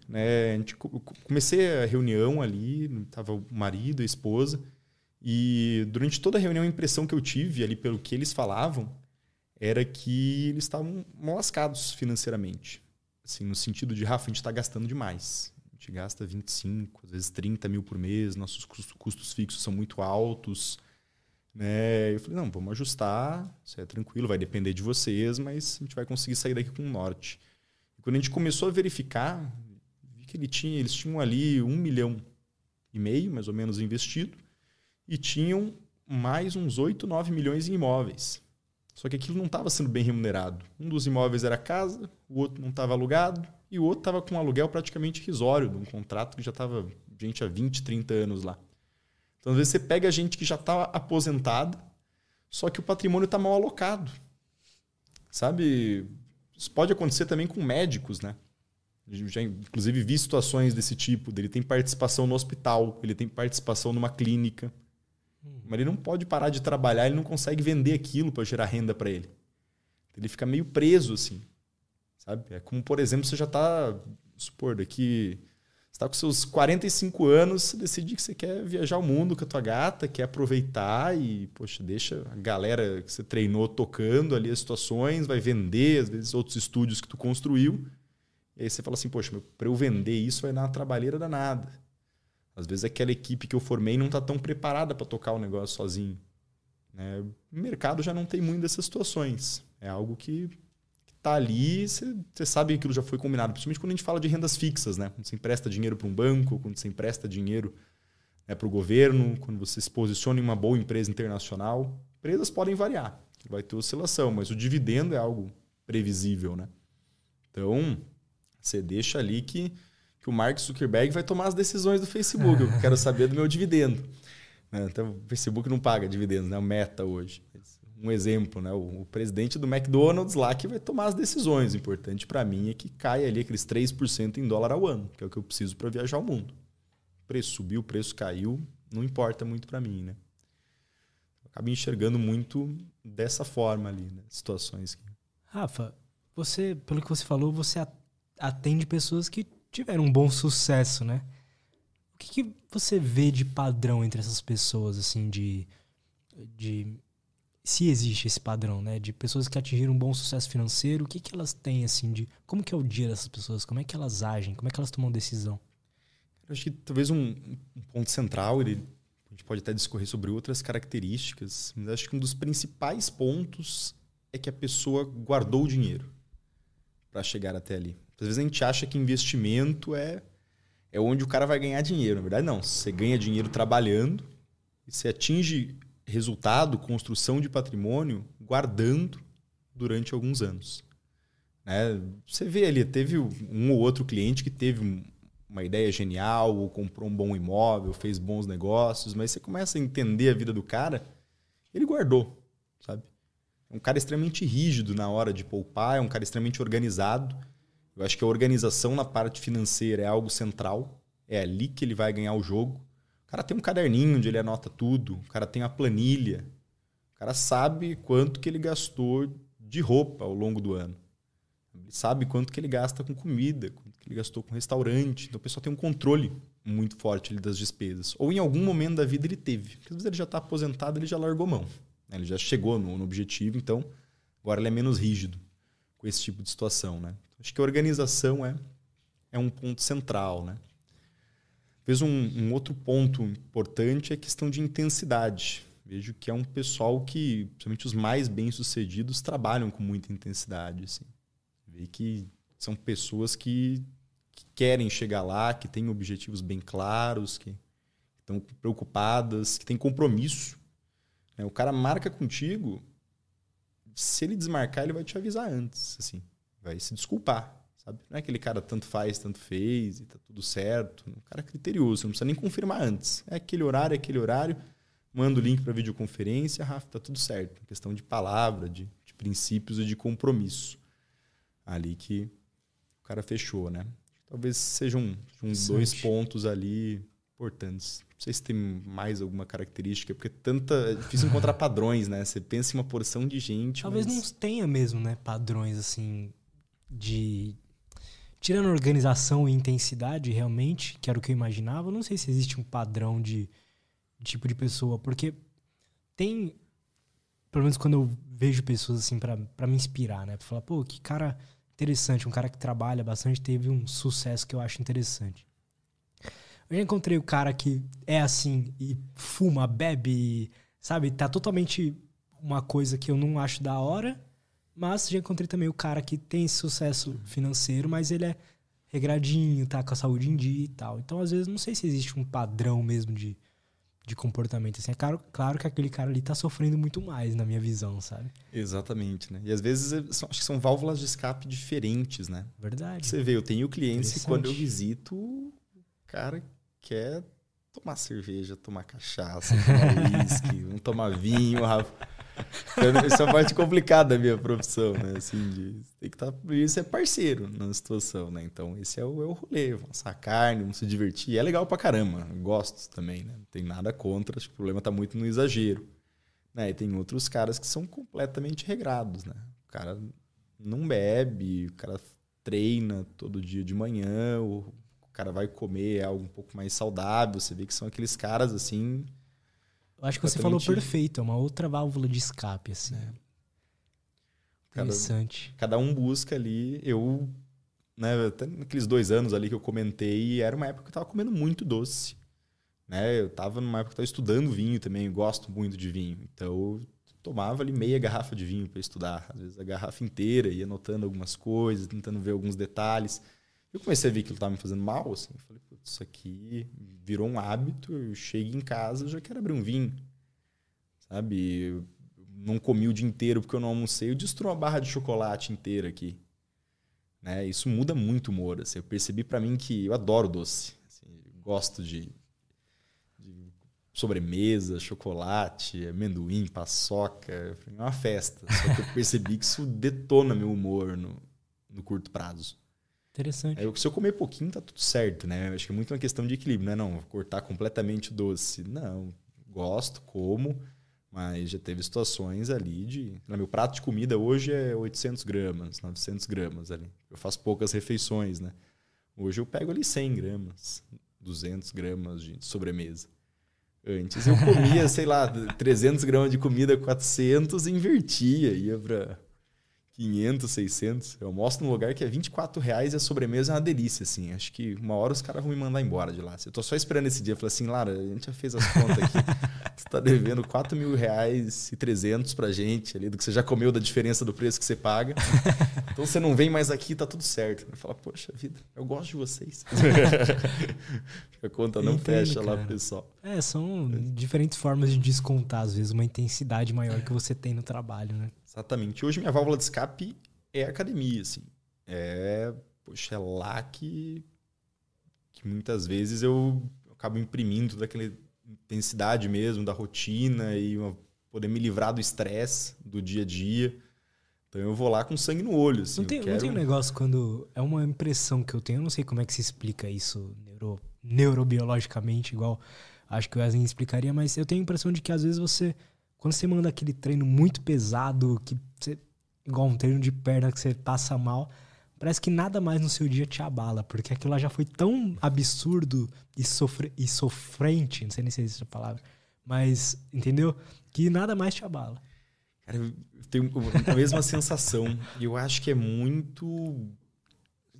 Né, a gente, comecei a reunião ali, estava o marido, a esposa, e durante toda a reunião a impressão que eu tive ali pelo que eles falavam era que eles estavam lascados financeiramente. Assim, no sentido de, Rafa, a gente está gastando demais. A gente gasta 25, às vezes 30 mil por mês, nossos custos fixos são muito altos. Né? Eu falei, não, vamos ajustar, isso é tranquilo, vai depender de vocês, mas a gente vai conseguir sair daqui com o norte. E quando a gente começou a verificar, vi que ele tinha, eles tinham ali um milhão e meio, mais ou menos, investido, e tinham mais uns 8, 9 milhões em imóveis. Só que aquilo não estava sendo bem remunerado. Um dos imóveis era casa, o outro não estava alugado, e o outro estava com um aluguel praticamente risório, de um contrato que já estava gente há 20, 30 anos lá. Então, às vezes, você pega gente que já está aposentada, só que o patrimônio está mal alocado. Sabe? Isso pode acontecer também com médicos, né? Já, inclusive, vi situações desse tipo. Ele tem participação no hospital, ele tem participação numa clínica. Mas ele não pode parar de trabalhar, ele não consegue vender aquilo para gerar renda para ele. Ele fica meio preso, assim. Sabe? É como, por exemplo, você já está, supor, daqui. Você está com seus 45 anos, você decide que você quer viajar o mundo com a tua gata, quer aproveitar e, poxa, deixa a galera que você treinou tocando ali as situações, vai vender, às vezes, outros estúdios que tu construiu. E aí você fala assim, poxa, para eu vender isso vai dar uma trabalheira danada. Às vezes aquela equipe que eu formei não está tão preparada para tocar o negócio sozinho. Né? O mercado já não tem muito dessas situações. É algo que está ali, você sabe que aquilo já foi combinado. Principalmente quando a gente fala de rendas fixas, né? Quando você empresta dinheiro para um banco, quando você empresta dinheiro né, para o governo, quando você se posiciona em uma boa empresa internacional. Empresas podem variar, vai ter oscilação, mas o dividendo é algo previsível, né? Então, você deixa ali que que o Mark Zuckerberg vai tomar as decisões do Facebook. Eu quero saber do meu dividendo. Né? Então, o Facebook não paga dividendos, né? O Meta hoje. Um exemplo, né? O, presidente do McDonald's lá que vai tomar as decisões. O importante para mim é que caia ali aqueles 3% em dólar ao ano, que é o que eu preciso para viajar o mundo. O preço subiu, o preço caiu, não importa muito para mim, né? Acabo enxergando muito dessa forma ali, né? Situações. Rafa, você, pelo que você falou, você atende pessoas que tiveram um bom sucesso, né? O que, que você vê de padrão entre essas pessoas, assim, de, de se existe esse padrão, né, de pessoas que atingiram um bom sucesso financeiro, o que que elas têm assim de como que é o dia dessas pessoas, como é que elas agem, como é que elas tomam decisão? Eu acho que talvez um, um ponto central, ele, a gente pode até discorrer sobre outras características, mas acho que um dos principais pontos é que a pessoa guardou o dinheiro para chegar até ali. Às vezes a gente acha que investimento é, é onde o cara vai ganhar dinheiro. Na verdade, não. Você ganha dinheiro trabalhando e você atinge resultado, construção de patrimônio, guardando durante alguns anos. Né? Você vê ali, teve um ou outro cliente que teve uma ideia genial, ou comprou um bom imóvel, fez bons negócios, mas você começa a entender a vida do cara, ele guardou, sabe? É um cara extremamente rígido na hora de poupar, é um cara extremamente organizado. Eu acho que a organização na parte financeira é algo central. É ali que ele vai ganhar o jogo. O cara tem um caderninho onde ele anota tudo. O cara tem a planilha. O cara sabe quanto que ele gastou de roupa ao longo do ano. Ele sabe quanto que ele gasta com comida, quanto que ele gastou com restaurante. Então o pessoal tem um controle muito forte das despesas. Ou em algum momento da vida ele teve. Porque às vezes ele já está aposentado, ele já largou mão. Né? Ele já chegou no, no objetivo, então agora ele é menos rígido com esse tipo de situação. Né? Acho que a organização é, é um ponto central, né? Talvez um, um, outro ponto importante é a questão de intensidade. Vejo que é um pessoal que, principalmente os mais bem-sucedidos, trabalham com muita intensidade. Assim. Vê que são pessoas que, que querem chegar lá, que têm objetivos bem claros, que estão preocupadas, que têm compromisso. Né? O cara marca contigo, se ele desmarcar, ele vai te avisar antes. assim vai se desculpar, sabe? Não é aquele cara tanto faz, tanto fez e tá tudo certo. Um cara criterioso, não precisa nem confirmar antes. É aquele horário, é aquele horário. Manda o link para videoconferência, Rafa, tá tudo certo. questão de palavra, de, de princípios e de compromisso. Ali que o cara fechou, né? Talvez sejam um, um dois pontos ali importantes. Não sei se tem mais alguma característica, porque tanta. É difícil encontrar padrões, né? Você pensa em uma porção de gente. Talvez mas... não tenha mesmo, né? Padrões assim de. Tirando organização e intensidade, realmente, que era o que eu imaginava, não sei se existe um padrão de, de tipo de pessoa, porque tem. Pelo menos quando eu vejo pessoas assim para me inspirar, né? Pra falar, pô, que cara interessante, um cara que trabalha bastante, teve um sucesso que eu acho interessante. Eu já encontrei o cara que é assim e fuma, bebe, sabe? Tá totalmente uma coisa que eu não acho da hora, mas já encontrei também o cara que tem sucesso financeiro, mas ele é regradinho, tá com a saúde em dia e tal. Então, às vezes, não sei se existe um padrão mesmo de, de comportamento. Assim, é claro, claro que aquele cara ali tá sofrendo muito mais, na minha visão, sabe? Exatamente, né? E às vezes é, são, acho que são válvulas de escape diferentes, né? Verdade. Você vê, eu tenho clientes e quando eu visito, cara quer tomar cerveja, tomar cachaça, tomar uísque, não tomar vinho, Rafa. Então, isso é a parte complicada da minha profissão, né? Assim, de, tem que estar. Tá, isso é parceiro na situação, né? Então, esse é o, é o rolê. Vamos assar carne, vamos se divertir. É legal pra caramba. Gosto também, né? Não tem nada contra. Acho que o problema tá muito no exagero. Né? E tem outros caras que são completamente regrados, né? O cara não bebe, o cara treina todo dia de manhã, o o cara vai comer algo um pouco mais saudável. Você vê que são aqueles caras assim. Eu acho que você falou perfeito, é uma outra válvula de escape, assim. É. Interessante. Cada, cada um busca ali. Eu, né, até naqueles dois anos ali que eu comentei, era uma época que eu tava comendo muito doce. Né? Eu tava numa época que eu tava estudando vinho também, eu gosto muito de vinho. Então eu tomava ali meia garrafa de vinho para estudar, às vezes a garrafa inteira, ia anotando algumas coisas, tentando ver alguns detalhes. Eu comecei a ver que ele estava me fazendo mal, assim. Eu falei, putz, isso aqui virou um hábito. Eu chego em casa, eu já quero abrir um vinho. Sabe? Eu não comi o dia inteiro porque eu não almocei. Eu destruo uma barra de chocolate inteira aqui. Né? Isso muda muito o humor. Assim. Eu percebi para mim que eu adoro doce. Assim, gosto de, de, sobremesa, chocolate, amendoim, paçoca. É uma festa. Só que eu percebi que isso detona meu humor no, no curto prazo. Interessante. É, se eu comer pouquinho, tá tudo certo, né? Acho que é muito uma questão de equilíbrio, né? Não, cortar completamente doce. Não, gosto, como, mas já teve situações ali de... Meu prato de comida hoje é 800 gramas, 900 gramas ali. Eu faço poucas refeições, né? Hoje eu pego ali 100 gramas, 200 gramas de sobremesa. Antes eu comia, sei lá, 300 gramas de comida, 400 e invertia, ia para 500, 600. Eu almoço num lugar que é 24 reais e a sobremesa é uma delícia, assim. Acho que uma hora os caras vão me mandar embora de lá. Eu tô só esperando esse dia. Eu falei assim, Lara, a gente já fez as contas aqui. você tá devendo 4 mil reais e 300 pra gente ali, do que você já comeu da diferença do preço que você paga. Então você não vem mais aqui, tá tudo certo. Eu falo, poxa vida, eu gosto de vocês. a conta não Entendo, fecha cara. lá pro pessoal. É, são diferentes formas de descontar, às vezes, uma intensidade maior que você tem no trabalho, né? Exatamente. Hoje minha válvula de escape é a academia, assim. É, poxa, é lá que, que muitas vezes eu acabo imprimindo daquela intensidade mesmo, da rotina e uma, poder me livrar do estresse do dia a dia. Então eu vou lá com sangue no olho. Assim, não, tem, quero... não tem um negócio quando. É uma impressão que eu tenho, eu não sei como é que se explica isso neuro, neurobiologicamente, igual acho que o Wesley explicaria, mas eu tenho a impressão de que às vezes você quando você manda aquele treino muito pesado, que você, igual um treino de perna que você passa mal, parece que nada mais no seu dia te abala, porque aquilo lá já foi tão absurdo e, sofre, e sofrente, não sei nem se existe essa palavra, mas, entendeu? Que nada mais te abala. Cara, eu tenho a mesma sensação. E eu acho que é muito.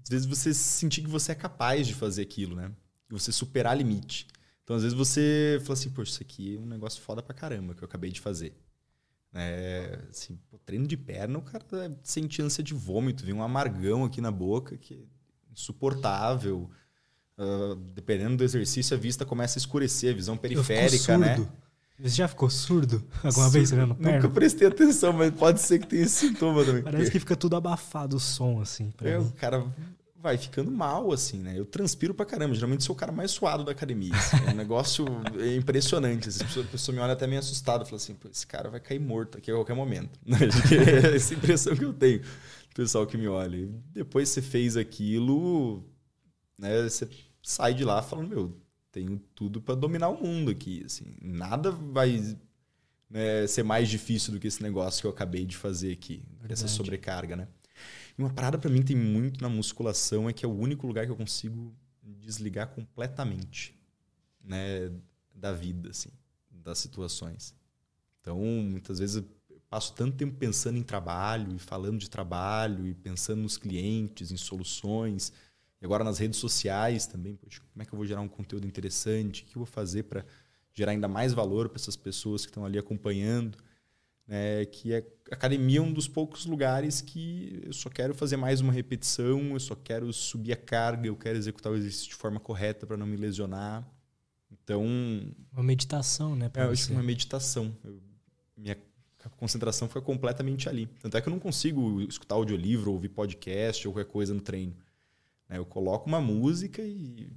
Às vezes você sentir que você é capaz de fazer aquilo, né? E você superar limite. Então, às vezes você fala assim, poxa, isso aqui é um negócio foda pra caramba que eu acabei de fazer. É, assim, pô, treino de perna, o cara sente ânsia de vômito, vem um amargão aqui na boca que é insuportável. Uh, dependendo do exercício, a vista começa a escurecer, a visão periférica, né? Você já ficou surdo alguma vez treinando perna? Nunca prestei atenção, mas pode ser que tenha esse sintoma também. Parece que fica tudo abafado o som, assim. É, o cara vai ficando mal, assim, né? Eu transpiro pra caramba. Geralmente sou o cara mais suado da academia. Assim. É um negócio impressionante. Assim. A pessoa me olha até meio assustado. Fala assim, esse cara vai cair morto aqui a qualquer momento. é essa impressão que eu tenho do pessoal que me olha. E depois você fez aquilo, né? Você sai de lá falando, meu, tenho tudo para dominar o mundo aqui. Assim. Nada vai né, ser mais difícil do que esse negócio que eu acabei de fazer aqui, Verdade. essa sobrecarga, né? E uma parada para mim tem muito na musculação é que é o único lugar que eu consigo desligar completamente, né, da vida, assim, das situações. Então, muitas vezes eu passo tanto tempo pensando em trabalho e falando de trabalho e pensando nos clientes, em soluções, e agora nas redes sociais também, poxa, como é que eu vou gerar um conteúdo interessante? O que eu vou fazer para gerar ainda mais valor para essas pessoas que estão ali acompanhando? Né? Que é, a academia é um dos poucos lugares que eu só quero fazer mais uma repetição, eu só quero subir a carga, eu quero executar o exercício de forma correta para não me lesionar. Então. Uma meditação, né? É, eu acho que uma meditação. Eu, minha concentração foi completamente ali. Tanto é que eu não consigo escutar audiolivro, ouvir podcast ou qualquer coisa no treino. Né? Eu coloco uma música e,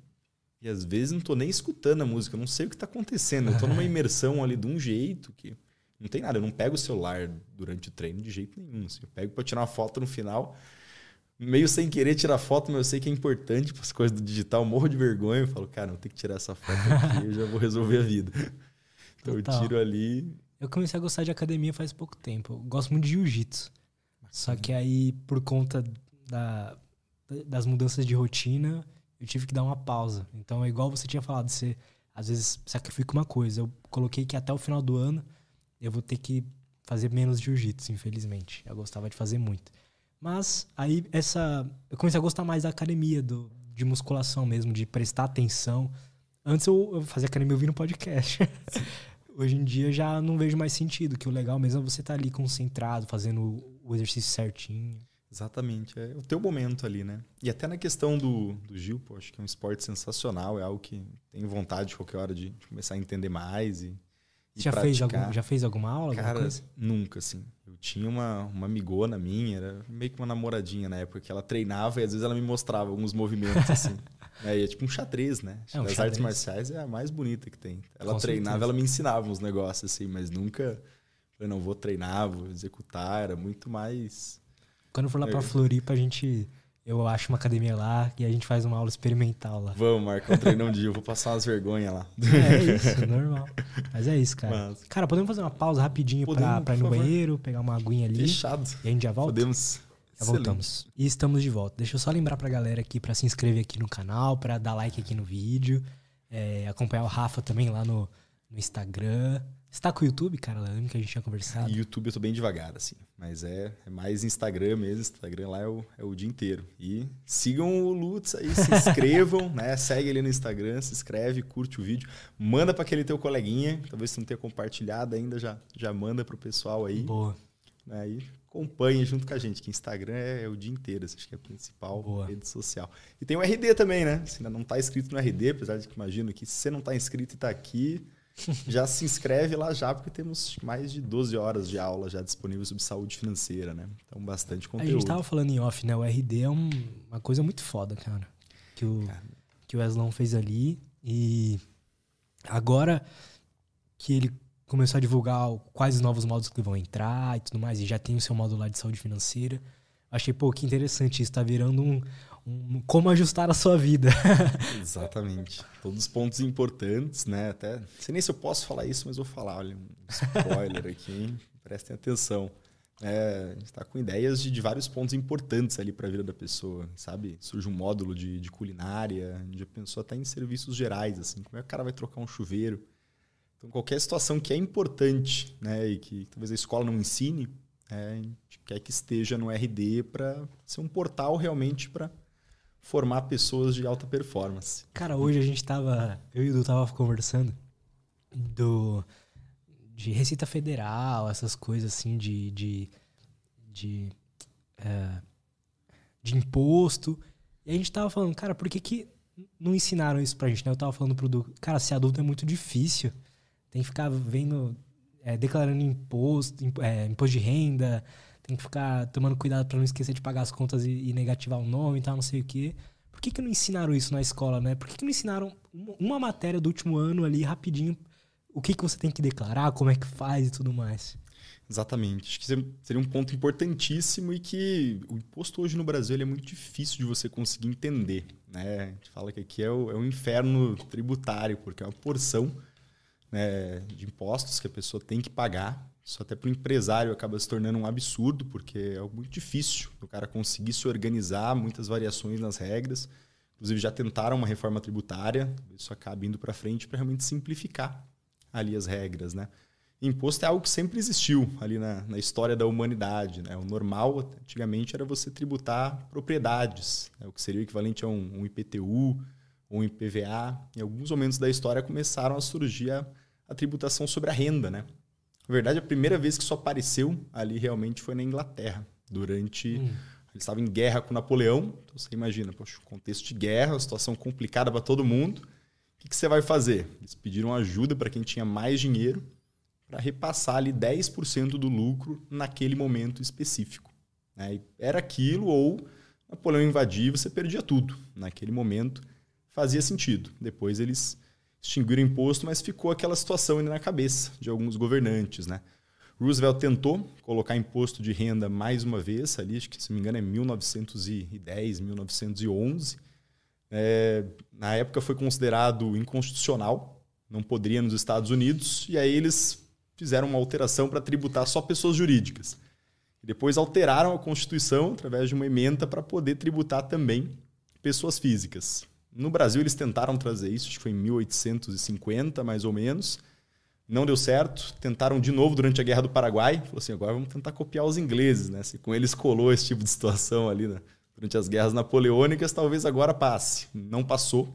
e às vezes não estou nem escutando a música, eu não sei o que está acontecendo. Eu estou numa imersão ali de um jeito que não tem nada. Eu não pego o celular durante o treino de jeito nenhum. Assim. Eu pego para tirar uma foto no final, meio sem querer tirar foto, mas eu sei que é importante para as coisas do digital. Eu morro de vergonha. Eu falo, cara, não tem que tirar essa foto aqui, eu já vou resolver a vida. Então Total. eu tiro ali. Eu comecei a gostar de academia faz pouco tempo. Eu gosto muito de jiu-jitsu. Só que aí, por conta da, das mudanças de rotina, eu tive que dar uma pausa. Então é igual você tinha falado, você às vezes sacrifica uma coisa. Eu coloquei que até o final do ano eu vou ter que fazer menos jiu-jitsu, infelizmente. Eu gostava de fazer muito. Mas aí essa eu comecei a gostar mais da academia, do, de musculação mesmo, de prestar atenção. Antes eu, eu fazia academia ouvindo podcast. Hoje em dia já não vejo mais sentido, que o legal mesmo é você estar tá ali concentrado, fazendo o exercício certinho. Exatamente, é o teu momento ali, né? E até na questão do, do Gil, pô, acho que é um esporte sensacional, é algo que tenho vontade de qualquer hora de, de começar a entender mais e, já fez, algum, já fez alguma aula? Cara, alguma nunca, assim. Eu tinha uma, uma amigona minha, era meio que uma namoradinha na época, que ela treinava e às vezes ela me mostrava alguns movimentos, assim. é, é tipo um xadrez, né? É um xadrez. artes marciais é a mais bonita que tem. Ela Com treinava, certeza. ela me ensinava uns negócios, assim, mas nunca... Eu não vou treinar, vou executar, era muito mais quando for lá pra Floripa, a gente. Eu acho uma academia lá e a gente faz uma aula experimental lá. Vamos, marcar um treino um dia, eu vou passar umas vergonhas lá. É isso, normal. Mas é isso, cara. Mas... Cara, podemos fazer uma pausa rapidinho podemos, pra, pra ir no favor. banheiro, pegar uma aguinha ali. Fechado. E a gente já volta? Podemos. Já voltamos. E estamos de volta. Deixa eu só lembrar pra galera aqui pra se inscrever aqui no canal, pra dar like aqui no vídeo, é, acompanhar o Rafa também lá no, no Instagram. Você tá com o YouTube, cara? Lembra que a gente tinha conversado? YouTube eu tô bem devagar, assim. Mas é, é mais Instagram mesmo. Instagram lá é o, é o dia inteiro. E sigam o Lutz aí, se inscrevam, né? Segue ele no Instagram, se inscreve, curte o vídeo. Manda para aquele teu coleguinha. Talvez você não tenha compartilhado ainda, já, já manda pro pessoal aí. Boa. Né? E acompanhe junto com a gente, que Instagram é, é o dia inteiro. Acho que é a principal Boa. rede social. E tem o RD também, né? Se ainda não tá inscrito no RD, apesar de que imagino que se você não tá inscrito e tá aqui já se inscreve lá já, porque temos mais de 12 horas de aula já disponível sobre saúde financeira, né? Então, bastante conteúdo. A gente tava falando em off, né? O RD é um, uma coisa muito foda, cara. Que o, que o Eslon fez ali. E agora que ele começou a divulgar quais os novos modos que vão entrar e tudo mais, e já tem o seu módulo lá de saúde financeira. Achei, pô, que interessante isso. Tá virando um, um, como ajustar a sua vida. Exatamente. Todos os pontos importantes, né? Até, não sei nem se eu posso falar isso, mas vou falar. Olha, um spoiler aqui, hein? Prestem atenção. É, a gente está com ideias de, de, vários pontos importantes ali para a vida da pessoa, sabe? Surge um módulo de, de culinária, a gente já pensou até em serviços gerais, assim, como é que o cara vai trocar um chuveiro. Então, qualquer situação que é importante, né, e que talvez a escola não ensine, é, a gente quer que esteja no RD para ser um portal realmente para formar pessoas de alta performance. Cara, hoje a gente tava. Eu e o Edu tava conversando do, de Receita Federal, essas coisas assim de. de, de, é, de imposto. E a gente tava falando, cara, por que, que não ensinaram isso pra gente, né? Eu tava falando pro Edu, cara, ser adulto é muito difícil. Tem que ficar vendo. É, declarando imposto, é, imposto de renda, tem que ficar tomando cuidado para não esquecer de pagar as contas e, e, negativar o nome e tal, não sei o quê. Por que, que não ensinaram isso na escola, né? Por que, que não ensinaram uma, matéria do último ano ali, rapidinho, o que, que você tem que declarar, como é que faz e tudo mais? Exatamente. Acho que seria um ponto importantíssimo e que o imposto hoje no Brasil é muito difícil de você conseguir entender. Né? A gente fala que aqui é o, é o inferno tributário, porque é uma porção né, de impostos que a pessoa tem que pagar. Isso até para o empresário acaba se tornando um absurdo, porque é muito difícil o cara conseguir se organizar, muitas variações nas regras. Inclusive já tentaram uma reforma tributária, isso acaba indo para frente para realmente simplificar ali as regras, né? Imposto é algo que sempre existiu ali na, na história da humanidade. Né? O normal, antigamente, era você tributar propriedades, né? o que seria o equivalente a um, um IPTU ou um IPVA. Em alguns momentos da história começaram a surgir a, a tributação sobre a renda. Né? Na verdade, a primeira vez que isso apareceu ali realmente foi na Inglaterra, durante. Hum. Ele estava em guerra com Napoleão. Então você imagina, poxa, contexto de guerra, situação complicada para todo mundo. O que, que você vai fazer? Eles pediram ajuda para quem tinha mais dinheiro para repassar ali 10% do lucro naquele momento específico. Né? Era aquilo ou Napoleão invadia você perdia tudo. Naquele momento fazia sentido. Depois eles extinguiram o imposto, mas ficou aquela situação ainda na cabeça de alguns governantes. Né? Roosevelt tentou colocar imposto de renda mais uma vez, ali, acho que se não me engano é 1910, 1911. É, na época foi considerado inconstitucional, não poderia nos Estados Unidos, e aí eles fizeram uma alteração para tributar só pessoas jurídicas. Depois alteraram a Constituição através de uma emenda para poder tributar também pessoas físicas. No Brasil, eles tentaram trazer isso, acho que foi em 1850, mais ou menos. Não deu certo. Tentaram de novo durante a Guerra do Paraguai. Falou assim: agora vamos tentar copiar os ingleses. Né? Se com eles colou esse tipo de situação ali né? durante as guerras napoleônicas, talvez agora passe. Não passou.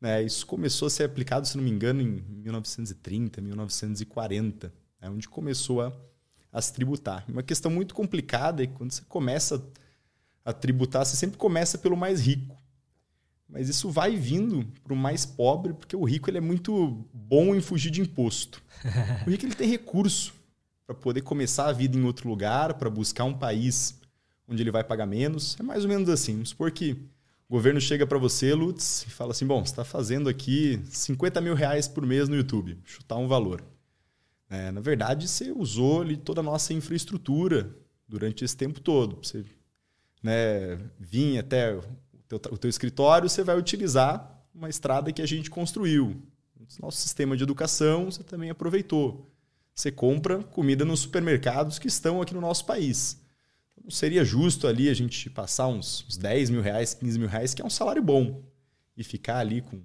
Né? Isso começou a ser aplicado, se não me engano, em 1930, 1940, né? onde começou a, a se tributar. Uma questão muito complicada é que quando você começa a tributar, você sempre começa pelo mais rico. Mas isso vai vindo para o mais pobre, porque o rico ele é muito bom em fugir de imposto. O rico ele tem recurso para poder começar a vida em outro lugar, para buscar um país onde ele vai pagar menos. É mais ou menos assim. Vamos supor que o governo chega para você, Lutz, e fala assim: bom, você está fazendo aqui 50 mil reais por mês no YouTube, chutar um valor. É, na verdade, você usou ali toda a nossa infraestrutura durante esse tempo todo. Você né, vir até teu, o teu escritório, você vai utilizar uma estrada que a gente construiu. Nosso sistema de educação você também aproveitou. Você compra comida nos supermercados que estão aqui no nosso país não seria justo ali a gente passar uns, uns 10 mil reais, 15 mil reais, que é um salário bom, e ficar ali com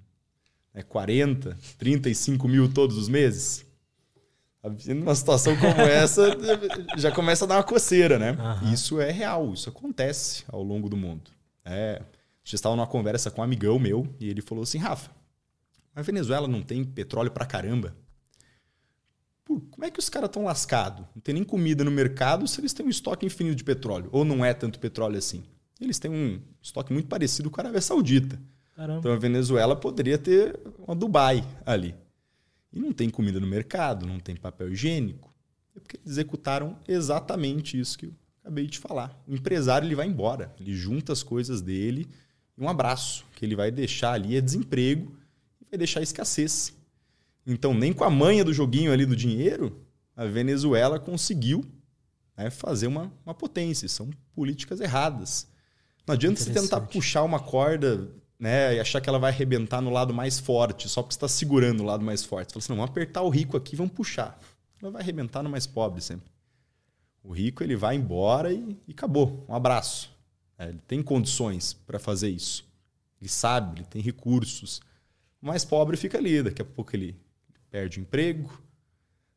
né, 40, 35 mil todos os meses? Numa situação como essa, já começa a dar uma coceira, né? Uhum. Isso é real, isso acontece ao longo do mundo. É, a gente estava numa conversa com um amigão meu e ele falou assim: Rafa, a Venezuela não tem petróleo pra caramba? Pô, como é que os caras estão lascados? Não tem nem comida no mercado se eles têm um estoque infinito de petróleo. Ou não é tanto petróleo assim. Eles têm um estoque muito parecido com a Arábia Saudita. Caramba. Então a Venezuela poderia ter uma Dubai ali. E não tem comida no mercado, não tem papel higiênico. É porque eles executaram exatamente isso que eu acabei de falar. O empresário ele vai embora, ele junta as coisas dele um abraço que ele vai deixar ali é desemprego e vai deixar escassez. Então, nem com a manha do joguinho ali do dinheiro, a Venezuela conseguiu né, fazer uma, uma potência. São políticas erradas. Não adianta você tentar puxar uma corda né, e achar que ela vai arrebentar no lado mais forte, só porque você está segurando o lado mais forte. Você fala assim, não, vamos apertar o rico aqui vamos puxar. Ela vai arrebentar no mais pobre sempre. O rico ele vai embora e, e acabou. Um abraço. É, ele tem condições para fazer isso. Ele sabe, ele tem recursos. O mais pobre fica ali. Daqui a pouco ele perde o emprego,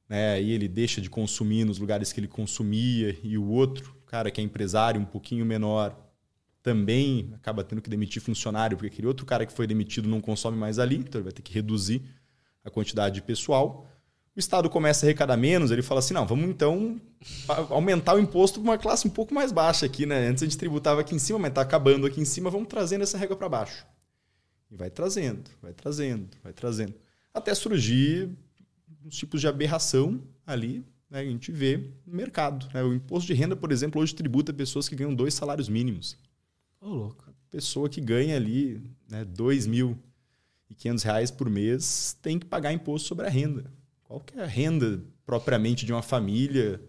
né? aí ele deixa de consumir nos lugares que ele consumia, e o outro, cara que é empresário um pouquinho menor, também acaba tendo que demitir funcionário, porque aquele outro cara que foi demitido não consome mais ali, então ele vai ter que reduzir a quantidade de pessoal. O Estado começa a arrecadar menos, ele fala assim: não, vamos então aumentar o imposto para uma classe um pouco mais baixa aqui, né? Antes a gente tributava aqui em cima, mas está acabando aqui em cima, vamos trazendo essa régua para baixo. E vai trazendo, vai trazendo, vai trazendo até surgir uns tipos de aberração ali, né, a gente vê no mercado. Né? O imposto de renda, por exemplo, hoje tributa pessoas que ganham dois salários mínimos. Ô, oh, louco. Pessoa que ganha ali né, dois mil e quinhentos reais por mês tem que pagar imposto sobre a renda. Qual que é a renda propriamente de uma família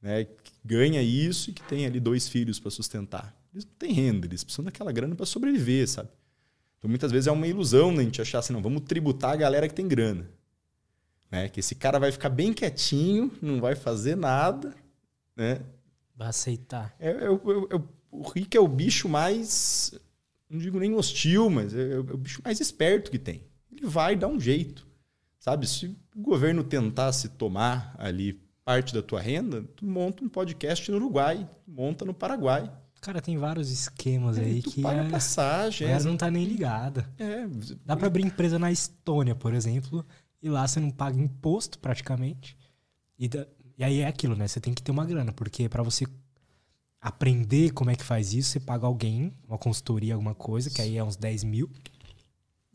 né, que ganha isso e que tem ali dois filhos para sustentar? Eles não têm renda, eles precisam daquela grana para sobreviver, sabe? Então muitas vezes é uma ilusão né, a gente achar assim, não, vamos tributar a galera que tem grana. Né? Que esse cara vai ficar bem quietinho, não vai fazer nada, né? Vai aceitar. É, é, é, é, o rico é o bicho mais, não digo nem hostil, mas é, é, o bicho mais esperto que tem. Ele vai dar um jeito. Sabe, se o governo tentasse tomar ali parte da tua renda, tu monta um podcast no Uruguai, monta no Paraguai. Cara, tem vários esquemas é, aí que paga é, passagem. Ela não tá nem ligada. É, Dá para abrir empresa na Estônia, por exemplo, e lá você não paga imposto praticamente. E, da, e aí é aquilo, né? Você tem que ter uma grana, porque para você aprender como é que faz isso, você paga alguém, uma consultoria, alguma coisa, que aí é uns 10 mil.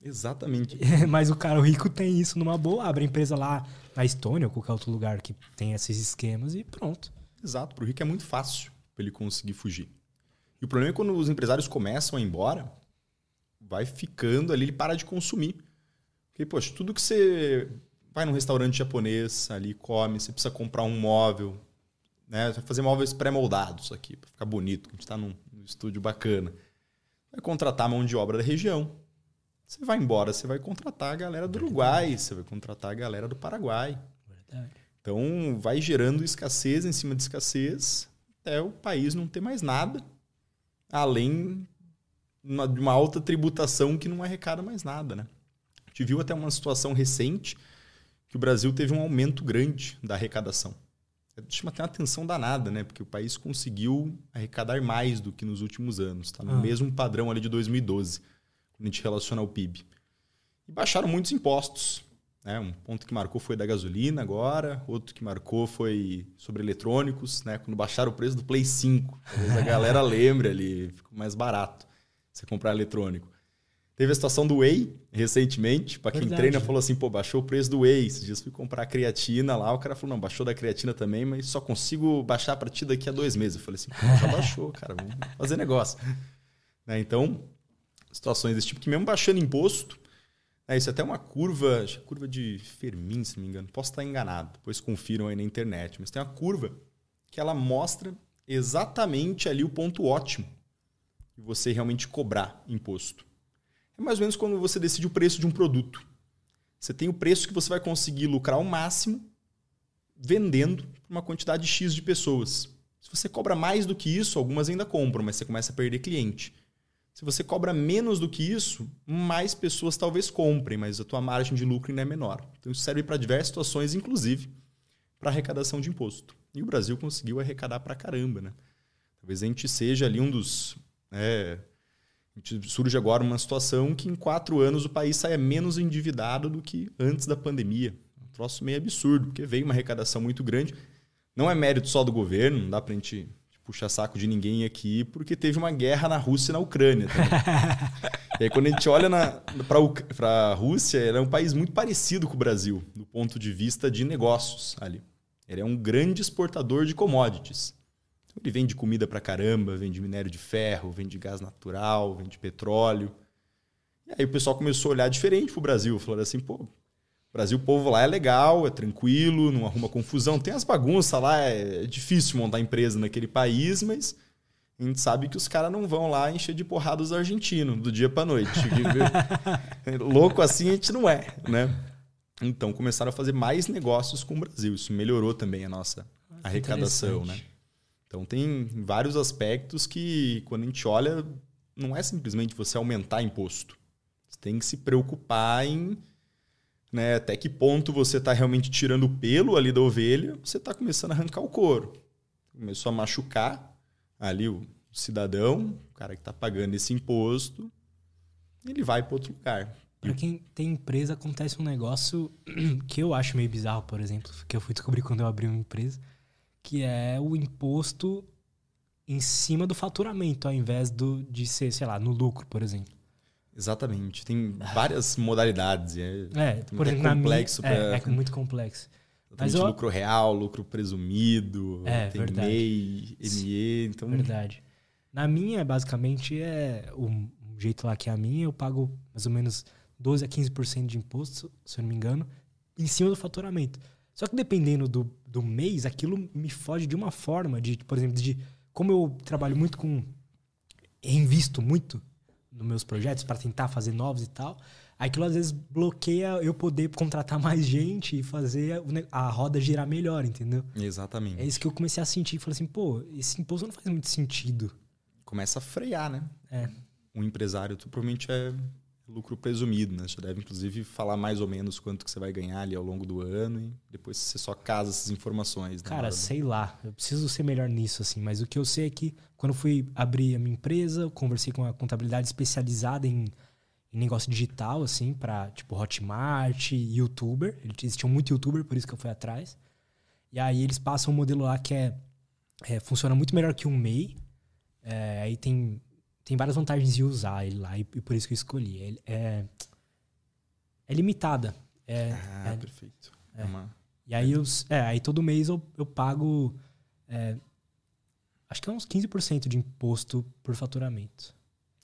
Exatamente. Mas o cara rico tem isso numa boa, abre a empresa lá na Estônia ou qualquer outro lugar que tem esses esquemas e pronto. Exato, pro rico é muito fácil para ele conseguir fugir. E o problema é quando os empresários começam a ir embora, vai ficando ali, ele para de consumir. Porque, poxa, tudo que você vai num restaurante japonês ali, come, você precisa comprar um móvel, né? Vai fazer móveis pré-moldados aqui, para ficar bonito, a gente está num, num estúdio bacana. Vai contratar mão de obra da região. Você vai embora, você vai contratar a galera do Uruguai, você vai contratar a galera do Paraguai. Verdade. Então, vai gerando escassez em cima de escassez até o país não ter mais nada além de uma alta tributação que não arrecada mais nada, né? A gente viu até uma situação recente que o Brasil teve um aumento grande da arrecadação. Chama até uma atenção danada, né? Porque o país conseguiu arrecadar mais do que nos últimos anos. Está no ah. mesmo padrão ali de 2012, quando a gente relaciona ao PIB. E baixaram muitos impostos. Né? Um ponto que marcou foi da gasolina agora, outro que marcou foi sobre eletrônicos, né? quando baixaram o preço do Play 5. Talvez a galera lembre ali, ficou mais barato você comprar eletrônico. Teve a situação do Whey recentemente. Para quem Verdade. treina, falou assim: pô, baixou o preço do Whey. Esses dias fui comprar creatina lá. O cara falou: não, baixou da creatina também, mas só consigo baixar para ti daqui a dois meses. Eu falei assim: pô, já baixou, cara, vamos fazer negócio. né? Então, situações desse tipo que, mesmo baixando imposto, é, isso até uma curva, curva de Fermin, se não me engano. Posso estar enganado, depois confiram aí na internet. Mas tem uma curva que ela mostra exatamente ali o ponto ótimo de você realmente cobrar imposto. É mais ou menos quando você decide o preço de um produto. Você tem o preço que você vai conseguir lucrar ao máximo vendendo para uma quantidade X de pessoas. Se você cobra mais do que isso, algumas ainda compram, mas você começa a perder cliente. Se você cobra menos do que isso, mais pessoas talvez comprem, mas a tua margem de lucro ainda é menor. Então isso serve para diversas situações, inclusive para arrecadação de imposto. E o Brasil conseguiu arrecadar para caramba, né? Talvez a gente seja ali um dos... É, a gente surge agora uma situação que em quatro anos o país saia menos endividado do que antes da pandemia. Um troço meio absurdo, porque veio uma arrecadação muito grande. Não é mérito só do governo, não dá para a gente puxar saco de ninguém aqui, porque teve uma guerra na Rússia e na Ucrânia. e aí, quando a gente olha para a Rússia, ela é um país muito parecido com o Brasil, do ponto de vista de negócios ali. Ele é um grande exportador de commodities. Então, ele vende comida para caramba, vende minério de ferro, vende gás natural, vende petróleo. E aí o pessoal começou a olhar diferente para o Brasil, falando assim, pô, Brasil, o povo lá é legal, é tranquilo, não arruma confusão. Tem as bagunças lá, é difícil montar empresa naquele país, mas a gente sabe que os caras não vão lá encher de porrada os argentinos do dia para noite. Louco assim a gente não é, né? Então começaram a fazer mais negócios com o Brasil. Isso melhorou também a nossa ah, arrecadação, né? Então tem vários aspectos que quando a gente olha, não é simplesmente você aumentar imposto. Você tem que se preocupar em né, até que ponto você está realmente tirando o pelo ali da ovelha, você está começando a arrancar o couro. Começou a machucar ali o cidadão, o cara que está pagando esse imposto, ele vai para outro lugar. Para quem tem empresa, acontece um negócio que eu acho meio bizarro, por exemplo, que eu fui descobrir quando eu abri uma empresa, que é o imposto em cima do faturamento, ao invés do, de ser, sei lá, no lucro, por exemplo. Exatamente. Tem várias modalidades. É, é por exemplo, é complexo. Minha, pra... é, é, muito complexo. Mas eu... lucro real, lucro presumido, é, tem verdade. MEI, ME, então... Verdade. Na minha, basicamente, é o jeito lá que é a minha, eu pago mais ou menos 12 a 15% de imposto, se eu não me engano, em cima do faturamento. Só que dependendo do, do mês, aquilo me foge de uma forma, de, por exemplo, de como eu trabalho muito com. invisto muito nos meus projetos para tentar fazer novos e tal, aquilo às vezes bloqueia eu poder contratar mais gente e fazer a roda girar melhor, entendeu? Exatamente. É isso que eu comecei a sentir. Falei assim, pô, esse imposto não faz muito sentido. Começa a frear, né? É. Um empresário, tu provavelmente é lucro presumido, né? Você deve, inclusive, falar mais ou menos quanto que você vai ganhar ali ao longo do ano e depois você só casa essas informações. Né? Cara, sei lá. Eu preciso ser melhor nisso, assim. Mas o que eu sei é que quando eu fui abrir a minha empresa, eu conversei com a contabilidade especializada em, em negócio digital, assim, para tipo Hotmart, YouTuber. Eles tinham muito YouTuber, por isso que eu fui atrás. E aí eles passam um modelo lá que é, é funciona muito melhor que um MEI. É, aí tem tem várias vantagens de usar ele lá e, por isso que eu escolhi. Ele é, é limitada. É, ah, é, perfeito. É. Uma... E aí, eu, é, aí todo mês eu, eu pago. É, acho que é uns 15% de imposto por faturamento.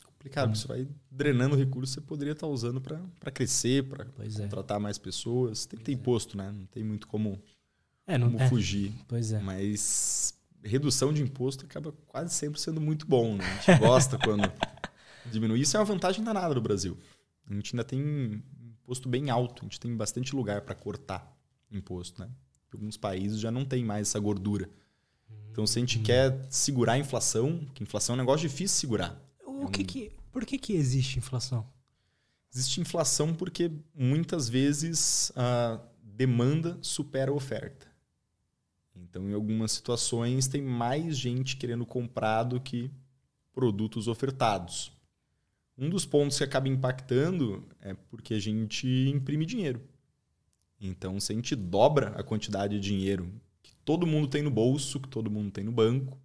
Complicado, então, você vai drenando recursos que você poderia estar usando para crescer, para é. contratar mais pessoas. Tem que ter imposto, né? Não tem muito como, é, não, como fugir. Pois é. Mas redução de imposto acaba quase sempre sendo muito bom. Né? A gente gosta quando diminui. Isso é uma vantagem danada no Brasil. A gente ainda tem imposto bem alto, a gente tem bastante lugar para cortar imposto. Né? Alguns países já não tem mais essa gordura. Então, se a gente hum. quer segurar a inflação, que inflação é um negócio difícil de segurar. O é que que, por que, que existe inflação? Existe inflação porque muitas vezes a demanda supera a oferta. Então, em algumas situações, tem mais gente querendo comprar do que produtos ofertados. Um dos pontos que acaba impactando é porque a gente imprime dinheiro. Então, se a gente dobra a quantidade de dinheiro que todo mundo tem no bolso, que todo mundo tem no banco,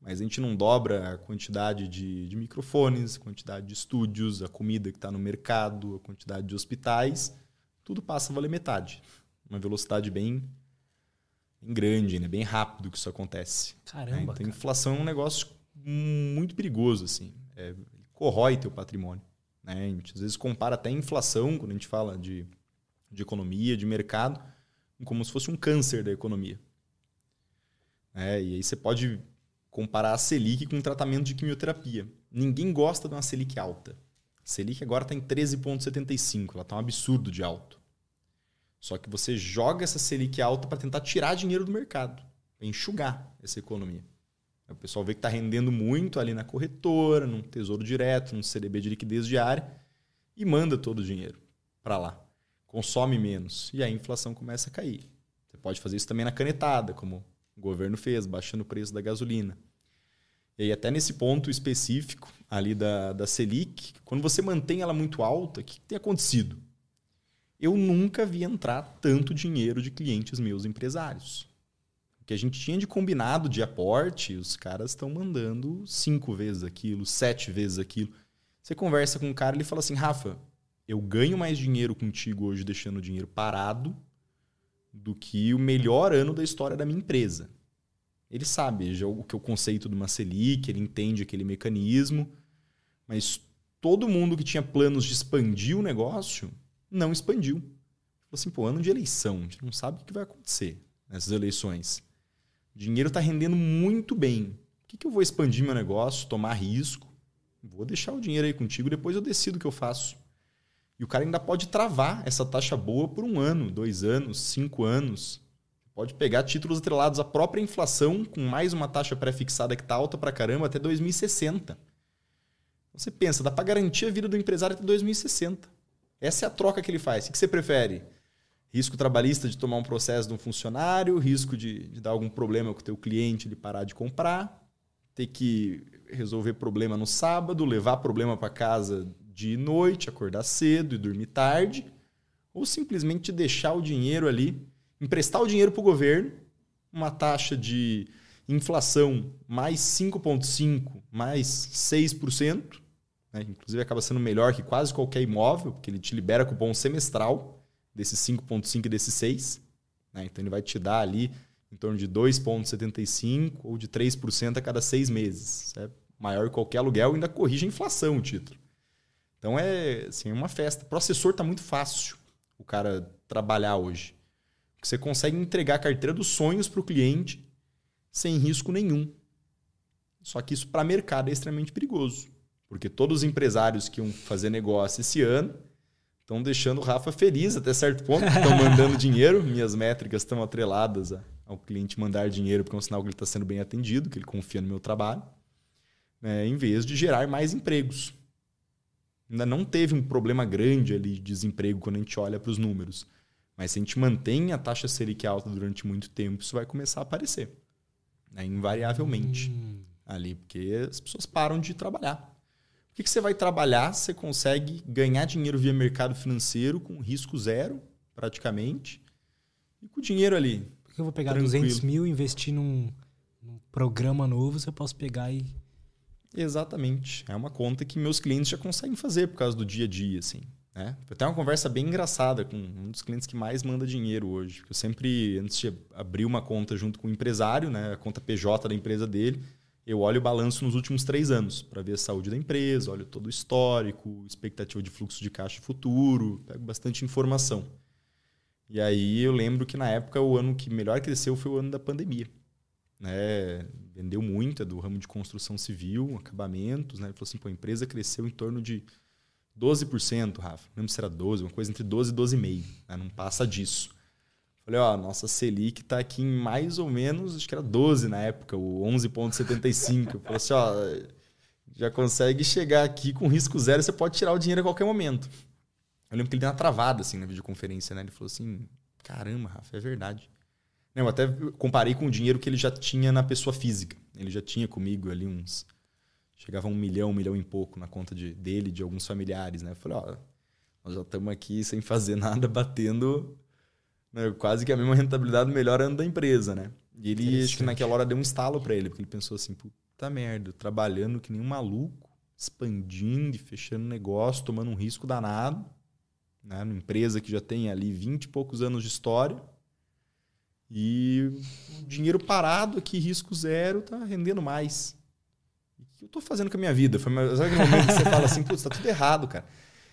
mas a gente não dobra a quantidade de, de microfones, a quantidade de estúdios, a comida que está no mercado, a quantidade de hospitais, tudo passa a valer metade. Uma velocidade bem grande, né? bem rápido que isso acontece. Caramba. Né? Então, cara. inflação é um negócio muito perigoso, assim. É, corrói teu patrimônio. Né? A gente às vezes compara até a inflação, quando a gente fala de, de economia, de mercado, como se fosse um câncer da economia. É, e aí você pode comparar a Selic com um tratamento de quimioterapia. Ninguém gosta de uma Selic alta. A Selic agora está em 13,75, ela está um absurdo de alto. Só que você joga essa Selic alta para tentar tirar dinheiro do mercado, enxugar essa economia. O pessoal vê que está rendendo muito ali na corretora, num tesouro direto, num CDB de liquidez diária e manda todo o dinheiro para lá. Consome menos e a inflação começa a cair. Você pode fazer isso também na canetada, como o governo fez, baixando o preço da gasolina. E aí, até nesse ponto específico ali da, da Selic, quando você mantém ela muito alta, o que tem acontecido? Eu nunca vi entrar tanto dinheiro de clientes meus empresários. O que a gente tinha de combinado de aporte, os caras estão mandando cinco vezes aquilo, sete vezes aquilo. Você conversa com um cara ele fala assim: Rafa, eu ganho mais dinheiro contigo hoje deixando o dinheiro parado do que o melhor ano da história da minha empresa. Ele sabe já o que é o conceito de uma Selic, ele entende aquele mecanismo, mas todo mundo que tinha planos de expandir o negócio não expandiu. Falou assim, pô, ano de eleição, a gente não sabe o que vai acontecer nessas eleições. O dinheiro está rendendo muito bem. Por que, que eu vou expandir meu negócio, tomar risco? Vou deixar o dinheiro aí contigo, depois eu decido o que eu faço. E o cara ainda pode travar essa taxa boa por um ano, dois anos, cinco anos. Pode pegar títulos atrelados à própria inflação, com mais uma taxa pré-fixada que está alta para caramba, até 2060. Você pensa, dá para garantir a vida do empresário até 2060. Essa é a troca que ele faz. O que você prefere? Risco trabalhista de tomar um processo de um funcionário, risco de, de dar algum problema com o teu cliente, de parar de comprar, ter que resolver problema no sábado, levar problema para casa de noite, acordar cedo e dormir tarde, ou simplesmente deixar o dinheiro ali, emprestar o dinheiro para o governo, uma taxa de inflação mais 5,5%, mais 6%, né? Inclusive acaba sendo melhor que quase qualquer imóvel, porque ele te libera cupom semestral desses 5,5 e desses 6. Né? Então ele vai te dar ali em torno de 2,75 ou de 3% a cada seis meses. Isso é maior que qualquer aluguel ainda corrige a inflação o título. Então é assim, é uma festa. O processor está muito fácil. O o cara trabalhar hoje. Porque você consegue entregar a carteira dos sonhos para o cliente sem risco nenhum. Só que isso para mercado é extremamente perigoso. Porque todos os empresários que iam fazer negócio esse ano estão deixando o Rafa feliz até certo ponto, estão mandando dinheiro. Minhas métricas estão atreladas ao cliente mandar dinheiro, porque é um sinal que ele está sendo bem atendido, que ele confia no meu trabalho, né, em vez de gerar mais empregos. Ainda não teve um problema grande ali de desemprego quando a gente olha para os números. Mas se a gente mantém a taxa Selic alta durante muito tempo, isso vai começar a aparecer. Né, invariavelmente. Hum. Ali, porque as pessoas param de trabalhar. O que, que você vai trabalhar? Você consegue ganhar dinheiro via mercado financeiro com risco zero, praticamente, e com o dinheiro ali. Porque eu vou pegar tranquilo. 200 mil, investir num, num programa novo, você posso pegar e. Exatamente. É uma conta que meus clientes já conseguem fazer por causa do dia a dia, assim. Né? Eu tenho uma conversa bem engraçada com um dos clientes que mais manda dinheiro hoje. Eu sempre, antes de abrir uma conta junto com o empresário, né, a conta PJ da empresa dele, eu olho o balanço nos últimos três anos para ver a saúde da empresa, olho todo o histórico, expectativa de fluxo de caixa futuro, pego bastante informação. E aí eu lembro que na época o ano que melhor cresceu foi o ano da pandemia. Né? Vendeu muito, é do ramo de construção civil, acabamentos. Né? Ele falou assim, pô, a empresa cresceu em torno de 12%, Rafa. Não lembro se era 12%, uma coisa entre 12% e 12,5%. Né? Não passa disso. Falei, ó, nossa Selic está aqui em mais ou menos, acho que era 12 na época, o 11,75. Eu falei assim, ó, já consegue chegar aqui com risco zero, você pode tirar o dinheiro a qualquer momento. Eu lembro que ele deu uma travada assim na videoconferência, né? Ele falou assim: caramba, Rafa, é verdade. Eu até comparei com o dinheiro que ele já tinha na pessoa física. Ele já tinha comigo ali uns. Chegava um milhão, um milhão e pouco na conta de, dele, de alguns familiares, né? Eu falei: ó, nós já estamos aqui sem fazer nada, batendo né, quase que a mesma rentabilidade do melhor ano da empresa, né? E ele, acho que naquela hora deu um estalo para ele, porque ele pensou assim: puta merda, trabalhando que nem um maluco, expandindo e fechando negócio, tomando um risco danado né? Uma empresa que já tem ali 20 e poucos anos de história. E dinheiro parado aqui, risco zero, tá rendendo mais. o que eu tô fazendo com a minha vida? Foi aquele momento que você fala assim, putz, tá tudo errado, cara.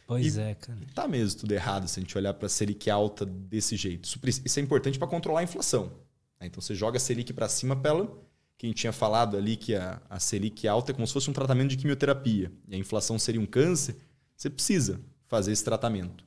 Pois e, é, cara. Tá mesmo tudo errado se a gente olhar para a Selic alta desse jeito. Isso é importante para controlar a inflação. Né? Então você joga a Selic para cima pela que a gente tinha falado ali que a, a Selic alta é como se fosse um tratamento de quimioterapia e a inflação seria um câncer, você precisa fazer esse tratamento.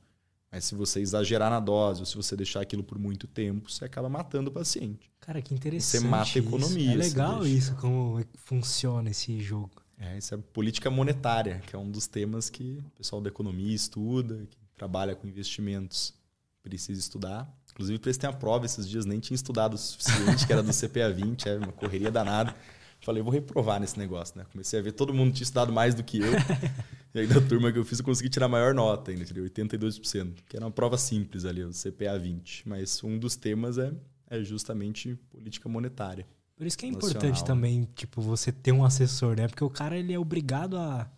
Mas se você exagerar na dose, ou se você deixar aquilo por muito tempo, você acaba matando o paciente. Cara, que interessante. Você mata a economia. É legal isso, como funciona esse jogo. É, isso é política monetária, que é um dos temas que o pessoal da economia estuda, que trabalha com investimentos precisa estudar. Inclusive, prestei a prova esses dias, nem tinha estudado o suficiente, que era do CPA 20, é uma correria danada. Falei, vou reprovar nesse negócio, né? Comecei a ver todo mundo tinha estudado mais do que eu. e aí, da turma que eu fiz, eu consegui tirar a maior nota ainda, tirei 82%, que era uma prova simples ali, o CPA 20. Mas um dos temas é, é justamente política monetária. Por isso que é importante também, tipo, você ter um assessor, né? Porque o cara, ele é obrigado a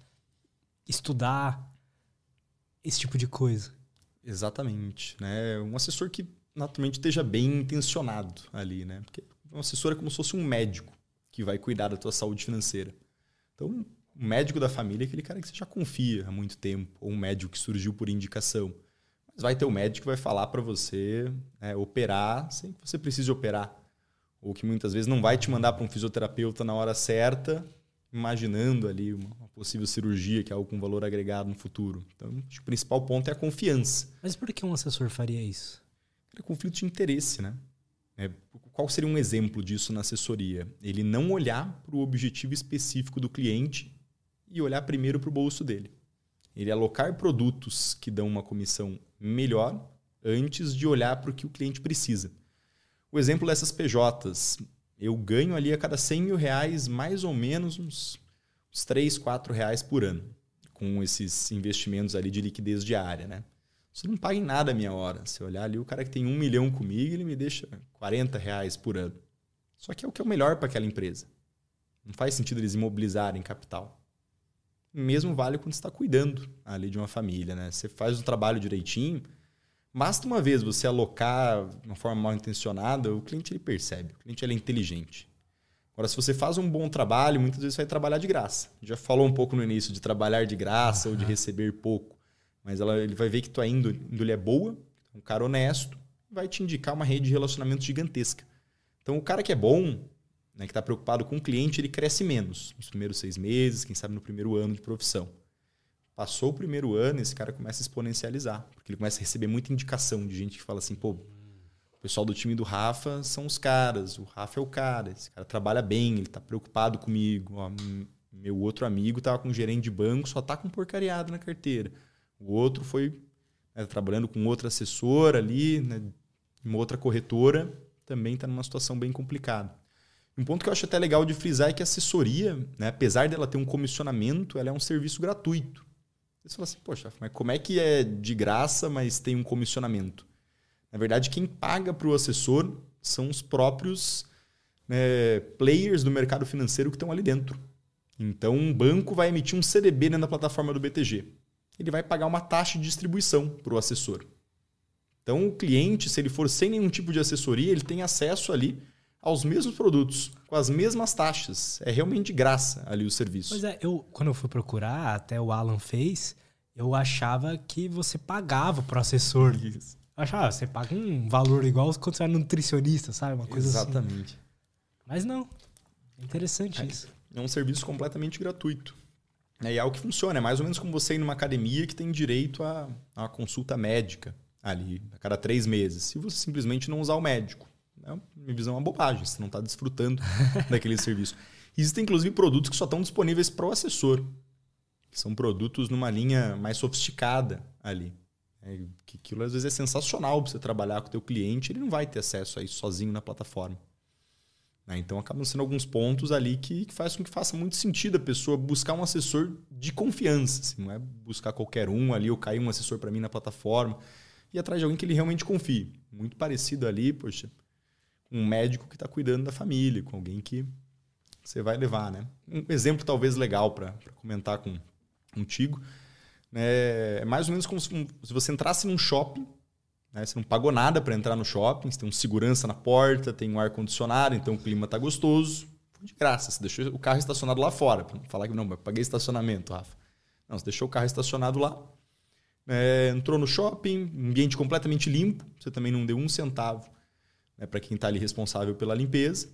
estudar esse tipo de coisa. Exatamente, né? Um assessor que naturalmente esteja bem intencionado ali, né? Porque um assessor é como se fosse um médico que vai cuidar da tua saúde financeira. Então, o médico da família é aquele cara que você já confia há muito tempo, ou um médico que surgiu por indicação. Mas vai ter um médico que vai falar para você é, operar sem que você precise operar. Ou que muitas vezes não vai te mandar para um fisioterapeuta na hora certa, imaginando ali uma, possível cirurgia, que é algo com valor agregado no futuro. Então, acho que o principal ponto é a confiança. Mas por que um assessor faria isso? É conflito de interesse, né? É, qual seria um exemplo disso na assessoria? Ele não olhar para o objetivo específico do cliente e olhar primeiro para o bolso dele. Ele alocar produtos que dão uma comissão melhor antes de olhar para o que o cliente precisa. O exemplo dessas PJs, eu ganho ali a cada 100 mil reais mais ou menos uns, uns 3, 4 reais por ano com esses investimentos ali de liquidez diária, né? Você não paga em nada a minha hora. Se olhar ali, o cara que tem um milhão comigo, ele me deixa 40 reais por ano. Só que é o que é o melhor para aquela empresa. Não faz sentido eles imobilizarem capital. Mesmo vale quando está cuidando ali de uma família. Né? Você faz o trabalho direitinho, basta uma vez você alocar de uma forma mal intencionada, o cliente ele percebe. O cliente ele é inteligente. Agora, se você faz um bom trabalho, muitas vezes você vai trabalhar de graça. Já falou um pouco no início de trabalhar de graça uhum. ou de receber pouco mas ela, ele vai ver que tua índole, índole é boa, um cara honesto, vai te indicar uma rede de relacionamento gigantesca. Então, o cara que é bom, né, que está preocupado com o cliente, ele cresce menos nos primeiros seis meses, quem sabe no primeiro ano de profissão. Passou o primeiro ano, esse cara começa a exponencializar, porque ele começa a receber muita indicação de gente que fala assim, pô, o pessoal do time do Rafa são os caras, o Rafa é o cara, esse cara trabalha bem, ele está preocupado comigo. Ó, meu outro amigo estava com um gerente de banco, só tá com porcariado na carteira. O outro foi né, trabalhando com outra assessora ali, né, uma outra corretora, também está numa situação bem complicada. Um ponto que eu acho até legal de frisar é que a assessoria, né, apesar dela ter um comissionamento, ela é um serviço gratuito. Você fala assim, poxa, mas como é que é de graça, mas tem um comissionamento? Na verdade, quem paga para o assessor são os próprios né, players do mercado financeiro que estão ali dentro. Então, um banco vai emitir um CDB dentro da plataforma do BTG. Ele vai pagar uma taxa de distribuição para o assessor. Então, o cliente, se ele for sem nenhum tipo de assessoria, ele tem acesso ali aos mesmos produtos, com as mesmas taxas. É realmente de graça ali o serviço. Pois é, eu, quando eu fui procurar, até o Alan fez, eu achava que você pagava pro assessor. Isso. Eu achava, você paga um valor igual quando você é nutricionista, sabe? Uma coisa assim. Exatamente. Assim. Mas não. É interessante é, isso. É um serviço completamente gratuito. É, e é algo que funciona. É mais ou menos como você ir numa academia que tem direito a, a uma consulta médica ali, a cada três meses. Se você simplesmente não usar o médico é, minha visão, é uma bobagem. Você não está desfrutando daquele serviço. Existem, inclusive, produtos que só estão disponíveis para o assessor. Que são produtos numa linha mais sofisticada ali. É, que aquilo às vezes é sensacional para você trabalhar com o teu cliente, ele não vai ter acesso a isso sozinho na plataforma. Né? Então acabam sendo alguns pontos ali que, que faz com que faça muito sentido a pessoa buscar um assessor de confiança. Assim, não é buscar qualquer um ali ou cair um assessor para mim na plataforma. E atrás de alguém que ele realmente confie. Muito parecido ali, poxa, um médico que está cuidando da família, com alguém que você vai levar, né? Um exemplo talvez legal para comentar com, contigo né? é mais ou menos como se, você entrasse num shopping, né? você não pagou nada para entrar no shopping, você tem um segurança na porta, tem um ar condicionado, então o clima está gostoso, de graça, você deixou o carro estacionado lá fora, para não falar que não, eu paguei estacionamento, Rafa. Não, você deixou o carro estacionado lá, é, entrou no shopping, ambiente completamente limpo, você também não deu um centavo né, para quem está ali responsável pela limpeza.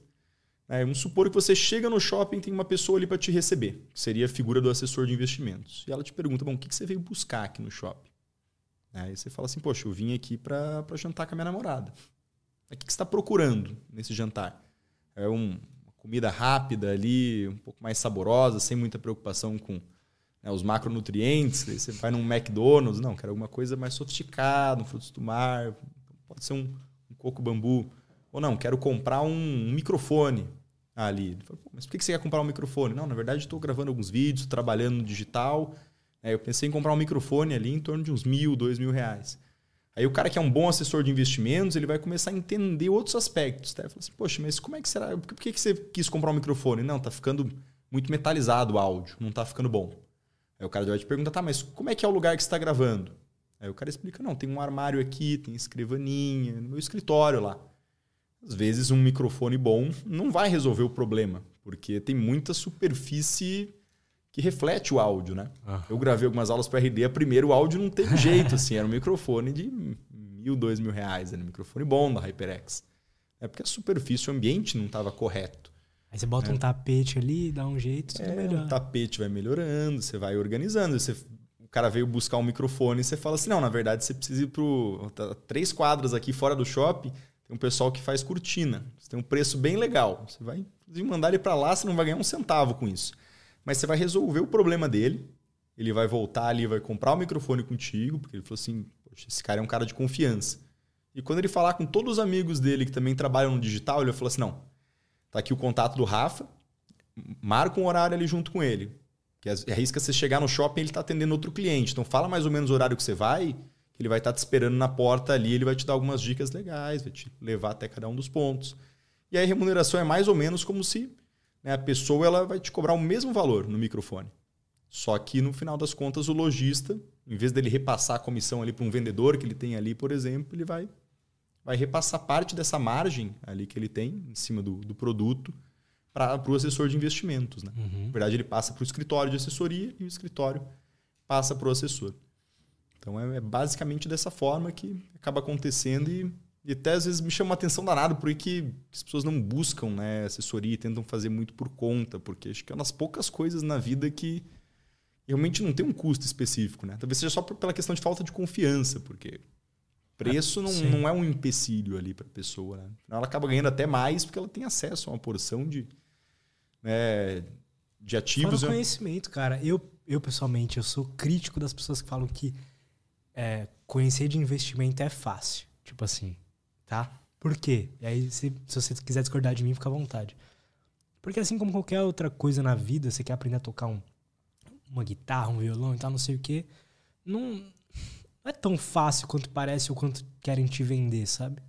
É, vamos supor que você chega no shopping e tem uma pessoa ali para te receber, que seria a figura do assessor de investimentos. E ela te pergunta: bom, o que, que você veio buscar aqui no shopping? Aí você fala assim: poxa, eu vim aqui para jantar com a minha namorada. O que, que você está procurando nesse jantar? É um, uma comida rápida ali, um pouco mais saborosa, sem muita preocupação com né, os macronutrientes. Você vai num McDonald's, não, quero alguma coisa mais sofisticada, um frutos do mar, pode ser um coco bambu. Ou não, quero comprar um microfone ali. mas por que você quer comprar um microfone? Não, na verdade estou gravando alguns vídeos, trabalhando no digital. É, eu pensei em comprar um microfone ali em torno de uns mil, dois mil reais. Aí o cara que é um bom assessor de investimentos, ele vai começar a entender outros aspectos. Tá? Fala assim, poxa, mas como é que será? Por que você quis comprar um microfone? Não, tá ficando muito metalizado o áudio, não tá ficando bom. Aí o cara vai te perguntar, tá, mas como é que é o lugar que você está gravando? Aí o cara explica: não, tem um armário aqui, tem escrivaninha, no meu escritório lá. Às vezes, um microfone bom não vai resolver o problema, porque tem muita superfície que reflete o áudio, né? Eu gravei algumas aulas para RD, a primeiro o áudio não teve jeito, assim, era um microfone de mil, dois mil reais, era um microfone bom da HyperX. É porque a superfície, o ambiente não estava correto. Aí você bota é. um tapete ali, dá um jeito, tudo é, melhor. O tapete vai melhorando, você vai organizando, você cara veio buscar um microfone e você fala assim: não, na verdade você precisa ir para tá, três quadras aqui fora do shopping. Tem um pessoal que faz cortina. Você tem um preço bem legal. Você vai mandar ele para lá, você não vai ganhar um centavo com isso. Mas você vai resolver o problema dele. Ele vai voltar ali, vai comprar o microfone contigo, porque ele falou assim: Poxa, esse cara é um cara de confiança. E quando ele falar com todos os amigos dele que também trabalham no digital, ele vai falar assim: não, tá aqui o contato do Rafa, marca um horário ali junto com ele. Que arrisca você chegar no shopping e ele está atendendo outro cliente. Então fala mais ou menos o horário que você vai, que ele vai estar tá te esperando na porta ali, ele vai te dar algumas dicas legais, vai te levar até cada um dos pontos. E aí a remuneração é mais ou menos como se né, a pessoa ela vai te cobrar o mesmo valor no microfone. Só que no final das contas o lojista, em vez dele repassar a comissão ali para um vendedor que ele tem ali, por exemplo, ele vai, vai repassar parte dessa margem ali que ele tem em cima do, do produto para o assessor de investimentos. Né? Uhum. Na verdade, ele passa para o escritório de assessoria e o escritório passa para o assessor. Então é, é basicamente dessa forma que acaba acontecendo e, e até às vezes me chama uma atenção danada por que as pessoas não buscam né, assessoria e tentam fazer muito por conta, porque acho que é uma das poucas coisas na vida que realmente não tem um custo específico. Né? Talvez seja só pela questão de falta de confiança, porque preço não, não é um empecilho ali para a pessoa. Né? Ela acaba ganhando até mais porque ela tem acesso a uma porção de, né, de ativos. Fora conhecimento, cara. Eu, eu, pessoalmente, eu sou crítico das pessoas que falam que é, conhecer de investimento é fácil. Tipo assim, tá? Por quê? E aí, se, se você quiser discordar de mim, fica à vontade. Porque assim como qualquer outra coisa na vida, você quer aprender a tocar um, uma guitarra, um violão e tal, não sei o quê, não, não é tão fácil quanto parece ou quanto querem te vender, sabe?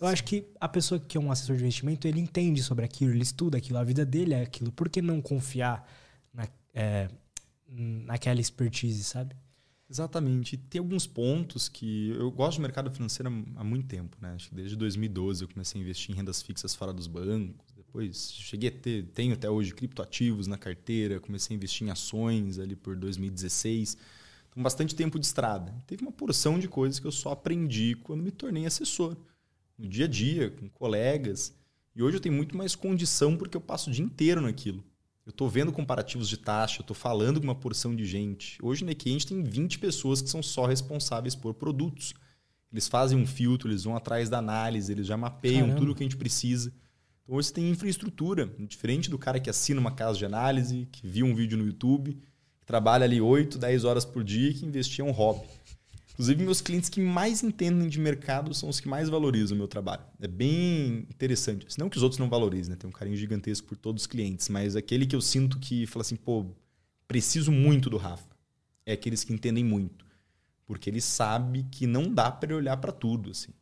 Eu acho que a pessoa que é um assessor de investimento, ele entende sobre aquilo, ele estuda aquilo, a vida dele é aquilo. Por que não confiar na, é, naquela expertise, sabe? Exatamente. Tem alguns pontos que. Eu gosto do mercado financeiro há muito tempo, né? Acho que desde 2012 eu comecei a investir em rendas fixas fora dos bancos. Depois cheguei a ter, tenho até hoje criptoativos na carteira, comecei a investir em ações ali por 2016. Então, bastante tempo de estrada. Teve uma porção de coisas que eu só aprendi quando me tornei assessor. No dia a dia, com colegas. E hoje eu tenho muito mais condição porque eu passo o dia inteiro naquilo. Eu estou vendo comparativos de taxa, eu estou falando com uma porção de gente. Hoje na EQI a gente tem 20 pessoas que são só responsáveis por produtos. Eles fazem um filtro, eles vão atrás da análise, eles já mapeiam Caramba. tudo o que a gente precisa. Então hoje você tem infraestrutura, diferente do cara que assina uma casa de análise, que viu um vídeo no YouTube, que trabalha ali 8, 10 horas por dia e que investia um hobby. Inclusive, meus clientes que mais entendem de mercado são os que mais valorizam o meu trabalho. É bem interessante. Não que os outros não valorizem, né? Tem um carinho gigantesco por todos os clientes, mas aquele que eu sinto que fala assim, pô, preciso muito do Rafa. É aqueles que entendem muito. Porque ele sabe que não dá para olhar para tudo, assim.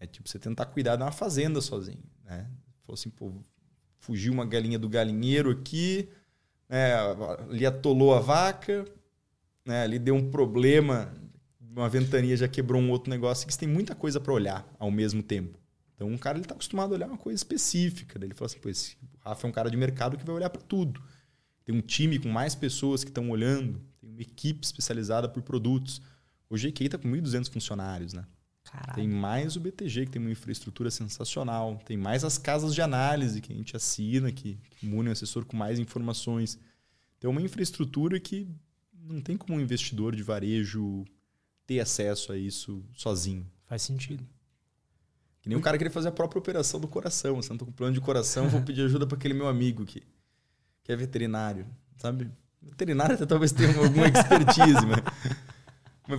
É tipo você tentar cuidar de uma fazenda sozinho, né? Falou assim, pô, fugiu uma galinha do galinheiro aqui, né? ali atolou a vaca, né? ali deu um problema uma ventania já quebrou um outro negócio, que você tem muita coisa para olhar ao mesmo tempo. Então, um cara ele está acostumado a olhar uma coisa específica. Ele fala assim: pô, esse Rafa é um cara de mercado que vai olhar para tudo. Tem um time com mais pessoas que estão olhando, tem uma equipe especializada por produtos. Hoje a EQI está com 1.200 funcionários, né? Caralho. Tem mais o BTG, que tem uma infraestrutura sensacional. Tem mais as casas de análise que a gente assina, que, que munem o assessor com mais informações. Tem uma infraestrutura que não tem como um investidor de varejo ter acesso a isso sozinho. Faz sentido. Que nem o cara querer fazer a própria operação do coração. Se eu não tô com plano de coração, vou pedir ajuda para aquele meu amigo que, que é veterinário, sabe? Veterinário até talvez tenha alguma expertise, mas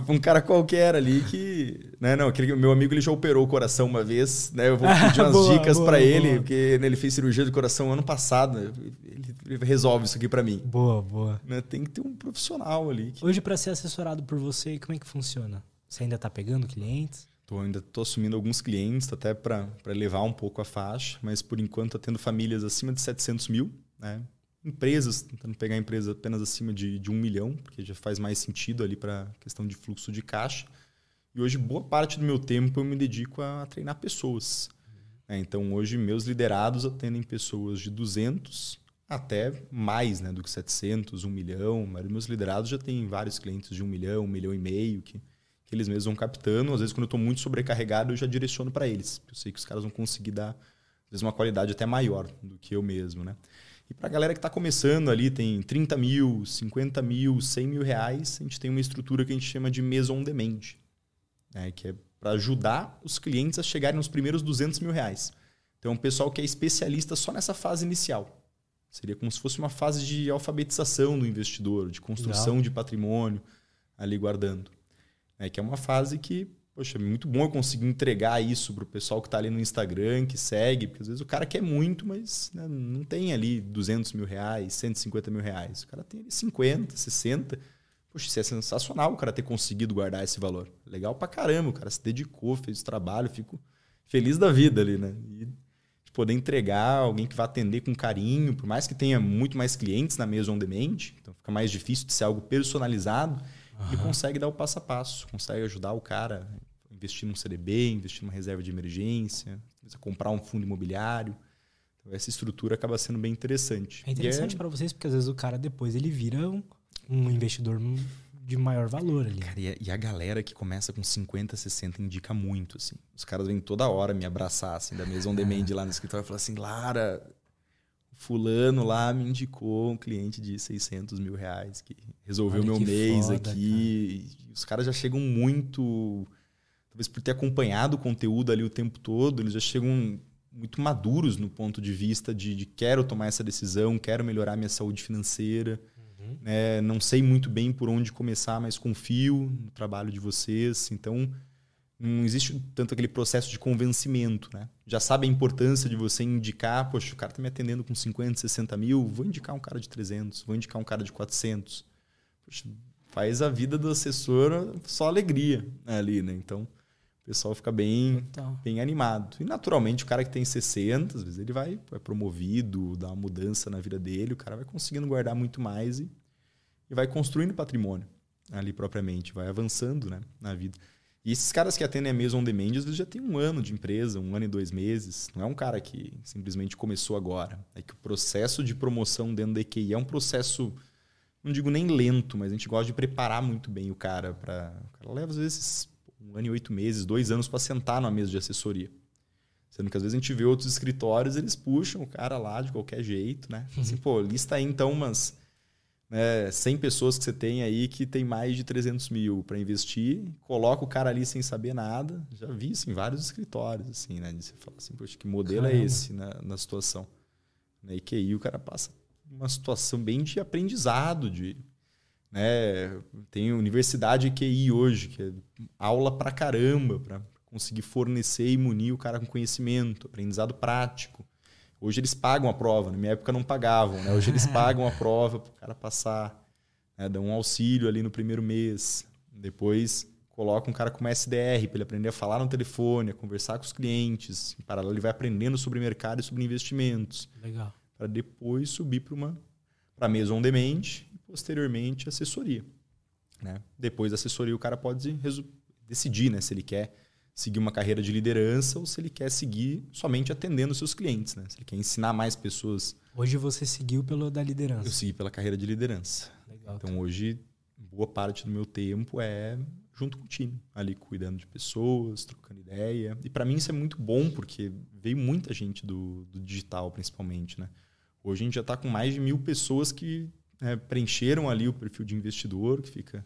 um cara qualquer ali que. Né, não, aquele meu amigo ele já operou o coração uma vez, né? Eu vou pedir umas boa, dicas para ele, boa. porque né, ele fez cirurgia de coração ano passado. Né, ele, resolve isso aqui para mim. Boa, boa. Né, tem que ter um profissional ali. Que... Hoje, para ser assessorado por você, como é que funciona? Você ainda tá pegando clientes? Tô, ainda tô assumindo alguns clientes, até para levar um pouco a faixa, mas por enquanto tá tendo famílias acima de 700 mil, né? Empresas, tentando pegar empresas apenas acima de, de um milhão, porque já faz mais sentido ali para questão de fluxo de caixa. E hoje, boa parte do meu tempo eu me dedico a treinar pessoas. Uhum. então, hoje, meus liderados atendem pessoas de 200 até mais né, do que 700, 1 milhão. Mas meus liderados já têm vários clientes de 1 milhão, 1 milhão e meio, que, que eles mesmos vão captando. Às vezes, quando eu estou muito sobrecarregado, eu já direciono para eles. Eu sei que os caras vão conseguir dar, às vezes, uma qualidade até maior do que eu mesmo. Né? E para a galera que está começando ali, tem 30 mil, 50 mil, 100 mil reais, a gente tem uma estrutura que a gente chama de mesa on demand, né? que é para ajudar os clientes a chegarem nos primeiros 200 mil reais. Então, o pessoal que é especialista só nessa fase inicial. Seria como se fosse uma fase de alfabetização do investidor, de construção Legal. de patrimônio ali guardando. É, que é uma fase que poxa, é muito bom eu conseguir entregar isso para o pessoal que está ali no Instagram, que segue, porque às vezes o cara quer muito, mas né, não tem ali 200 mil reais, 150 mil reais. O cara tem ali 50, 60. Poxa, isso é sensacional o cara ter conseguido guardar esse valor. Legal pra caramba, o cara se dedicou, fez o trabalho, fico feliz da vida ali, né? E de poder entregar alguém que vai atender com carinho, por mais que tenha muito mais clientes na mesa on demand, então fica mais difícil de ser algo personalizado, uhum. e consegue dar o passo a passo, consegue ajudar o cara investir num CDB, investir numa reserva de emergência, comprar um fundo imobiliário. Então, essa estrutura acaba sendo bem interessante. É interessante é... para vocês porque às vezes o cara depois ele vira um, um investidor de maior valor ali. Cara, e, a, e a galera que começa com 50, 60 indica muito, assim. Os caras vêm toda hora me abraçar, assim, da mesa on demand lá no escritório e falar assim, Lara, fulano lá me indicou um cliente de 600 mil reais que resolveu Olha meu que mês foda, aqui. Cara. Os caras já chegam muito... Talvez por ter acompanhado o conteúdo ali o tempo todo, eles já chegam muito maduros no ponto de vista de, de quero tomar essa decisão, quero melhorar minha saúde financeira. Uhum. É, não sei muito bem por onde começar, mas confio no trabalho de vocês. Então, não existe tanto aquele processo de convencimento. Né? Já sabe a importância de você indicar, poxa, o cara está me atendendo com 50, 60 mil, vou indicar um cara de 300, vou indicar um cara de 400. Poxa, faz a vida do assessor só alegria ali, né? Então, o pessoal fica bem, então. bem animado. E naturalmente o cara que tem 60, às vezes ele vai é promovido, dá uma mudança na vida dele, o cara vai conseguindo guardar muito mais e, e vai construindo patrimônio ali propriamente, vai avançando né, na vida. E esses caras que atendem a mesa on demand, às vezes já tem um ano de empresa, um ano e dois meses. Não é um cara que simplesmente começou agora. É que o processo de promoção dentro da EQI é um processo, não digo nem lento, mas a gente gosta de preparar muito bem o cara para. O cara leva às vezes um ano e oito meses, dois anos para sentar numa mesa de assessoria. Sendo que às vezes a gente vê outros escritórios, eles puxam o cara lá de qualquer jeito, né? Assim, uhum. pô, lista aí então umas né, 100 pessoas que você tem aí que tem mais de 300 mil para investir, coloca o cara ali sem saber nada. Já vi isso em vários escritórios, assim, né? De você fala assim, poxa, que modelo é Caramba. é esse na, na situação? Na IQI o cara passa uma situação bem de aprendizado, de né? Tem universidade QI hoje, que é aula pra caramba, para conseguir fornecer e munir o cara com conhecimento, aprendizado prático. Hoje eles pagam a prova, na minha época não pagavam, né? Hoje eles pagam a prova para o cara passar, né? dão um auxílio ali no primeiro mês. Depois coloca um cara com uma SDR para ele aprender a falar no telefone, a conversar com os clientes. Em paralelo, ele vai aprendendo sobre mercado e sobre investimentos. Legal. Para depois subir para uma para mesa on demand posteriormente assessoria. Né? Depois da assessoria, o cara pode decidir né, se ele quer seguir uma carreira de liderança ou se ele quer seguir somente atendendo seus clientes, né? Se ele quer ensinar mais pessoas. Hoje você seguiu pelo da liderança. Eu segui pela carreira de liderança. Legal, então cara. hoje boa parte do meu tempo é junto com o time, ali cuidando de pessoas, trocando ideia. E para mim isso é muito bom porque veio muita gente do, do digital principalmente, né? Hoje a gente já está com mais de mil pessoas que é, preencheram ali o perfil de investidor que fica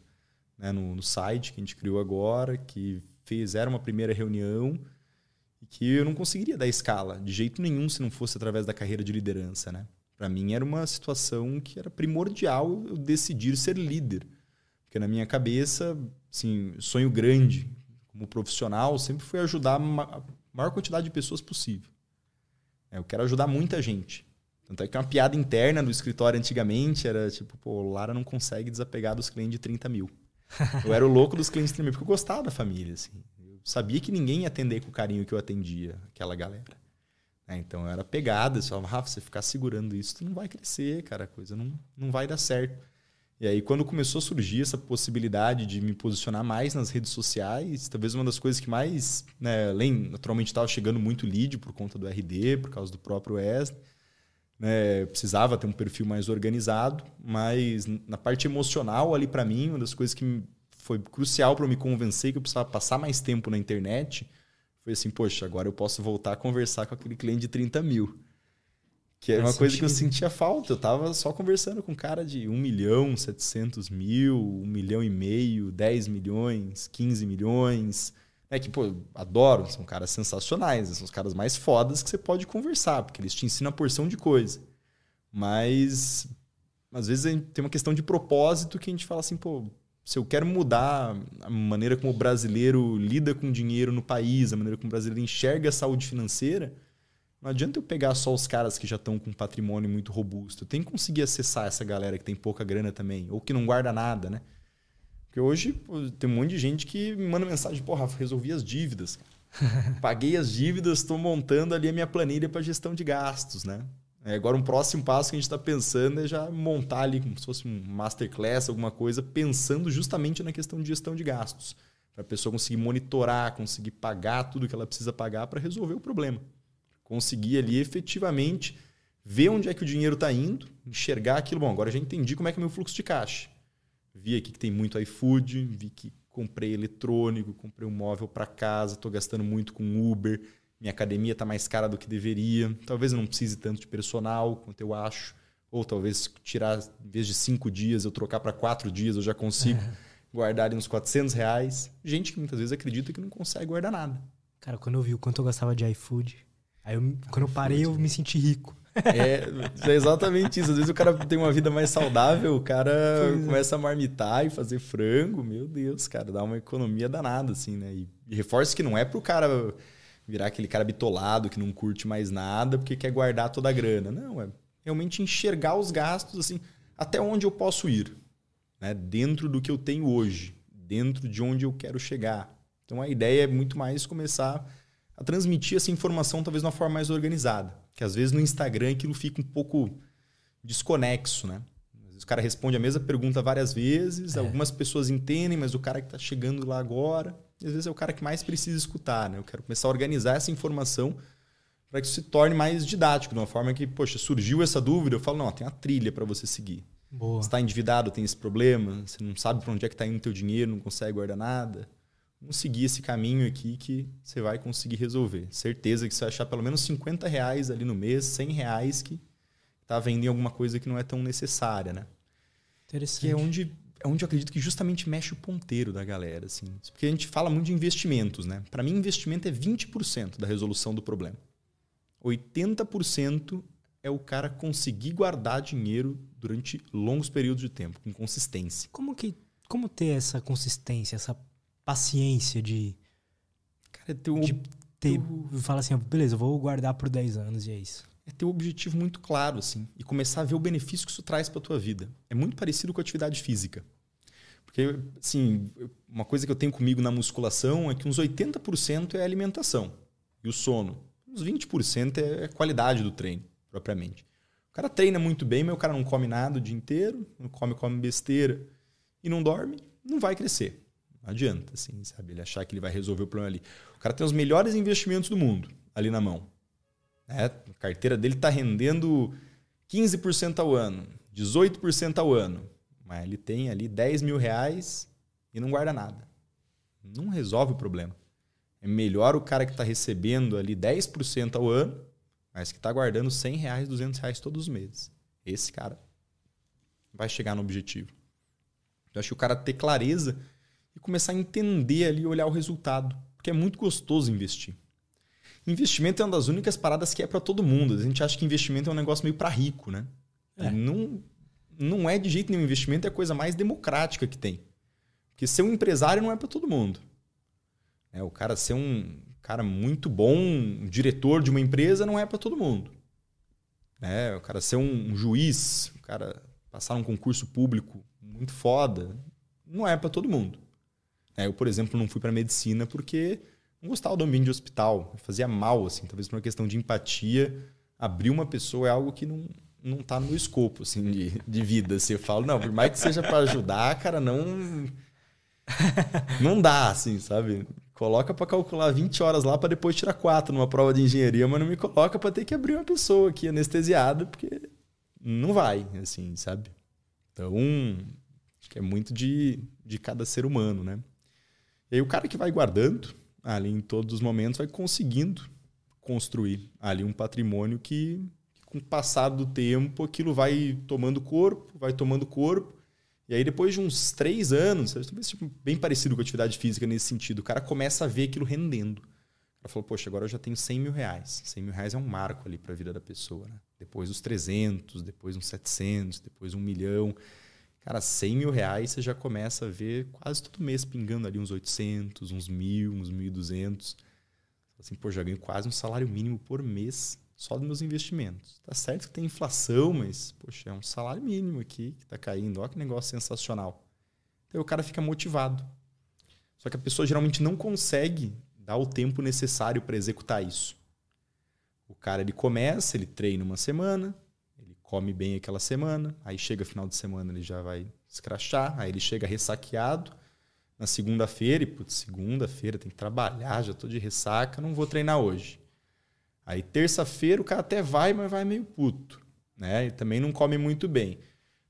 né, no, no, site que a gente criou agora, que fizeram uma primeira reunião e que eu não conseguiria dar escala de jeito nenhum se não fosse através da carreira de liderança, né? Para mim era uma situação que era primordial eu decidir ser líder, porque na minha cabeça, assim, sonho grande como profissional sempre foi ajudar a maior quantidade de pessoas possível. É, eu quero ajudar muita gente. Tanto é que uma piada interna do escritório antigamente era tipo, pô, o Lara não consegue desapegar dos clientes de 30 mil. Eu era o louco dos clientes de 30 mil, porque eu gostava da família, assim. Eu sabia que ninguém ia atender com o carinho que eu atendia aquela galera. É, então eu era pegada, só, Rafa, você ficar segurando isso, tu não vai crescer, cara, a coisa não, não vai dar certo. E aí, quando começou a surgir essa possibilidade de me posicionar mais nas redes sociais, talvez uma das coisas que mais, né, além, naturalmente estava chegando muito lead por conta do RD, por causa do próprio Wesley, né, precisava ter um perfil mais organizado, mas na parte emocional ali para mim, uma das coisas que foi crucial para me convencer que eu precisava passar mais tempo na internet foi assim, poxa, agora eu posso voltar a conversar com aquele cliente de 30 mil. Que é uma coisa que eu sentia falta. Eu tava só conversando com um cara de 1 milhão, 700 mil, 1 milhão e meio, 10 milhões, 15 milhões. É que, pô, adoro, são caras sensacionais, são os caras mais fodas que você pode conversar, porque eles te ensinam a porção de coisa. Mas às vezes tem uma questão de propósito que a gente fala assim, pô, se eu quero mudar a maneira como o brasileiro lida com dinheiro no país, a maneira como o brasileiro enxerga a saúde financeira, não adianta eu pegar só os caras que já estão com patrimônio muito robusto. Tenho que conseguir acessar essa galera que tem pouca grana também, ou que não guarda nada, né? Porque hoje pô, tem um monte de gente que me manda mensagem, porra, resolvi as dívidas. Paguei as dívidas, estou montando ali a minha planilha para gestão de gastos, né? É, agora um próximo passo que a gente está pensando é já montar ali como se fosse um masterclass, alguma coisa, pensando justamente na questão de gestão de gastos. Para a pessoa conseguir monitorar, conseguir pagar tudo que ela precisa pagar para resolver o problema. Conseguir ali efetivamente ver onde é que o dinheiro está indo, enxergar aquilo. Bom, agora já entendi como é que é o meu fluxo de caixa. Vi aqui que tem muito iFood, vi que comprei eletrônico, comprei um móvel para casa, estou gastando muito com Uber, minha academia está mais cara do que deveria. Talvez eu não precise tanto de personal quanto eu acho. Ou talvez tirar, em vez de cinco dias, eu trocar para quatro dias, eu já consigo é. guardar uns 400 reais. Gente que muitas vezes acredita que não consegue guardar nada. Cara, quando eu vi o quanto eu gastava de iFood, aí eu, quando eu parei, eu me senti rico. É, é, exatamente isso. Às vezes o cara tem uma vida mais saudável, o cara pois é. começa é. a marmitar e fazer frango. Meu Deus, cara, dá uma economia danada, assim, né? E, e reforça que não é pro cara virar aquele cara bitolado que não curte mais nada porque quer guardar toda a grana. Não, é realmente enxergar os gastos, assim, até onde eu posso ir, né? Dentro do que eu tenho hoje, dentro de onde eu quero chegar. Então a ideia é muito mais começar a transmitir essa informação talvez de uma forma mais organizada. Que às vezes no Instagram aquilo fica um pouco desconexo, né? Às vezes o cara responde a mesma pergunta várias vezes, é. algumas pessoas entendem, mas o cara que está chegando lá agora, às vezes é o cara que mais precisa escutar, né? Eu quero começar a organizar essa informação para que isso se torne mais didático, de uma forma que, poxa, surgiu essa dúvida, eu falo, não, tem uma trilha para você seguir. Boa. Você está endividado, tem esse problema, você não sabe para onde é que está indo o teu dinheiro, não consegue guardar nada vamos seguir esse caminho aqui que você vai conseguir resolver. Certeza que você vai achar pelo menos 50 reais ali no mês, 100 reais que está vendendo alguma coisa que não é tão necessária, né? Interessante. Que é onde, é onde eu acredito que justamente mexe o ponteiro da galera. Assim. Porque a gente fala muito de investimentos, né? Para mim, investimento é 20% da resolução do problema. 80% é o cara conseguir guardar dinheiro durante longos períodos de tempo, com consistência. Como que como ter essa consistência, essa paciência de. Cara, ter, de ter Fala assim, beleza, eu vou guardar por 10 anos e é isso. É ter um objetivo muito claro, assim, e começar a ver o benefício que isso traz para tua vida. É muito parecido com a atividade física. Porque, assim, uma coisa que eu tenho comigo na musculação é que uns 80% é alimentação e o sono. Uns 20% é a qualidade do treino, propriamente. O cara treina muito bem, mas o cara não come nada o dia inteiro, não come, come besteira e não dorme, não vai crescer. Não adianta, assim, sabe? Ele achar que ele vai resolver o problema ali. O cara tem os melhores investimentos do mundo ali na mão. Né? A carteira dele está rendendo 15% ao ano, 18% ao ano. Mas ele tem ali 10 mil reais e não guarda nada. Não resolve o problema. É melhor o cara que está recebendo ali 10% ao ano, mas que está guardando 100 reais, 200 reais todos os meses. Esse cara vai chegar no objetivo. Eu acho que o cara ter clareza e começar a entender ali, olhar o resultado, porque é muito gostoso investir. Investimento é uma das únicas paradas que é para todo mundo. A gente acha que investimento é um negócio meio para rico, né? É. Não, não é de jeito nenhum. Investimento é a coisa mais democrática que tem. Porque ser um empresário não é para todo mundo. É, o cara ser um cara muito bom, um diretor de uma empresa, não é para todo mundo. É, o cara ser um, um juiz, o cara passar um concurso público muito foda, não é para todo mundo. É, eu, por exemplo, não fui para medicina porque não gostava do ambiente de hospital, fazia mal, assim, talvez por uma questão de empatia. Abrir uma pessoa é algo que não não tá no meu escopo assim de, de vida. Assim, eu falo, não, por mais que seja para ajudar, cara, não não dá, assim, sabe? Coloca para calcular 20 horas lá para depois tirar 4 numa prova de engenharia, mas não me coloca para ter que abrir uma pessoa aqui anestesiada, porque não vai, assim, sabe? Então, acho que é muito de, de cada ser humano, né? E aí o cara que vai guardando ali em todos os momentos vai conseguindo construir ali um patrimônio que, que com o passar do tempo aquilo vai tomando corpo, vai tomando corpo. E aí depois de uns três anos, tipo, bem parecido com atividade física nesse sentido, o cara começa a ver aquilo rendendo. Cara falou, poxa, agora eu já tenho 100 mil reais. 100 mil reais é um marco ali para a vida da pessoa. Né? Depois os 300, depois uns 700, depois um milhão. Cara, 100 mil reais você já começa a ver quase todo mês pingando ali uns 800, uns 1.000, uns 1.200. Assim, pô, já ganho quase um salário mínimo por mês só dos meus investimentos. Tá certo que tem inflação, mas, poxa, é um salário mínimo aqui que tá caindo. Olha que negócio sensacional. Então o cara fica motivado. Só que a pessoa geralmente não consegue dar o tempo necessário para executar isso. O cara ele começa, ele treina uma semana, come bem aquela semana, aí chega final de semana ele já vai escrachar, aí ele chega ressaqueado na segunda-feira e, putz, segunda-feira tem que trabalhar, já estou de ressaca, não vou treinar hoje. Aí terça-feira o cara até vai, mas vai meio puto, né? E também não come muito bem.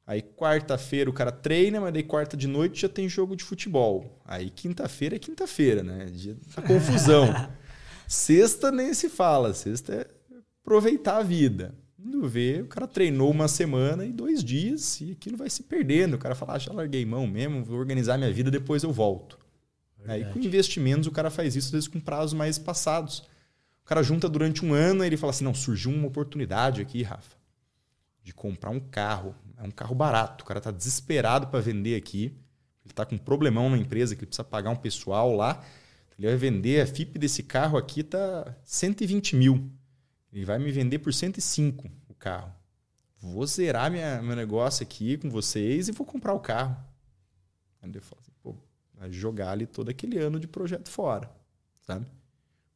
Aí quarta-feira o cara treina, mas daí quarta de noite já tem jogo de futebol. Aí quinta-feira é quinta-feira, né? Dia da confusão. Sexta nem se fala. Sexta é aproveitar a vida. Indo ver, o cara treinou uma semana e dois dias e aquilo vai se perdendo. O cara fala, ah, já larguei mão mesmo, vou organizar minha vida, depois eu volto. Verdade. Aí com investimentos o cara faz isso às vezes com prazos mais passados. O cara junta durante um ano e ele fala assim, não, surgiu uma oportunidade aqui, Rafa, de comprar um carro. É um carro barato. O cara está desesperado para vender aqui. Ele está com um problemão na empresa que ele precisa pagar um pessoal lá. Ele vai vender, a FIP desse carro aqui tá 120 mil. Ele vai me vender por 105 o carro. Vou zerar minha, meu negócio aqui com vocês e vou comprar o carro. Aí assim, pô, vai jogar ali todo aquele ano de projeto fora, sabe?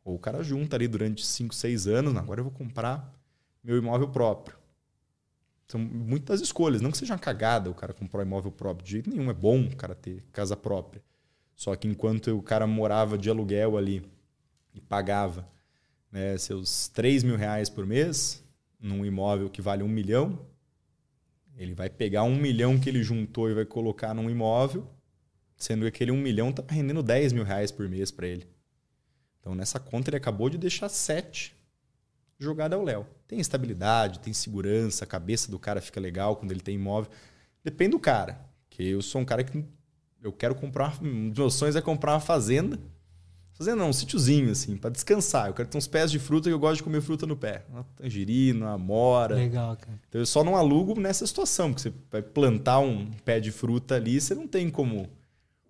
Ou o cara junta ali durante 5, 6 anos, agora eu vou comprar meu imóvel próprio. São muitas escolhas. Não que seja uma cagada o cara comprar um imóvel próprio. De jeito nenhum. É bom o cara ter casa própria. Só que enquanto o cara morava de aluguel ali e pagava né, seus 3 mil reais por mês num imóvel que vale um milhão, ele vai pegar um milhão que ele juntou e vai colocar num imóvel, sendo que aquele um milhão está rendendo 10 mil reais por mês para ele. Então nessa conta ele acabou de deixar 7 jogada ao Léo. Tem estabilidade, tem segurança, a cabeça do cara fica legal quando ele tem imóvel. Depende do cara. Que eu sou um cara que eu quero comprar. Um dos meus sonhos é comprar uma fazenda. Fazenda não, um sítiozinho, assim, para descansar. Eu quero ter uns pés de fruta e eu gosto de comer fruta no pé. Uma tangerina, uma mora. Legal, cara. Então eu só não alugo nessa situação, porque você vai plantar um pé de fruta ali, você não tem como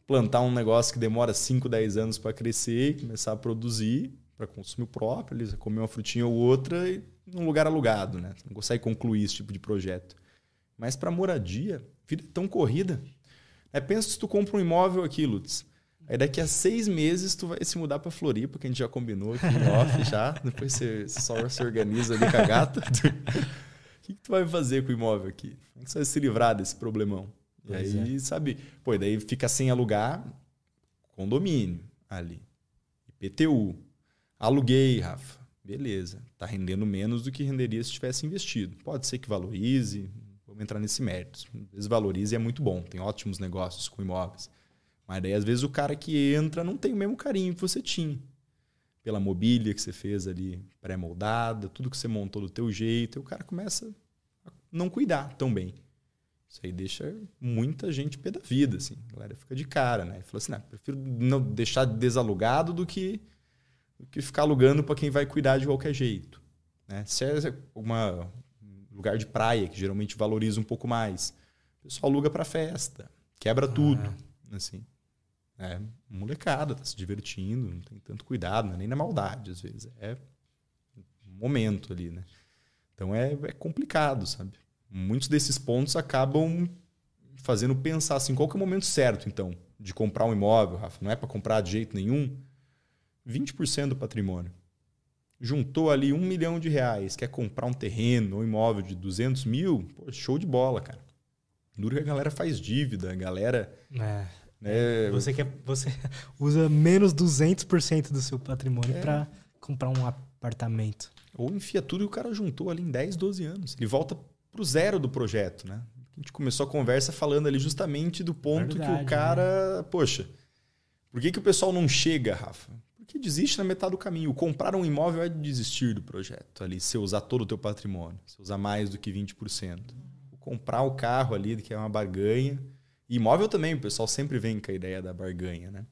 plantar um negócio que demora 5, 10 anos para crescer e começar a produzir para consumo próprio, eles comer uma frutinha ou outra e num lugar alugado, né? Você não consegue concluir esse tipo de projeto. Mas para moradia, vida é tão corrida. É, pensa se tu compra um imóvel aqui, Lutz. Aí daqui a seis meses tu vai se mudar para Floripa, que a gente já combinou aqui em off já. Depois você, só se organiza ali com a gata. O que, que, tu vai fazer com o imóvel aqui? Como você vai se livrar desse problemão? E aí, é. sabe? Pô, daí fica sem alugar condomínio ali. IPTU, Aluguei, Rafa. Beleza. Está rendendo menos do que renderia se tivesse investido. Pode ser que valorize, vamos entrar nesse mérito. Desvalorize é muito bom, tem ótimos negócios com imóveis. Mas daí, às vezes, o cara que entra não tem o mesmo carinho que você tinha. Pela mobília que você fez ali pré-moldada, tudo que você montou do teu jeito, e o cara começa a não cuidar tão bem. Isso aí deixa muita gente pé da vida, assim. A galera fica de cara, né? Fala assim, não, prefiro não deixar desalugado do que do que ficar alugando para quem vai cuidar de qualquer jeito. Né? Se é uma, um lugar de praia, que geralmente valoriza um pouco mais, o pessoal aluga para festa, quebra ah. tudo. Assim. É molecada, tá se divertindo, não tem tanto cuidado, é nem na maldade, às vezes. É um momento ali, né? Então é, é complicado, sabe? Muitos desses pontos acabam fazendo pensar assim, qual que é o momento certo, então, de comprar um imóvel, Rafa? Não é para comprar de jeito nenhum? 20% do patrimônio. Juntou ali um milhão de reais, quer comprar um terreno ou um imóvel de 200 mil, pô, show de bola, cara. Duro que a galera faz dívida, a galera... É. Né, você, quer, você usa menos 200% do seu patrimônio é. para comprar um apartamento. Ou enfia tudo e o cara juntou ali em 10, 12 anos. Ele volta pro zero do projeto, né? A gente começou a conversa falando ali justamente do ponto Verdade, que o cara, né? poxa, por que, que o pessoal não chega, Rafa? Porque desiste na metade do caminho. O comprar um imóvel é desistir do projeto ali, se usar todo o teu patrimônio, se usar mais do que 20%. O comprar o carro ali, que é uma barganha. Imóvel também, o pessoal sempre vem com a ideia da barganha, né?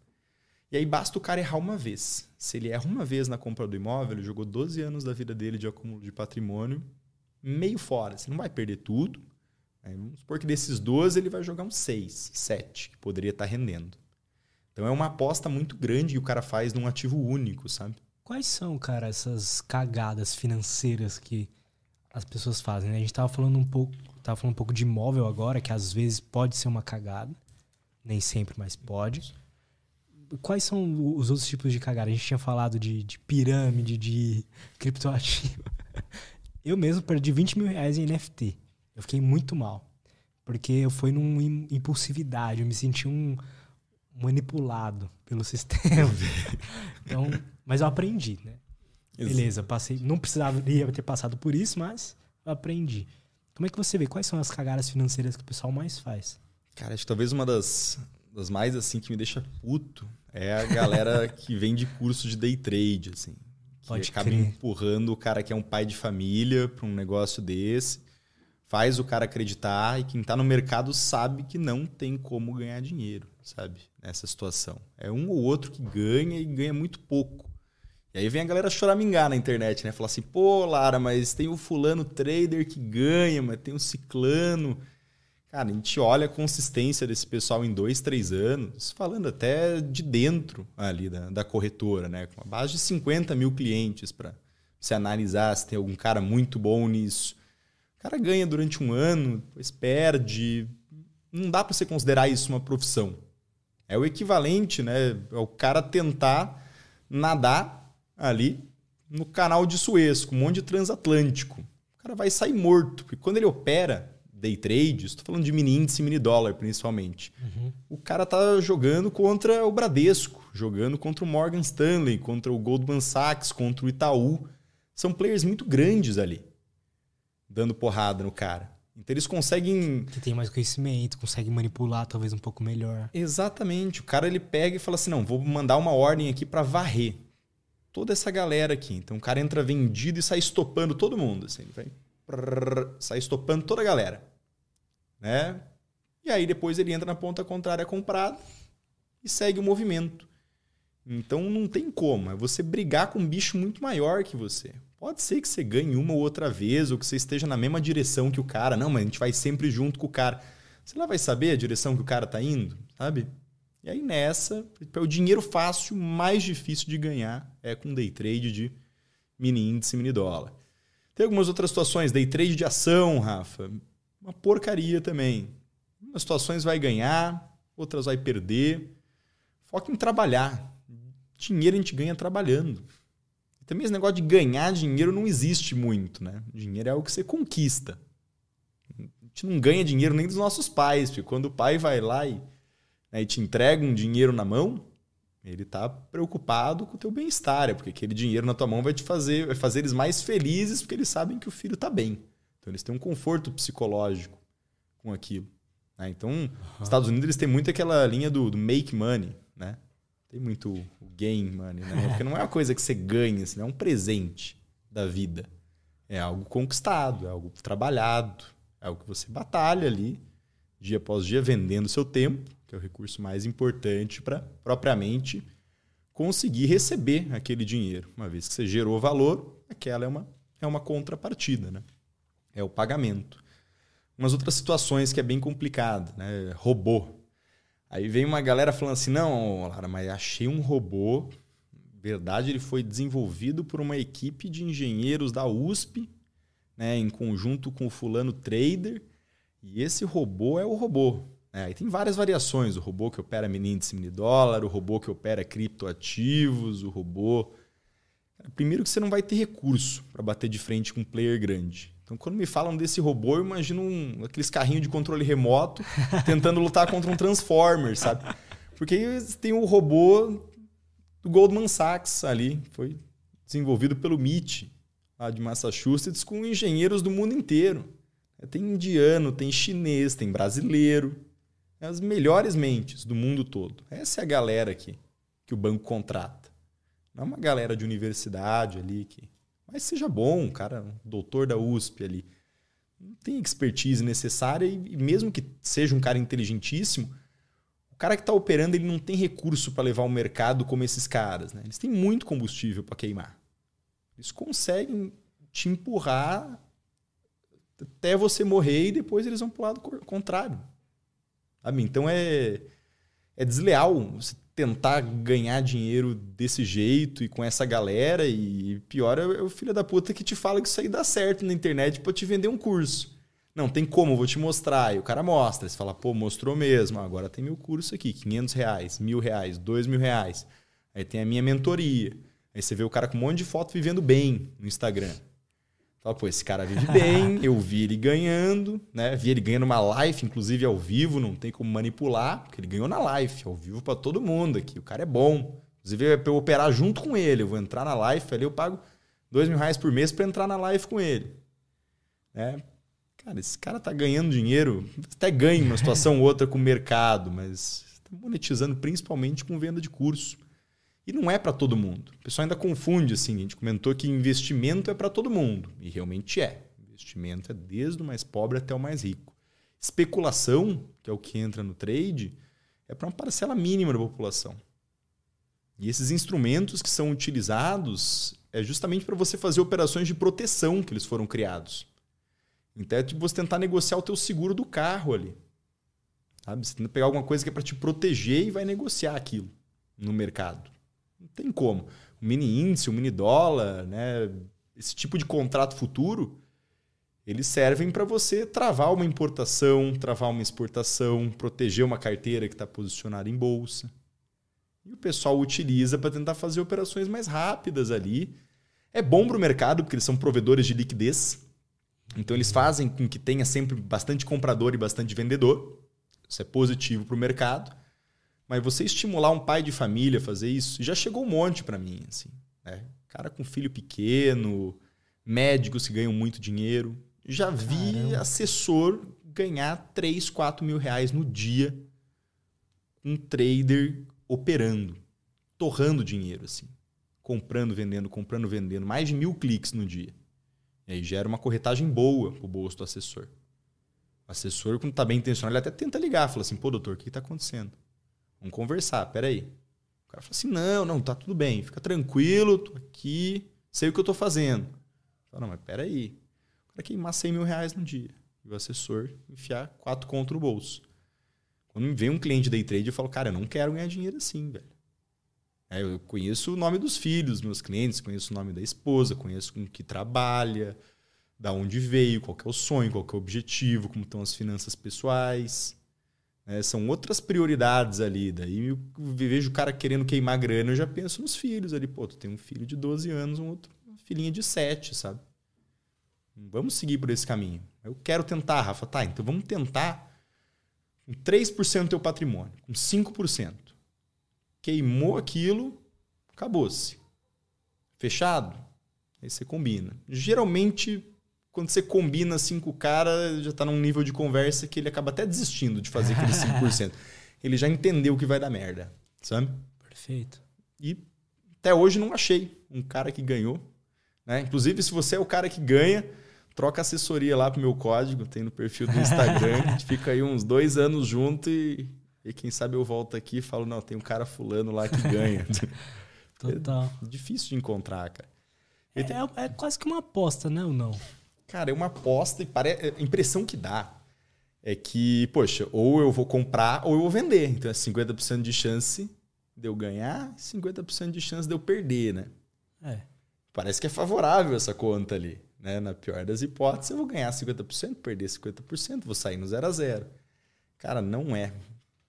E aí basta o cara errar uma vez. Se ele erra uma vez na compra do imóvel, ele jogou 12 anos da vida dele de acúmulo de patrimônio meio fora. Você não vai perder tudo. Né? Vamos supor que desses 12 ele vai jogar uns 6, 7, que poderia estar rendendo. Então é uma aposta muito grande que o cara faz num ativo único, sabe? Quais são, cara, essas cagadas financeiras que as pessoas fazem? Né? A gente tava falando um pouco, tava falando um pouco de imóvel agora, que às vezes pode ser uma cagada, nem sempre, mas pode. Quais são os outros tipos de cagada? A gente tinha falado de, de pirâmide, de criptoativo. Eu mesmo perdi 20 mil reais em NFT. Eu fiquei muito mal. Porque eu fui numa impulsividade. Eu me senti um, manipulado pelo sistema. então, mas eu aprendi, né? Beleza, passei, não precisava ter passado por isso, mas eu aprendi. Como é que você vê? Quais são as cagadas financeiras que o pessoal mais faz? Cara, acho que talvez uma das, das mais assim que me deixa puto é a galera que vende curso de day trade, assim. Que Pode acaba crer. empurrando o cara que é um pai de família para um negócio desse, faz o cara acreditar e quem tá no mercado sabe que não tem como ganhar dinheiro, sabe? Nessa situação. É um ou outro que ganha e ganha muito pouco. E aí vem a galera choramingar na internet, né? Falar assim, pô, Lara, mas tem o fulano trader que ganha, mas tem o ciclano. Cara, a gente olha a consistência desse pessoal em dois, três anos, falando até de dentro ali da, da corretora, né? Com uma base de 50 mil clientes para se analisar se tem algum cara muito bom nisso. O cara ganha durante um ano, depois perde. Não dá para você considerar isso uma profissão. É o equivalente, né? É o cara tentar nadar ali no canal de Suez, com um monte de transatlântico. O cara vai sair morto, porque quando ele opera day trade, estou falando de mini índice e mini dólar principalmente, Uhum. o cara tá jogando contra o Bradesco, jogando contra o Morgan Stanley, contra o Goldman Sachs, contra o Itaú. São players muito grandes ali, dando porrada no cara. Então eles conseguem Que tem mais conhecimento, consegue manipular talvez um pouco melhor. Exatamente. O cara ele pega e fala assim: não, vou mandar uma ordem aqui para varrer toda essa galera aqui. Então o cara entra vendido e sai estopando todo mundo. Assim, ele vai prrr, sai estopando toda a galera. Né? E aí depois ele entra na ponta contrária comprada e segue o movimento. Então não tem como. É você brigar com um bicho muito maior que você. Pode ser que você ganhe uma ou outra vez, ou que você esteja na mesma direção que o cara. Não, mas a gente vai sempre junto com o cara. Você lá vai saber a direção que o cara tá indo, sabe? E aí nessa, é o dinheiro fácil, mais difícil de ganhar é com day trade de mini índice, mini dólar. Tem algumas outras situações, day trade de ação, Rafa, uma porcaria também. Umas situações vai ganhar, outras vai perder. Foca em trabalhar. Dinheiro a gente ganha trabalhando. Também esse negócio de ganhar dinheiro não existe muito, né? Dinheiro é algo que você conquista. A gente não ganha dinheiro nem dos nossos pais, porque quando o pai vai lá e, né, e te entrega um dinheiro na mão, ele tá preocupado com o teu bem-estar, é porque aquele dinheiro na tua mão vai te fazer, vai fazer eles mais felizes, porque eles sabem que o filho tá bem. Então eles têm um conforto psicológico com aquilo. né? Então, os Estados Unidos eles têm muito aquela linha do, do make money, né? Tem muito o gain money, né? Porque não é uma coisa que você ganha, assim, é um presente da vida. É algo conquistado, é algo trabalhado, é algo que você batalha ali, dia após dia, vendendo seu tempo, que é o recurso mais importante para propriamente conseguir receber aquele dinheiro. Uma vez que você gerou valor, aquela é uma, é uma contrapartida, né? É o pagamento. Umas outras situações que é bem complicado, né? Robô. Aí vem uma galera falando assim: não, Lara, mas achei um robô. Verdade, ele foi desenvolvido por uma equipe de engenheiros da USP, né, em conjunto com o fulano trader. E esse robô é o robô. É, aí tem várias variações: o robô que opera mini índice, mini dólar, o robô que opera criptoativos, o robô. Primeiro que você não vai ter recurso para bater de frente com um player grande. Então, quando me falam desse robô, eu imagino um, aqueles carrinhos de controle remoto tentando lutar contra um Transformer, sabe? Porque tem o robô do Goldman Sachs ali, foi desenvolvido pelo MIT, lá de Massachusetts, com engenheiros do mundo inteiro. Tem indiano, tem chinês, tem brasileiro. As melhores mentes do mundo todo. Essa é a galera aqui que o banco contrata. Não é uma galera de universidade ali que. Mas seja bom, cara, um doutor da USP ali. Não tem expertise necessária e mesmo que seja um cara inteligentíssimo, o cara que está operando ele não tem recurso para levar ao mercado como esses caras. Né? Eles têm muito combustível para queimar. Eles conseguem te empurrar até você morrer e depois eles vão para o lado contrário. Sabe? Então é, é desleal você tentar ganhar dinheiro desse jeito e com essa galera. E pior é o filho da puta que te fala que isso aí dá certo na internet para te vender um curso. Não, tem como, vou te mostrar. E o cara mostra. Você fala, pô, mostrou mesmo. Agora tem meu curso aqui, 500 reais, mil reais, dois mil reais. Aí tem a minha mentoria. Aí você vê o cara com um monte de foto vivendo bem no Instagram. Fala, pô, esse cara vive bem, eu vi ele ganhando, né? Vi ele ganhando uma live, inclusive ao vivo, não tem como manipular, porque ele ganhou na live, ao vivo para todo mundo aqui. O cara é bom. Inclusive, é pra eu operar junto com ele. Eu vou entrar na live ali, eu pago dois mil reais por mês para entrar na live com ele. Né? Cara, esse cara tá ganhando dinheiro, até ganha uma situação ou outra com o mercado, mas está monetizando principalmente com venda de curso. E não é para todo mundo. O pessoal ainda confunde assim, a gente comentou que investimento é para todo mundo, e realmente é. Investimento é desde o mais pobre até o mais rico. Especulação, que é o que entra no trade, é para uma parcela mínima da população. E esses instrumentos que são utilizados é justamente para você fazer operações de proteção que eles foram criados. Então é tipo você tentar negociar o teu seguro do carro ali. Sabe? Você tenta pegar alguma coisa que é para te proteger e vai negociar aquilo no mercado. Tem como. O mini índice, o mini dólar, né? esse tipo de contrato futuro, eles servem para você travar uma importação, travar uma exportação, proteger uma carteira que está posicionada em bolsa. E o pessoal utiliza para tentar fazer operações mais rápidas ali. É bom para o mercado, porque eles são provedores de liquidez. Então, eles fazem com que tenha sempre bastante comprador e bastante vendedor. Isso é positivo para o mercado. Mas você estimular um pai de família a fazer isso, já chegou um monte para mim. Assim, né? Cara com filho pequeno, médicos que ganham muito dinheiro. Já vi Caramba. assessor ganhar 3, 4 mil reais no dia. Um trader operando, torrando dinheiro, assim. Comprando, vendendo, comprando, vendendo. Mais de mil cliques no dia. E aí gera uma corretagem boa pro bolso do assessor. O assessor, quando tá bem intencionado, ele até tenta ligar. Fala assim, pô, doutor, o que, que tá acontecendo? Vamos conversar, peraí. O cara fala assim, não, não, tá tudo bem. Fica tranquilo, tô aqui, sei o que eu tô fazendo. Fala, não, mas peraí. O cara queimar 100 mil reais no dia. E o assessor enfiar quatro contra o bolso. Quando vem um cliente day trade, eu falo, cara, eu não quero ganhar dinheiro assim, velho. É, eu conheço o nome dos filhos, meus clientes, conheço o nome da esposa, conheço com que trabalha, da onde veio, qual é o sonho, qual é o objetivo, como estão as finanças pessoais. É, são outras prioridades ali. Daí eu vejo o cara querendo queimar grana, eu já penso nos filhos ali. Pô, tu tem um filho de 12 anos, um outro, uma filhinha de 7, sabe? Vamos seguir por esse caminho. Eu quero tentar, Rafa. Tá, então vamos tentar com 3% do teu patrimônio, com 5%. Queimou aquilo, acabou-se. Fechado? Aí você combina. Geralmente, quando você combina assim com o cara, já está num nível de conversa que ele acaba até desistindo de fazer aquele 5%. ele já entendeu que vai dar merda, sabe? Perfeito. E até hoje não achei um cara que ganhou. Né? Inclusive, se você é o cara que ganha, troca assessoria lá pro meu código, tem no perfil do Instagram. a gente fica aí uns dois anos junto e, e quem sabe eu volto aqui e falo, não, tem um cara fulano lá que ganha. Total. É difícil de encontrar, cara. É, tem... é, quase que uma aposta, né, ou não? Cara, é uma aposta e pare... É, a impressão que dá é que, poxa, ou eu vou comprar ou eu vou vender. Então é 50% de chance de eu ganhar, 50% de chance de eu perder, né? É. Parece que é favorável essa conta ali. Né? Na pior das hipóteses, eu vou ganhar 50%, perder 50%, vou sair no zero a zero. Cara, não é.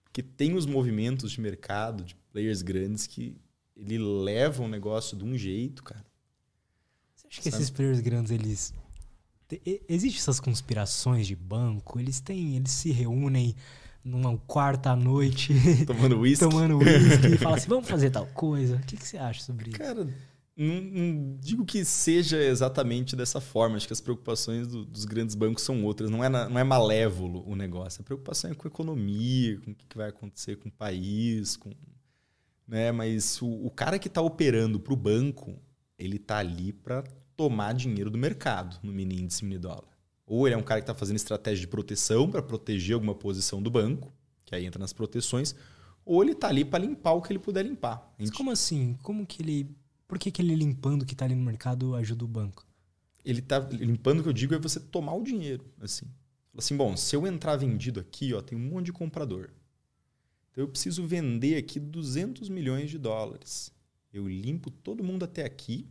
Porque tem os movimentos de mercado, de players grandes, que ele leva o negócio de um jeito, cara. Você acha que esses players grandes, eles. Existem essas conspirações de banco? Eles têm. Eles se reúnem numa quarta noite. Tomando uísque. tomando e falam assim: vamos fazer tal coisa. O que, que você acha sobre isso? Cara não, não, digo que seja exatamente dessa forma. Acho que as preocupações do, dos grandes bancos são outras. Não é, na, não é malévolo o negócio. A preocupação é com a economia, com o que vai acontecer com o país. Com, né? Mas o, o cara que está operando para o banco, ele está ali para tomar dinheiro do mercado no mini índice mini dólar. Ou ele é um cara que está fazendo estratégia de proteção para proteger alguma posição do banco, que aí entra nas proteções, ou ele está ali para limpar o que ele puder limpar. Mas como assim? Como que ele por que, que ele limpando o que está ali no mercado ajuda o banco? Ele está limpando o que eu digo é você tomar o dinheiro, assim. Assim, bom, se eu entrar vendido aqui, ó, tem um monte de comprador. Então eu preciso vender aqui 200 milhões de dólares. Eu limpo todo mundo até aqui,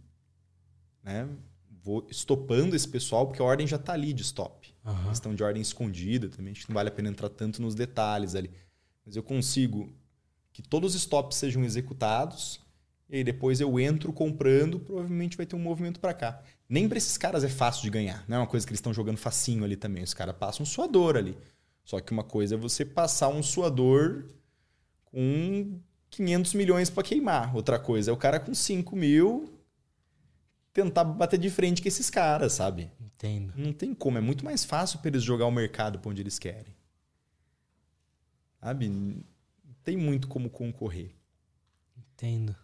né? Vou estopando esse pessoal, porque a ordem já está ali de stop. Uhum. Questão de ordem escondida também, acho que não vale a pena entrar tanto nos detalhes ali. Mas eu consigo que todos os stops sejam executados, e aí depois eu entro comprando, provavelmente vai ter um movimento para cá. Nem para esses caras é fácil de ganhar. Não é uma coisa que eles estão jogando facinho ali também. Os caras passam um suador ali. Só que uma coisa é você passar um suador com 500 milhões para queimar. Outra coisa é o cara com 5 mil tentar bater de frente com esses caras, sabe? Entendo. Não tem como. É muito mais fácil para eles jogar o mercado para onde eles querem. Sabe? Não tem muito como concorrer. Entendo.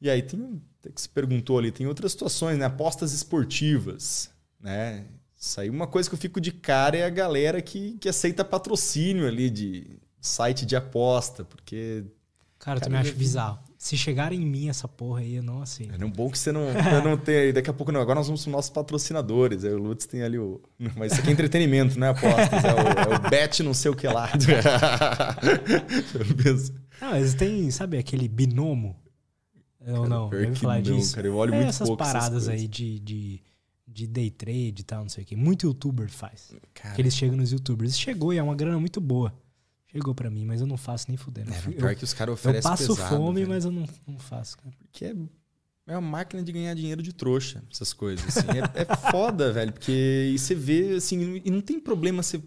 E aí tem que se perguntou ali, tem outras situações, né? Apostas esportivas, né? Isso aí uma coisa que eu fico de cara é a galera que, que aceita patrocínio ali de site de aposta, porque Cara, eu também acho bizarro. Se chegar em mim essa porra aí, eu não aceito. É um bom que você não, eu não tem aí. Daqui a pouco não. Agora nós vamos para os nossos patrocinadores. Aí o Lutz tem ali o. Mas isso aqui é entretenimento, não é apostas. É o, é o bet não sei o que lá. não, eles têm, sabe, aquele binomo? Ou não? Que falar não, disso. Cara, eu olho é muito essas pouco paradas essas aí de, de, de day trade e tal, não sei o quê. Muito youtuber faz. Cara. Que eles chegam nos youtubers. Chegou e é uma grana muito boa. Chegou pra mim, mas eu não faço nem fudendo. É, eu, pior que os caras oferecem Eu passo pesado, fome, velho. mas eu não, não faço, cara. Porque é, é uma máquina de ganhar dinheiro de trouxa, essas coisas. assim. é, é foda, velho. Porque você vê, assim, e não tem problema você,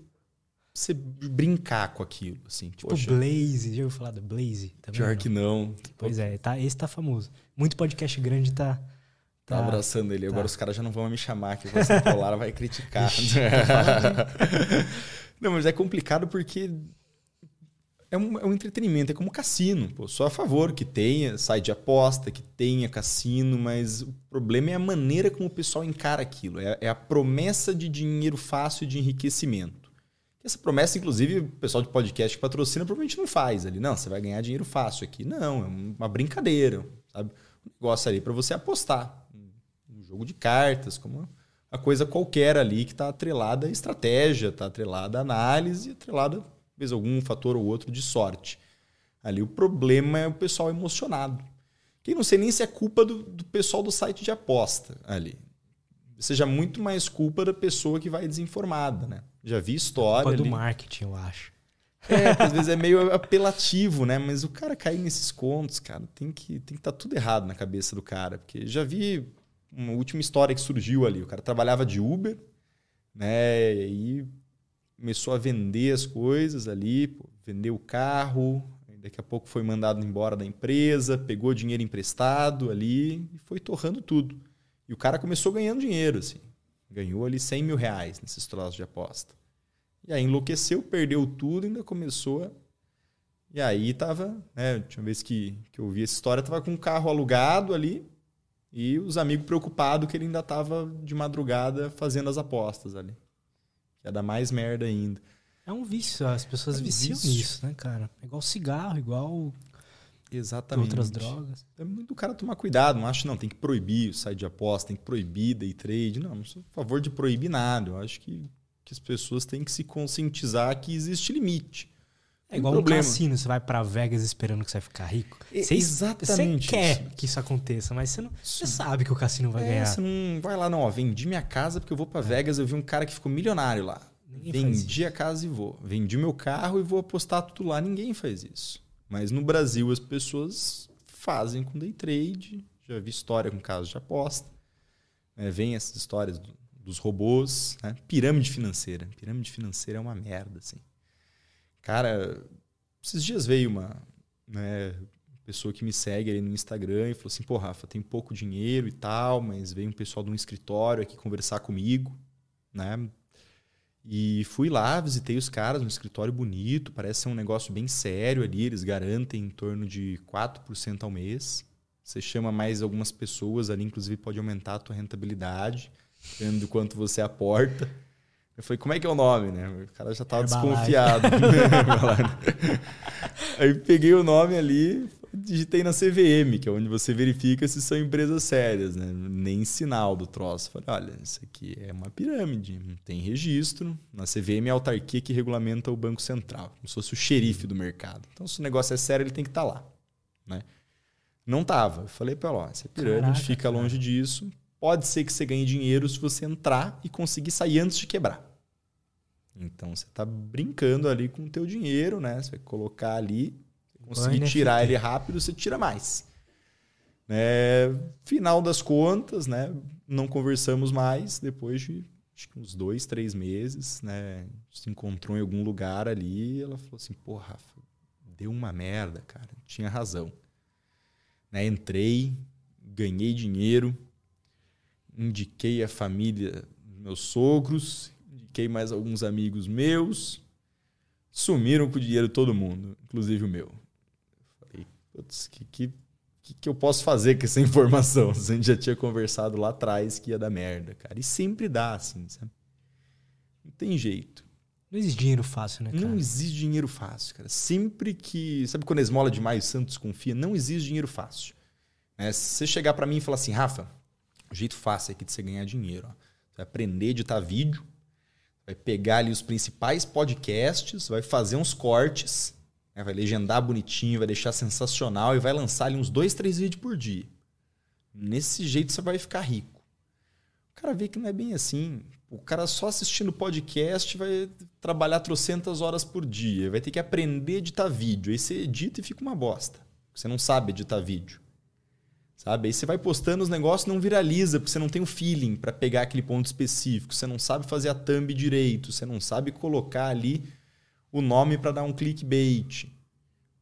você brincar com aquilo, assim. Tipo Poxa, Blaze, já ouviu falar do Blaze? Também pior não? que não. Pois é, tá, esse tá famoso. Muito podcast grande tá... Tá Tá, abraçando ele. tá. Agora os caras já não vão me chamar, que você colar vai criticar. não, mas é complicado porque é um, é um entretenimento, é como cassino. Pô, sou a favor que tenha site de aposta, que tenha cassino, mas o problema é a maneira como o pessoal encara aquilo. É, é a promessa de dinheiro fácil de enriquecimento. Essa promessa, inclusive, o pessoal de podcast que patrocina provavelmente não faz ali. Não, você vai ganhar dinheiro fácil aqui. Não, é uma brincadeira, sabe? Um negócio ali para você apostar. Um jogo de cartas, como uma coisa qualquer ali que está atrelada à estratégia, está atrelada à análise, atrelada, a algum fator ou outro de sorte. Ali o problema é o pessoal emocionado. Que não sei nem se é culpa do, do pessoal do site de aposta ali. Seja muito mais culpa da pessoa que vai desinformada, né? Já vi história. Culpa do ali. marketing, eu acho. É, às vezes é meio apelativo, né? Mas o cara cair nesses contos, cara, tem que tem que estar tudo errado na cabeça do cara, porque já vi uma última história que surgiu ali. O cara trabalhava de Uber, né? E começou a vender as coisas ali, pô, vendeu o carro, daqui a pouco foi mandado embora da empresa, pegou dinheiro emprestado ali e foi torrando tudo. E o cara começou ganhando dinheiro, assim. Ganhou ali 100 mil reais nesses troços de aposta. E aí enlouqueceu, perdeu tudo, ainda começou a... E aí tava, né, tinha uma vez que, que eu ouvi essa história, tava com um carro alugado ali e os amigos preocupados que ele ainda tava de madrugada fazendo as apostas ali. Ia dar mais merda ainda. É um vício, as pessoas É um viciam vício. nisso, né, cara? É igual cigarro, igual Exatamente. outras drogas. É muito do cara tomar cuidado. Não acho, não, tem que proibir o site de aposta, tem que proibir day trade. Não, não sou a favor de proibir nada. Eu acho que, que as pessoas têm que se conscientizar que existe limite. É igual no cassino, você vai pra Vegas esperando que você vai ficar rico. É, Você, exatamente Você quer isso. que isso aconteça, mas você, não, você sabe que o cassino vai É, ganhar. você não vai lá, não. Ó, vendi minha casa porque eu vou pra Vegas. Eu vi um cara que ficou milionário lá. Ninguém Vendi a casa e vou. Vendi meu carro e vou apostar tudo lá. Ninguém faz isso. Mas no Brasil as pessoas fazem com day trade. Já vi história com casos de aposta. É, vem essas histórias do- dos robôs. Né? Pirâmide financeira. Pirâmide financeira é uma merda, assim. Cara, esses dias veio uma né, pessoa que me segue ali no Instagram e falou assim: pô, Rafa, tem pouco dinheiro e tal, mas veio um pessoal de um escritório aqui conversar comigo, né? E fui lá, visitei os caras, um escritório bonito, parece ser um negócio bem sério ali, eles garantem em torno de 4% ao mês. Você chama mais algumas pessoas ali, inclusive pode aumentar a tua rentabilidade, dependendo do quanto você aporta. Eu falei, como é que é o nome, né? O cara já tava Herbalife. desconfiado. Aí peguei o nome ali, digitei na CVM, que é onde você verifica se são empresas sérias, né? Nem sinal do troço. Falei, olha, isso aqui é uma pirâmide, não tem registro. Na CVM é a autarquia que regulamenta o Banco Central, como se fosse o xerife do mercado. Então, se o negócio é sério, ele tem que estar lá, né? Não tava. Eu falei para ela, ó, essa pirâmide Caraca, fica cara. longe disso. Pode ser que você ganhe dinheiro se você entrar e conseguir sair antes de quebrar. Então você está brincando ali com o teu dinheiro, né? Você vai colocar ali, conseguir NFT. tirar ele rápido, você tira mais. Né? Final das contas, né? Não conversamos mais depois de uns dois, três meses, né? Se encontrou em algum lugar ali e ela falou assim, pô, Rafa, deu uma merda, cara. Tinha razão. Né? Entrei, ganhei dinheiro, indiquei a família meus sogros, indiquei mais alguns amigos meus. Sumiram com o dinheiro todo mundo, inclusive o meu. Falei, putz, que, que, que, que eu posso fazer com essa informação? A gente já tinha conversado lá atrás que ia dar merda, cara. E sempre dá, assim, sabe? Não tem jeito. Não existe dinheiro fácil, né, cara? Não existe dinheiro fácil, cara. Sempre que. Sabe quando esmola demais, o Santos confia? Não existe dinheiro fácil. É, se você chegar para mim e falar assim, Rafa, o jeito fácil aqui de você ganhar dinheiro. Ó. Você vai aprender a editar vídeo, vai pegar ali os principais podcasts, vai fazer uns cortes, né? vai legendar bonitinho, vai deixar sensacional e vai lançar ali uns dois, três vídeos por dia. Nesse jeito você vai ficar rico. O cara vê que não é bem assim. O cara só assistindo podcast vai trabalhar trocentas horas por dia, vai ter que aprender a editar vídeo. Aí você edita e fica uma bosta. Você não sabe editar vídeo. Sabe? Aí você vai postando os negócios não viraliza, porque você não tem o feeling para pegar aquele ponto específico. Você não sabe fazer a thumb direito, você não sabe colocar ali o nome para dar um clickbait.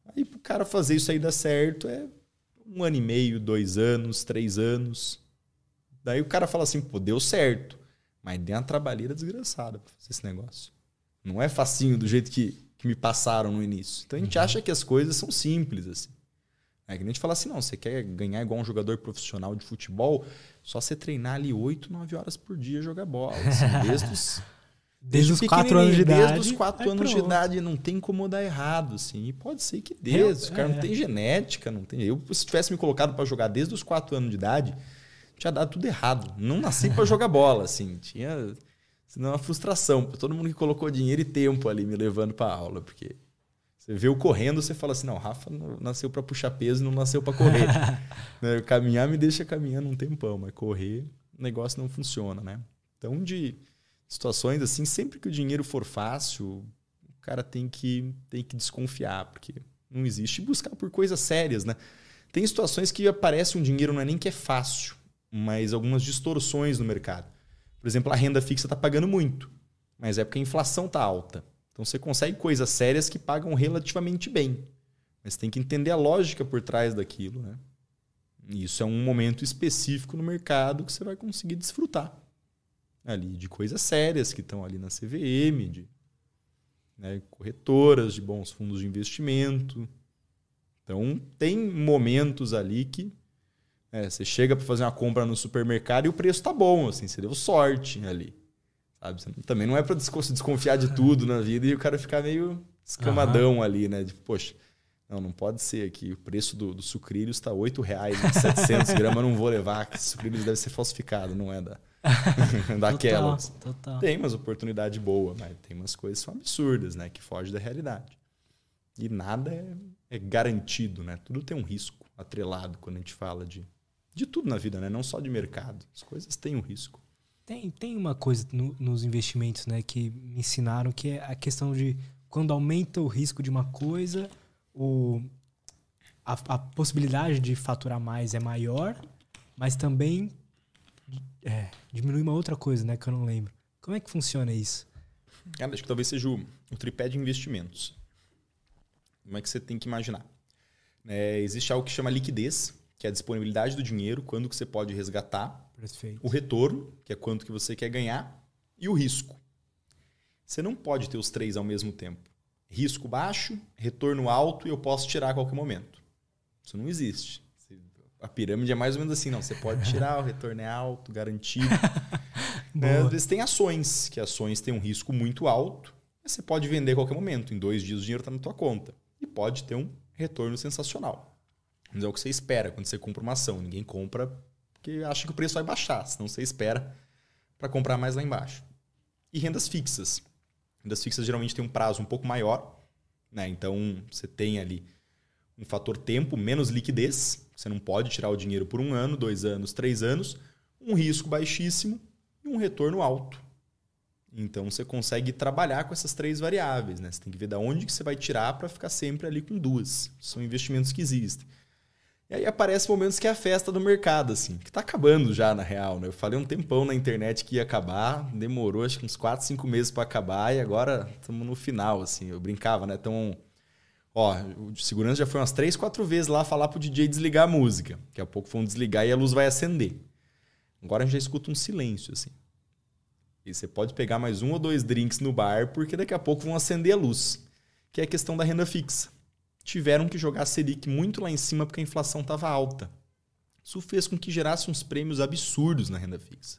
Aí pro cara fazer isso aí dar certo é um ano e meio, dois anos, três anos. Daí o cara fala assim, pô, deu certo. Mas deu uma trabalheira desgraçada pra fazer esse negócio. Não é facinho do jeito que, que me passaram no início. Então a gente uhum. acha que as coisas são simples, assim. É que a gente fala assim, não, você quer ganhar igual um jogador profissional de futebol, só você treinar ali 8, 9 horas por dia jogar bola. Assim, desde os, desde, os 4 anos de idade. Desde os 4 anos pronto. de idade não tem como dar errado, assim. E pode ser que dê. os caras é. não tem genética, não tem. Eu, se tivesse me colocado para jogar desde os 4 anos de idade, tinha dado tudo errado. Não nasci para jogar bola, assim. Tinha. Senão é uma frustração. Todo mundo que colocou dinheiro e tempo ali me levando para aula, porque você vê o correndo, você fala assim: não, Rafa nasceu para puxar peso, não nasceu para correr. né? Caminhar me deixa caminhando um tempão, mas correr, o negócio não funciona, né? Então, de situações assim, sempre que o dinheiro for fácil, o cara tem que, tem que desconfiar, porque não existe buscar por coisas sérias, né? Tem situações que aparece um dinheiro, não é nem que é fácil, mas algumas distorções no mercado. Por exemplo, a renda fixa está pagando muito, mas é porque a inflação está alta. Então você consegue coisas sérias que pagam relativamente bem. Mas tem que entender a lógica por trás daquilo. Né? E isso é um momento específico no mercado que você vai conseguir desfrutar ali de coisas sérias que estão ali na CVM, de né, corretoras, de bons fundos de investimento. Então tem momentos ali que é, você chega para fazer uma compra no supermercado e o preço está bom, assim, você deu sorte ali. Sabe? também não é para desconfiar de tudo na vida e o cara ficar meio escamadão uhum. ali, né? De, poxa, não, não pode ser aqui. O preço do, do sucrilhos está R$ reais 700 gramas, não vou levar. Que sucrilhos deve ser falsificado, não é da, daquela. Total, total. Tem umas oportunidades boas, mas tem umas coisas que são absurdas, né? Que fogem da realidade. E nada é, é garantido, né? Tudo tem um risco atrelado quando a gente fala de, de tudo na vida, né? Não só de mercado. As coisas têm um risco. Tem, tem uma coisa no, nos investimentos né, que me ensinaram que é a questão de quando aumenta o risco de uma coisa, o, a, a possibilidade de faturar mais é maior, mas também é, diminui uma outra coisa, né? Que eu não lembro. Como é que funciona isso? Cara, acho que talvez seja o, o tripé de investimentos. Como é que você tem que imaginar? É, existe algo que chama liquidez, que é a disponibilidade do dinheiro, quando que você pode resgatar. Perfeito. O retorno, que é quanto que você quer ganhar, e o risco. Você não pode ter os três ao mesmo tempo. Risco baixo, retorno alto e eu posso tirar a qualquer momento. Isso não existe. A pirâmide é mais ou menos assim, não. Você pode tirar, o retorno é alto, garantido. né? Às vezes tem ações, que ações têm um risco muito alto, mas você pode vender a qualquer momento. Em dois dias o dinheiro está na tua conta. E pode ter um retorno sensacional. Mas é o que você espera quando você compra uma ação. Ninguém compra porque acha que o preço vai baixar, senão você espera para comprar mais lá embaixo. E rendas fixas. Rendas fixas geralmente têm um prazo um pouco maior, né? então você tem ali um fator tempo, menos liquidez. Você não pode tirar o dinheiro por um ano, dois anos, três anos, um risco baixíssimo e um retorno alto. Então você consegue trabalhar com essas três variáveis. Né? Você tem que ver de onde que você vai tirar para ficar sempre ali com duas. São investimentos que existem. E aí aparece momentos que é a festa do mercado, assim, que tá acabando já, na real, né? Eu falei um tempão na internet que ia acabar, demorou acho que uns 4, 5 meses para acabar e agora estamos no final, assim. Eu brincava, né? Então, ó, o segurança já foi umas 3, 4 vezes lá falar pro DJ desligar a música. Daqui a pouco vão desligar e a luz vai acender. Agora a gente já escuta um silêncio, assim. E você pode pegar mais um ou dois drinks no bar, porque daqui a pouco vão acender a luz. Que é a questão da renda fixa. Tiveram que jogar a Selic muito lá em cima porque a inflação estava alta. Isso fez com que gerasse uns prêmios absurdos na renda fixa.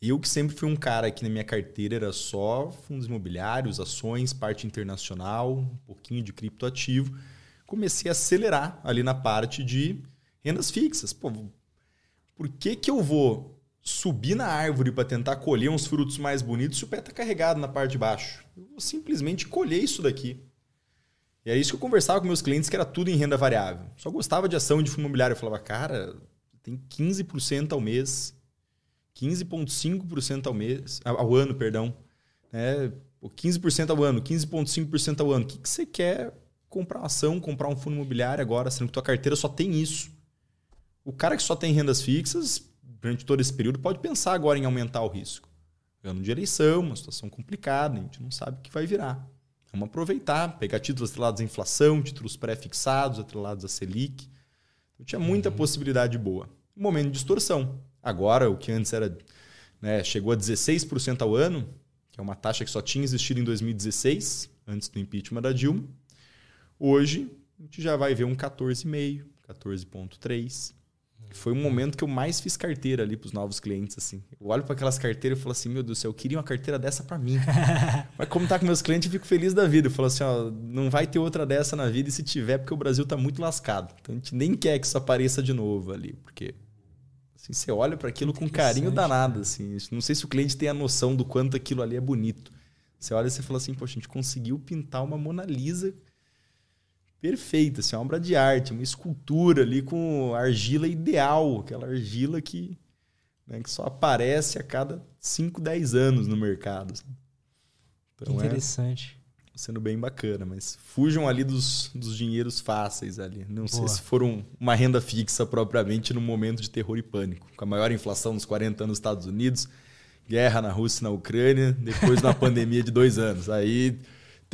Eu que sempre fui um cara que na minha carteira era só fundos imobiliários, ações, parte internacional, um pouquinho de criptoativo, comecei a acelerar ali na parte de rendas fixas. Pô, por que, que eu vou subir na árvore para tentar colher uns frutos mais bonitos se o pé está carregado na parte de baixo? Eu vou simplesmente colher isso daqui. E é isso que eu conversava com meus clientes, que era tudo em renda variável. Só gostava de ação de fundo imobiliário. Eu falava, cara, tem 15% ao mês, 15,5% ao mês, ao ano, perdão. Né? 15% ao ano, 15,5% ao ano. O que, que você quer comprar uma ação, comprar um fundo imobiliário agora, sendo que tua carteira só tem isso? O cara que só tem rendas fixas, durante todo esse período, pode pensar agora em aumentar o risco. Ano de eleição, uma situação complicada, a gente não sabe o que vai virar. Vamos aproveitar, pegar títulos atrelados à inflação, títulos pré-fixados, atrelados à Selic. Então, tinha muita uhum. possibilidade boa. Um momento de distorção. Agora, o que antes era. Né, chegou a 16% ao ano, que é uma taxa que só tinha existido em 2016, antes do impeachment da Dilma. Hoje, a gente já vai ver um 14,5%, 14,3%. Foi um momento que eu mais fiz carteira ali para os novos clientes. assim. Eu olho para aquelas carteiras e falo assim: meu Deus do céu, eu queria uma carteira dessa para mim. Mas como tá com meus clientes, eu fico feliz da vida. Eu falo assim: ó, não vai ter outra dessa na vida e se tiver, porque o Brasil tá muito lascado. Então a gente nem quer que isso apareça de novo ali, porque assim, você olha para aquilo com carinho danado. Assim. Não sei se o cliente tem a noção do quanto aquilo ali é bonito. Você olha e você fala assim: poxa, a gente conseguiu pintar uma Mona Lisa perfeita, assim, uma obra de arte, uma escultura ali com argila ideal, aquela argila que, né, que só aparece a cada 5, 10 anos no mercado. Assim. Então, é Interessante. É sendo bem bacana, mas fujam ali dos, dos dinheiros fáceis ali. Não Boa. sei se foram uma renda fixa propriamente no momento de terror e pânico. Com a maior inflação nos 40 anos nos Estados Unidos, guerra na Rússia e na Ucrânia, depois na pandemia de dois anos. Aí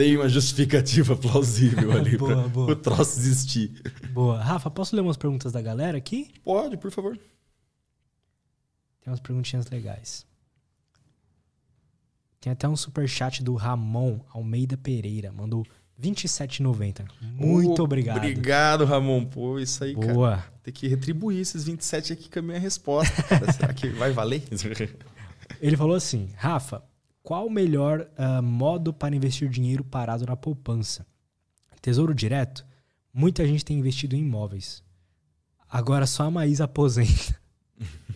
tem uma justificativa plausível ali para o troço existir. Boa. Rafa, posso ler umas perguntas da galera aqui? Pode, por favor. Tem umas perguntinhas legais. Tem até um super chat do Ramon Almeida Pereira. Mandou 27,90. Muito oh, obrigado. Obrigado, Ramon. Pô, isso aí, Boa. cara. Tem que retribuir esses 27 aqui com a minha resposta. Será que vai valer? Ele falou assim: Rafa, qual o melhor uh, modo para investir dinheiro parado na poupança? Tesouro direto? Muita gente tem investido em imóveis. Agora só a Maísa aposenta.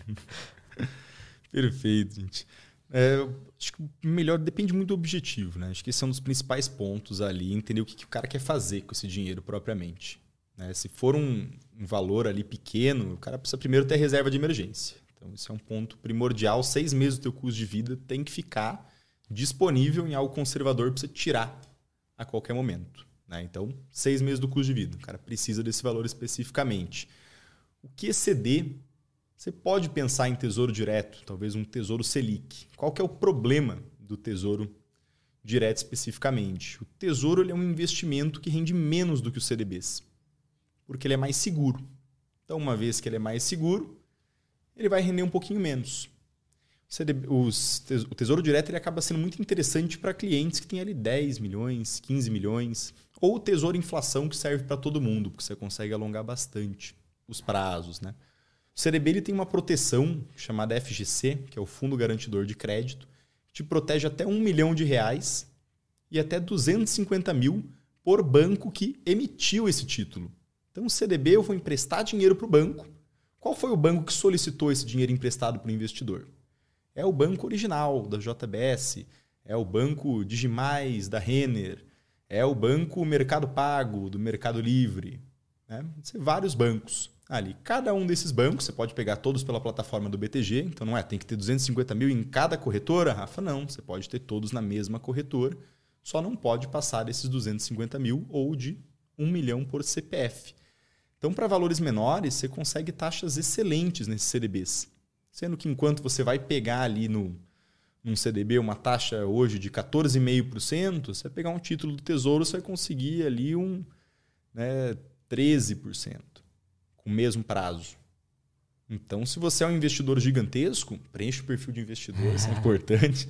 Perfeito, gente. É, acho que melhor depende muito do objetivo, né? Acho que esse é um dos principais pontos ali, entender o que, que o cara quer fazer com esse dinheiro propriamente. Né? Se for um, um, valor ali pequeno, o cara precisa primeiro ter reserva de emergência. Então, isso é um ponto primordial. Seis meses do teu custo de vida tem que ficar disponível em algo conservador para você tirar a qualquer momento. Né? Então, seis meses do custo de vida. O cara precisa desse valor especificamente. O que exceder, você pode pensar em tesouro direto, talvez um tesouro Selic. Qual que é o problema do tesouro direto especificamente? O tesouro ele é um investimento que rende menos do que os CDBs, porque ele é mais seguro. Então, uma vez que ele é mais seguro, ele vai render um pouquinho menos os, o Tesouro Direto ele acaba sendo muito interessante para clientes que têm ali 10 milhões, 15 milhões. Ou o Tesouro Inflação, que serve para todo mundo, porque você consegue alongar bastante os prazos. Né? O CDB ele tem uma proteção chamada FGC, que é o Fundo Garantidor de Crédito, que te protege até 1 milhão de reais e até 250 mil por banco que emitiu esse título. Então, o CDB eu vou emprestar dinheiro para o banco. Qual foi o banco que solicitou esse dinheiro emprestado para o investidor? É o banco original da JBS, é o banco Digimais da Renner, é o banco Mercado Pago do Mercado Livre. Né? Vários bancos ali. Cada um desses bancos, você pode pegar todos pela plataforma do BTG, então não é, tem que ter 250 mil em cada corretora, Rafa? Não, você pode ter todos na mesma corretora, só não pode passar desses 250 mil ou de 1 milhão por CPF. Então, para valores menores, você consegue taxas excelentes nesses CDBs. Sendo que enquanto você vai pegar ali no, num CDB uma taxa hoje de 14,5%, você vai pegar um título do Tesouro, você vai conseguir ali um né, 13%, com o mesmo prazo. Então, se você é um investidor gigantesco, preenche o perfil de investidor, isso é importante.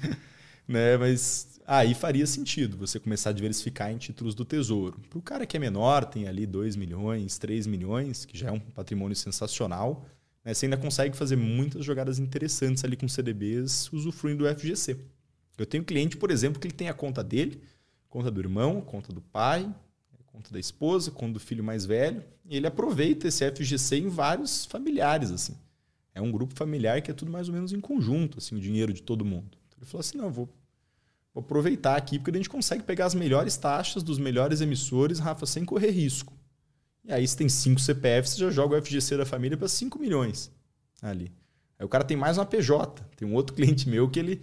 né? Mas aí faria sentido você começar a diversificar em títulos do Tesouro. Para o cara que é menor, tem ali 2 milhões, 3 milhões, que já é um patrimônio sensacional, né? você ainda consegue fazer muitas jogadas interessantes ali com CDBs usufruindo do FGC. Eu tenho cliente, por exemplo, que ele tem a conta dele, conta do irmão, conta do pai, conta da esposa, conta do filho mais velho, e ele aproveita esse FGC em vários familiares, assim. É um grupo familiar que é tudo mais ou menos em conjunto, assim, o dinheiro de todo mundo. Então ele falou assim, não, vou, vou aproveitar aqui, porque a gente consegue pegar as melhores taxas dos melhores emissores, Rafa, sem correr risco. E aí, se tem cinco CPFs, você já joga o FGC da família para 5 milhões ali. Aí o cara tem mais uma PJ. Tem um outro cliente meu que ele,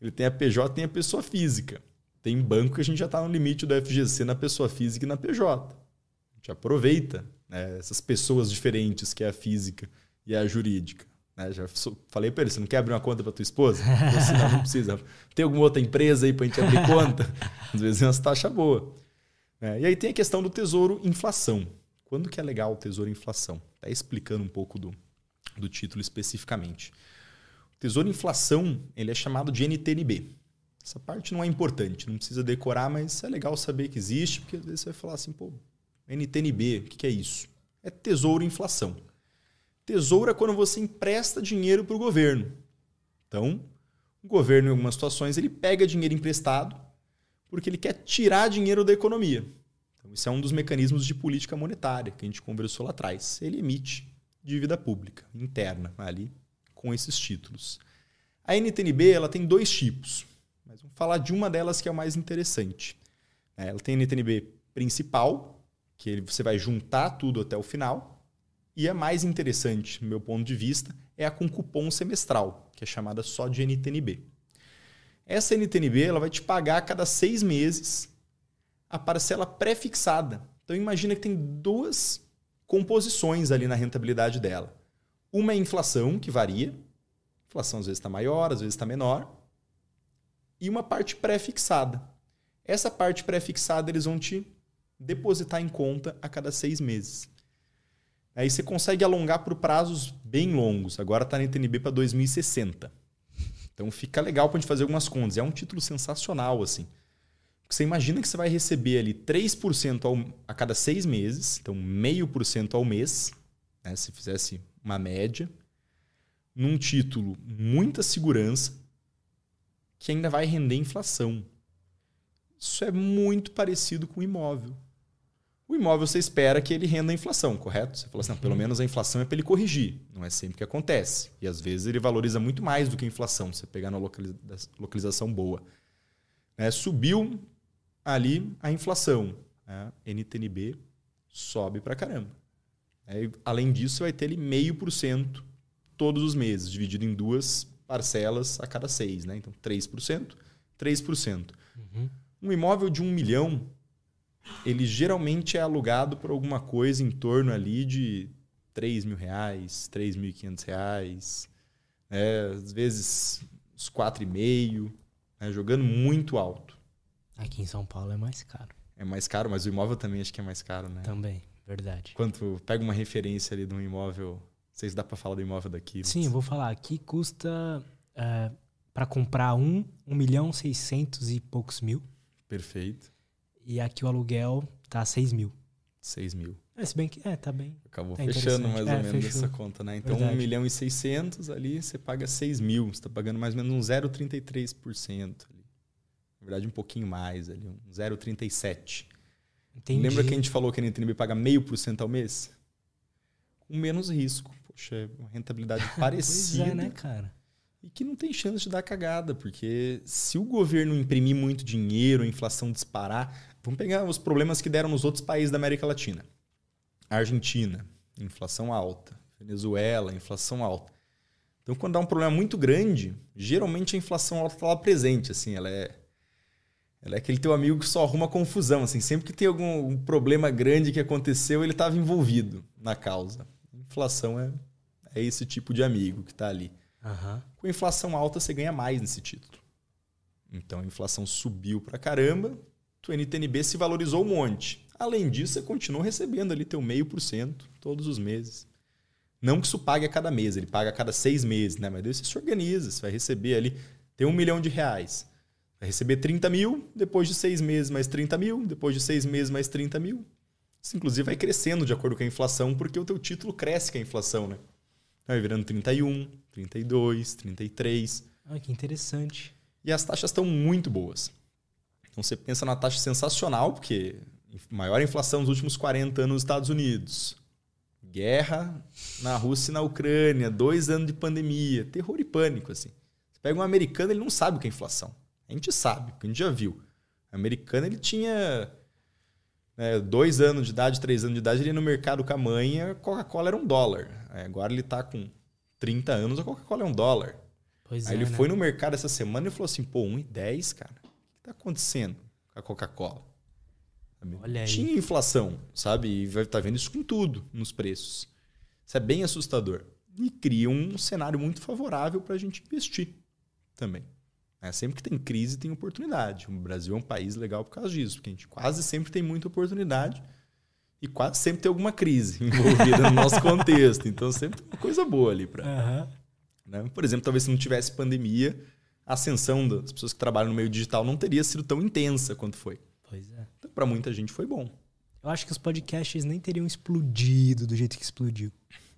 ele tem a PJ tem a pessoa física. Tem banco que a gente já está no limite do FGC na pessoa física e na PJ. A gente aproveita né, essas pessoas diferentes, que é a física e a jurídica. Né? Já falei para ele, você não quer abrir uma conta para tua esposa? Disse, não, não precisa. Tem alguma outra empresa aí para a gente abrir conta? Às vezes é umas taxas boas. É, e aí tem a questão do tesouro inflação. Quando que é legal o tesouro inflação? Está explicando um pouco do, do título especificamente. O tesouro inflação ele é chamado de NTNB. Essa parte não é importante, não precisa decorar, mas é legal saber que existe, porque às vezes você vai falar assim, pô, NTNB, o que é isso? É tesouro inflação. Tesouro é quando você empresta dinheiro para o governo. Então, o governo, em algumas situações, ele pega dinheiro emprestado porque ele quer tirar dinheiro da economia. Então, isso é um dos mecanismos de política monetária que a gente conversou lá atrás. Ele emite dívida pública interna ali com esses títulos. A NTNB ela tem dois tipos. Mas vamos falar de uma delas que é o mais interessante. É, ela tem a NTNB principal, que você vai juntar tudo até o final. E a mais interessante, no meu ponto de vista, é a com cupom semestral, que é chamada só de NTNB. Essa NTNB ela vai te pagar a cada seis meses a parcela pré-fixada. Então imagina que tem duas composições ali na rentabilidade dela. Uma é a inflação, que varia. A inflação às vezes está maior, às vezes está menor e uma parte pré-fixada. Essa parte pré-fixada eles vão te depositar em conta a cada seis meses. Aí você consegue alongar por prazos bem longos. Agora está na NTNB para 2060. Então fica legal para a gente fazer algumas contas. É um título sensacional, assim. Você imagina que você vai receber ali 3% ao, a cada seis meses, então meio por cento ao mês, né, se fizesse uma média, num título muita segurança, que ainda vai render inflação. Isso é muito parecido com o imóvel. O imóvel você espera que ele renda a inflação, correto? Você fala assim, pelo uhum. menos a inflação é para ele corrigir. Não é sempre que acontece. E às vezes ele valoriza muito mais do que a inflação, você pegar na localização boa. É, subiu ali a inflação. Né? NTNB sobe para caramba. É, além disso, você vai ter ali meio por cento todos os meses, dividido em duas parcelas a cada seis, né? Então, 3%, 3%. Uhum. Um imóvel de um milhão, ele geralmente é alugado por alguma coisa em torno ali de 3 mil reais, 3.500 reais, né? às vezes uns 4,5, né? jogando muito alto. Aqui em São Paulo é mais caro. É mais caro, mas o imóvel também acho que é mais caro, né? Também, verdade. Quanto pega uma referência ali de um imóvel sei se dá para falar do imóvel daqui. Sim, eu vou falar. Aqui custa é, para comprar um, um milhão seiscentos e poucos mil. Perfeito. E aqui o aluguel tá seis mil. Seis mil. É, se bem que é, tá bem. Acabou tá fechando mais ou é, menos fechou. essa conta, né? Então, Verdade. 1 milhão e 600 ali, você paga 6 mil. Você está pagando mais ou menos um 0,33%. Verdade, um pouquinho mais ali, um 0,37%. Entendi. Lembra que a gente falou que a NTNB paga meio por cento ao mês? Com menos risco poxa, é uma rentabilidade parecida. pois é, né, cara? E que não tem chance de dar cagada, porque se o governo imprimir muito dinheiro, a inflação disparar, vamos pegar os problemas que deram nos outros países da América Latina. Argentina, inflação alta. Venezuela, inflação alta. Então, quando dá um problema muito grande, geralmente a inflação alta está lá presente, assim, ela é ela é aquele teu amigo que só arruma confusão, assim, sempre que tem algum um problema grande que aconteceu, ele estava envolvido na causa. Inflação é é esse tipo de amigo que está ali. Uhum. Com inflação alta, você ganha mais nesse título. Então a inflação subiu para caramba, o NTNB se valorizou um monte. Além disso, você continua recebendo ali teu meio por cento todos os meses. Não que isso pague a cada mês, ele paga a cada seis meses, né? Mas daí você se organiza, você vai receber ali, tem um milhão de reais. Vai receber 30 mil, depois de seis meses mais 30 mil, depois de seis meses mais 30 mil. Isso, inclusive, vai crescendo de acordo com a inflação, porque o teu título cresce com a inflação, né? Vai virando 31, 32, 33. Ah, que interessante. E as taxas estão muito boas. Então você pensa na taxa sensacional, porque maior inflação nos últimos 40 anos nos Estados Unidos. Guerra na Rússia e na Ucrânia, dois anos de pandemia, terror e pânico. assim. Você pega um americano, ele não sabe o que é inflação. A gente sabe, porque a gente já viu. O americano ele tinha né, dois anos de idade, três anos de idade, ele ia no mercado com a mãe, a Coca-Cola era um dólar. Agora ele está com 30 anos, a Coca-Cola é um dólar. Pois Aí é, ele né? foi no mercado essa semana e falou assim: pô, 1,10, cara. O que está acontecendo com a Coca-Cola? Tinha inflação, sabe? E vai estar tá vendo isso com tudo nos preços. Isso é bem assustador. E cria um cenário muito favorável para a gente investir também. É, sempre que tem crise, tem oportunidade. O Brasil é um país legal por causa disso, porque a gente quase sempre tem muita oportunidade e quase sempre tem alguma crise envolvida no nosso contexto. Então sempre tem uma coisa boa ali para. Uhum. Né? Por exemplo, talvez se não tivesse pandemia, a ascensão das pessoas que trabalham no meio digital não teria sido tão intensa quanto foi. Pois é. Então, para muita gente foi bom. Eu acho que os podcasts nem teriam explodido do jeito que explodiu.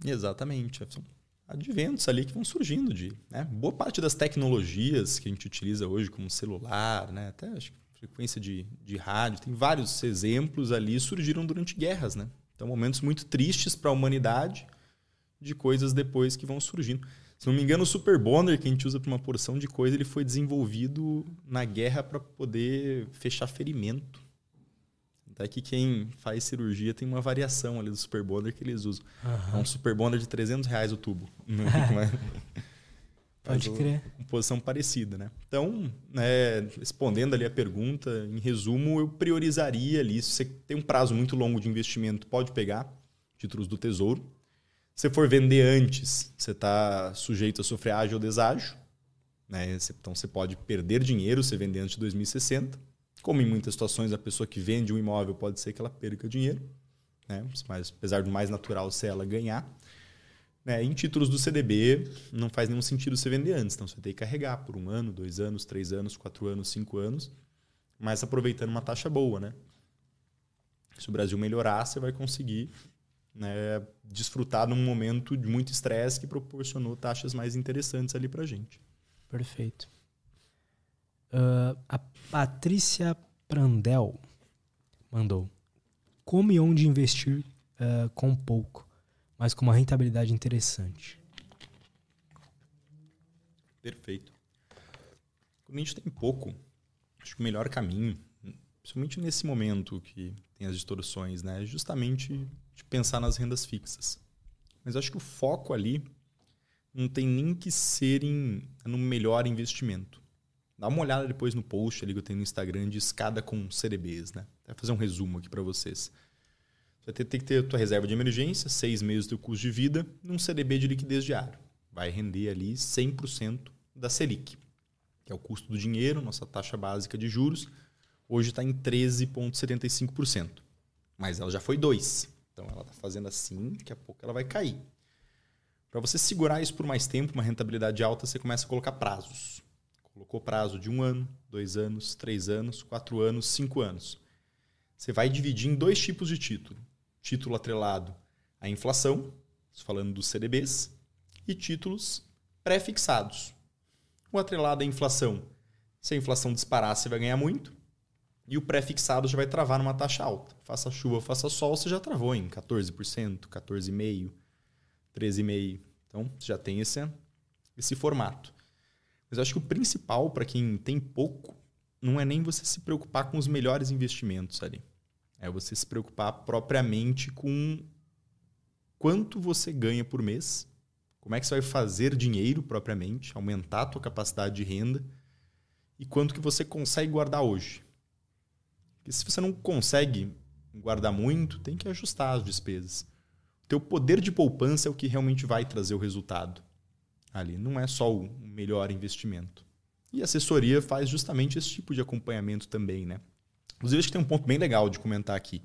Exatamente. São adventos ali que vão surgindo de né? boa parte das tecnologias que a gente utiliza hoje como celular, né? até acho, frequência de, de rádio, tem vários exemplos ali surgiram durante guerras, né? Então momentos muito tristes para a humanidade de coisas depois que vão surgindo. Se não me engano, o Super Bonder que a gente usa para uma porção de coisa, ele foi desenvolvido na guerra para poder fechar ferimento. Até que quem faz cirurgia tem uma variação ali do Super Bonder que eles usam. Uhum. É um Super Bonder de 300 reais o tubo. Pode crer. Uma posição parecida, né? Então, né, respondendo ali a pergunta, em resumo, eu priorizaria ali, se você tem um prazo muito longo de investimento, pode pegar títulos do Tesouro. Se você for vender antes, você está sujeito a sofrer ágio ou deságio. Né? Então, você pode perder dinheiro se vender antes de 2060 como em muitas situações, a pessoa que vende um imóvel pode ser que ela perca dinheiro, né? mas apesar do mais natural ser ela ganhar. Né? Em títulos do CDB, não faz nenhum sentido você vender antes. Então, você ter que carregar por um ano, dois anos, três anos, quatro anos, cinco anos, mas aproveitando uma taxa boa. Né? Se o Brasil melhorar, você vai conseguir né, desfrutar num momento de muito estresse que proporcionou taxas mais interessantes ali para gente. Perfeito. Uh, a Patrícia Prandel mandou. Como e onde investir uh, com pouco, mas com uma rentabilidade interessante? Perfeito. Quando a gente tem pouco, acho que o melhor caminho, principalmente nesse momento que tem as distorções, né, é justamente de pensar nas rendas fixas. Mas acho que o foco ali não tem nem que ser em, no melhor investimento. Dá uma olhada depois no post ali que eu tenho no Instagram de escada com CDBs, né? Vou fazer um resumo aqui para vocês. Você vai ter, ter que ter a tua reserva de emergência, seis meses do custo de vida, num CDB de liquidez diário. Vai render ali 100% da Selic, que é o custo do dinheiro, nossa taxa básica de juros. Hoje está em 13,75%. Mas ela já foi 2%. Então ela está fazendo assim, daqui a pouco ela vai cair. Para você segurar isso por mais tempo, uma rentabilidade alta, você começa a colocar prazos. Colocou prazo de um ano, dois anos, três anos, quatro anos, cinco anos. Você vai dividir em dois tipos de título. Título atrelado à inflação, falando dos CDBs, e títulos pré-fixados. O atrelado à inflação, se a inflação disparar, você vai ganhar muito. E o pré-fixado já vai travar numa taxa alta. Faça chuva, faça sol, você já travou em 14%, 14,5%, 13,5%. Então, já tem esse, esse formato. Mas eu acho que o principal para quem tem pouco não é nem você se preocupar com os melhores investimentos ali. É você se preocupar propriamente com quanto você ganha por mês, como é que você vai fazer dinheiro propriamente, aumentar a tua capacidade de renda e quanto que você consegue guardar hoje. Porque se você não consegue guardar muito, tem que ajustar as despesas. O teu poder de poupança é o que realmente vai trazer o resultado ali. Não é só o melhor investimento. E a assessoria faz justamente esse tipo de acompanhamento também, né? Inclusive, acho que tem um ponto bem legal de comentar aqui.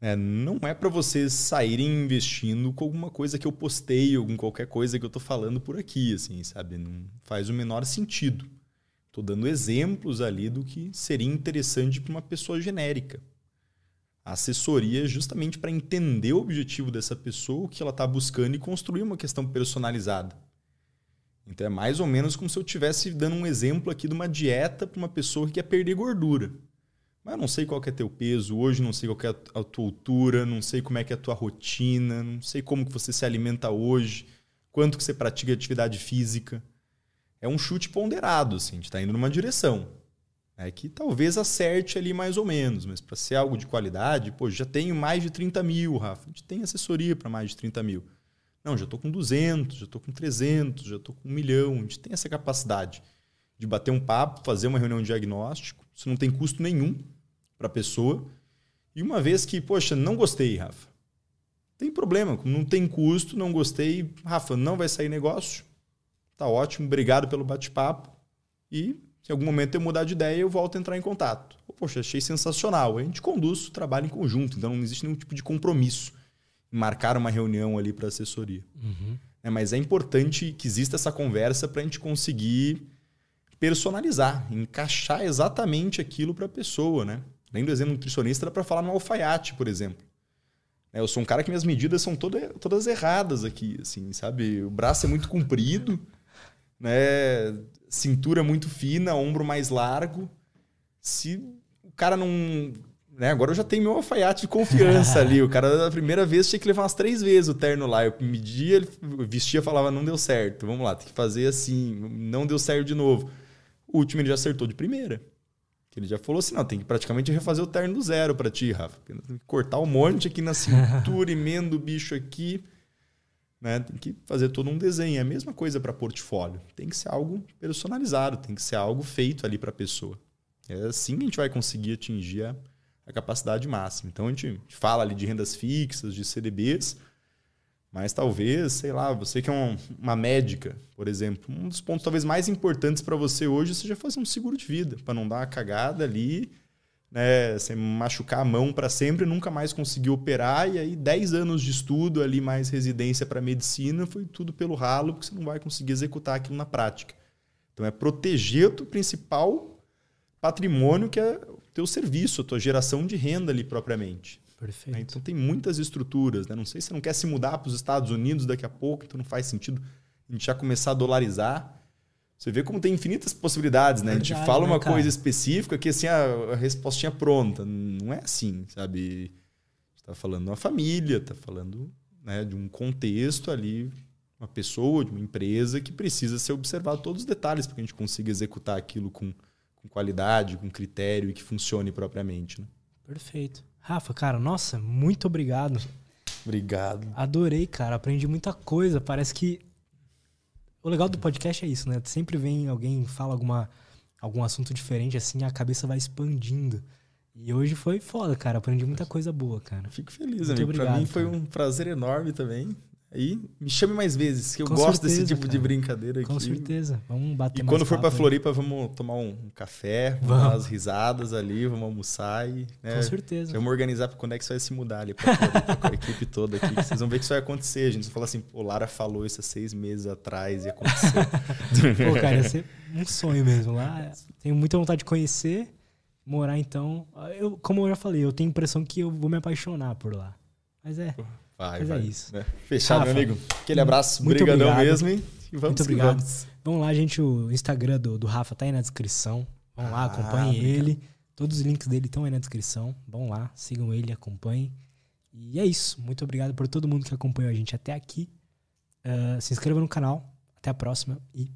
É, não é para vocês saírem investindo com alguma coisa que eu postei, ou com qualquer coisa que eu tô falando por aqui, assim, sabe? Não faz o menor sentido. Tô dando exemplos ali do que seria interessante para uma pessoa genérica. A assessoria é justamente para entender o objetivo dessa pessoa, o que ela está buscando e construir uma questão personalizada. Então é mais ou menos como se eu estivesse dando um exemplo aqui de uma dieta para uma pessoa que quer perder gordura. Mas eu não sei qual é teu peso hoje, não sei qual é a tua altura, não sei como é que é a tua rotina, não sei como que você se alimenta hoje, quanto que você pratica atividade física. É um chute ponderado, assim, a gente está indo numa direção. É que talvez acerte ali mais ou menos, mas para ser algo de qualidade, pô, já tenho mais de 30 mil, Rafa. A gente tem assessoria para mais de 30 mil. Não, já estou com 200, já estou com 300, já estou com um milhão. A gente tem essa capacidade de bater um papo, fazer uma reunião de diagnóstico. Isso não tem custo nenhum para a pessoa. E uma vez que, poxa, não gostei, Rafa, tem problema, não tem custo, não gostei, Rafa, não vai sair negócio. Tá ótimo, obrigado pelo bate-papo. E se em algum momento eu mudar de ideia, eu volto a entrar em contato. Poxa, achei sensacional. A gente conduz o trabalho em conjunto, então não existe nenhum tipo de compromisso marcar uma reunião ali para assessoria. Uhum. É, mas é importante que exista essa conversa para a gente conseguir personalizar, encaixar exatamente aquilo para a pessoa, né? Além do exemplo nutricionista, dá para falar no alfaiate, por exemplo. É, eu sou um cara que minhas medidas são toda, todas erradas aqui, assim, sabe? O braço é muito comprido, né? Cintura muito fina, ombro mais largo. Se o cara não. Né? Agora eu já tenho meu alfaiate de confiança ali. O cara, da primeira vez, tinha que levar umas três vezes o terno lá. Eu media, ele vestia, falava, não deu certo. Vamos lá, tem que fazer assim. Não deu certo de novo. O último ele já acertou de primeira. Ele já falou assim: não, tem que praticamente refazer o terno do zero para ti, Rafa. Tem que cortar um monte aqui na cintura, emenda o bicho aqui. Né? Tem que fazer todo um desenho. É a mesma coisa para portfólio. Tem que ser algo personalizado, tem que ser algo feito ali para a pessoa. É assim que a gente vai conseguir atingir a, a capacidade máxima. Então a gente fala ali de rendas fixas, de CDBs, mas talvez, sei lá, você que é um, uma médica, por exemplo, um dos pontos talvez mais importantes para você hoje seja fazer um seguro de vida, para não dar uma cagada ali, né, você machucar a mão para sempre, nunca mais conseguir operar e aí 10 anos de estudo ali mais residência para medicina foi tudo pelo ralo, porque você não vai conseguir executar aquilo na prática. Então é proteger o principal patrimônio que é teu serviço, a tua geração de renda ali propriamente. Perfeito. Né? Então tem muitas estruturas. Né? Não sei se você não quer se mudar para os Estados Unidos daqui a pouco, então não faz sentido a gente já começar a dolarizar. Você vê como tem infinitas possibilidades, né? Verdade, a gente fala uma né, coisa específica que assim a, a respostinha pronta. Não é assim, sabe? está falando de uma família, está falando né, de um contexto ali, uma pessoa, de uma empresa que precisa ser observado todos os detalhes para que a gente consiga executar aquilo com, com qualidade, com critério e que funcione propriamente. Né? Perfeito. Rafa, cara, nossa, muito obrigado. Obrigado. Adorei, cara. Aprendi muita coisa. Parece que. O legal do podcast é isso, né? Sempre vem alguém fala alguma, algum assunto diferente, assim, a cabeça vai expandindo. E hoje foi foda, cara. Aprendi muita coisa boa, cara. Fico feliz, Muito amigo. Obrigado, pra mim foi um prazer enorme também. Aí me chame mais vezes, que eu Com gosto certeza, desse tipo cara. de brincadeira aqui. Com certeza. Vamos bater E quando for para Floripa, vamos tomar um café, vamos, vamos. dar umas risadas ali, vamos almoçar e. Né, Com certeza. Vamos organizar para quando é que você vai se mudar ali pra Floripa, com a equipe toda aqui. Vocês vão ver que isso vai acontecer. A gente fala assim, o Lara falou isso há seis meses atrás e aconteceu. Pô, cara, ia ser um sonho mesmo lá. Tenho muita vontade de conhecer, morar então. Eu, como eu já falei, eu tenho a impressão que eu vou me apaixonar por lá. Mas é. Vai, Mas é vai. é isso. É. Fechado, Rafa, meu amigo. Aquele abraço. Muito obrigado. mesmo. E vamos muito obrigado. Vamos. vamos. lá, gente. O Instagram do, do Rafa tá aí na descrição. Vão lá, ah, acompanhem ele. Todos os links dele estão aí na descrição. Vão lá, sigam ele, acompanhem. E é isso. Muito obrigado por todo mundo que acompanhou a gente até aqui. Uh, se inscreva no canal. Até a próxima e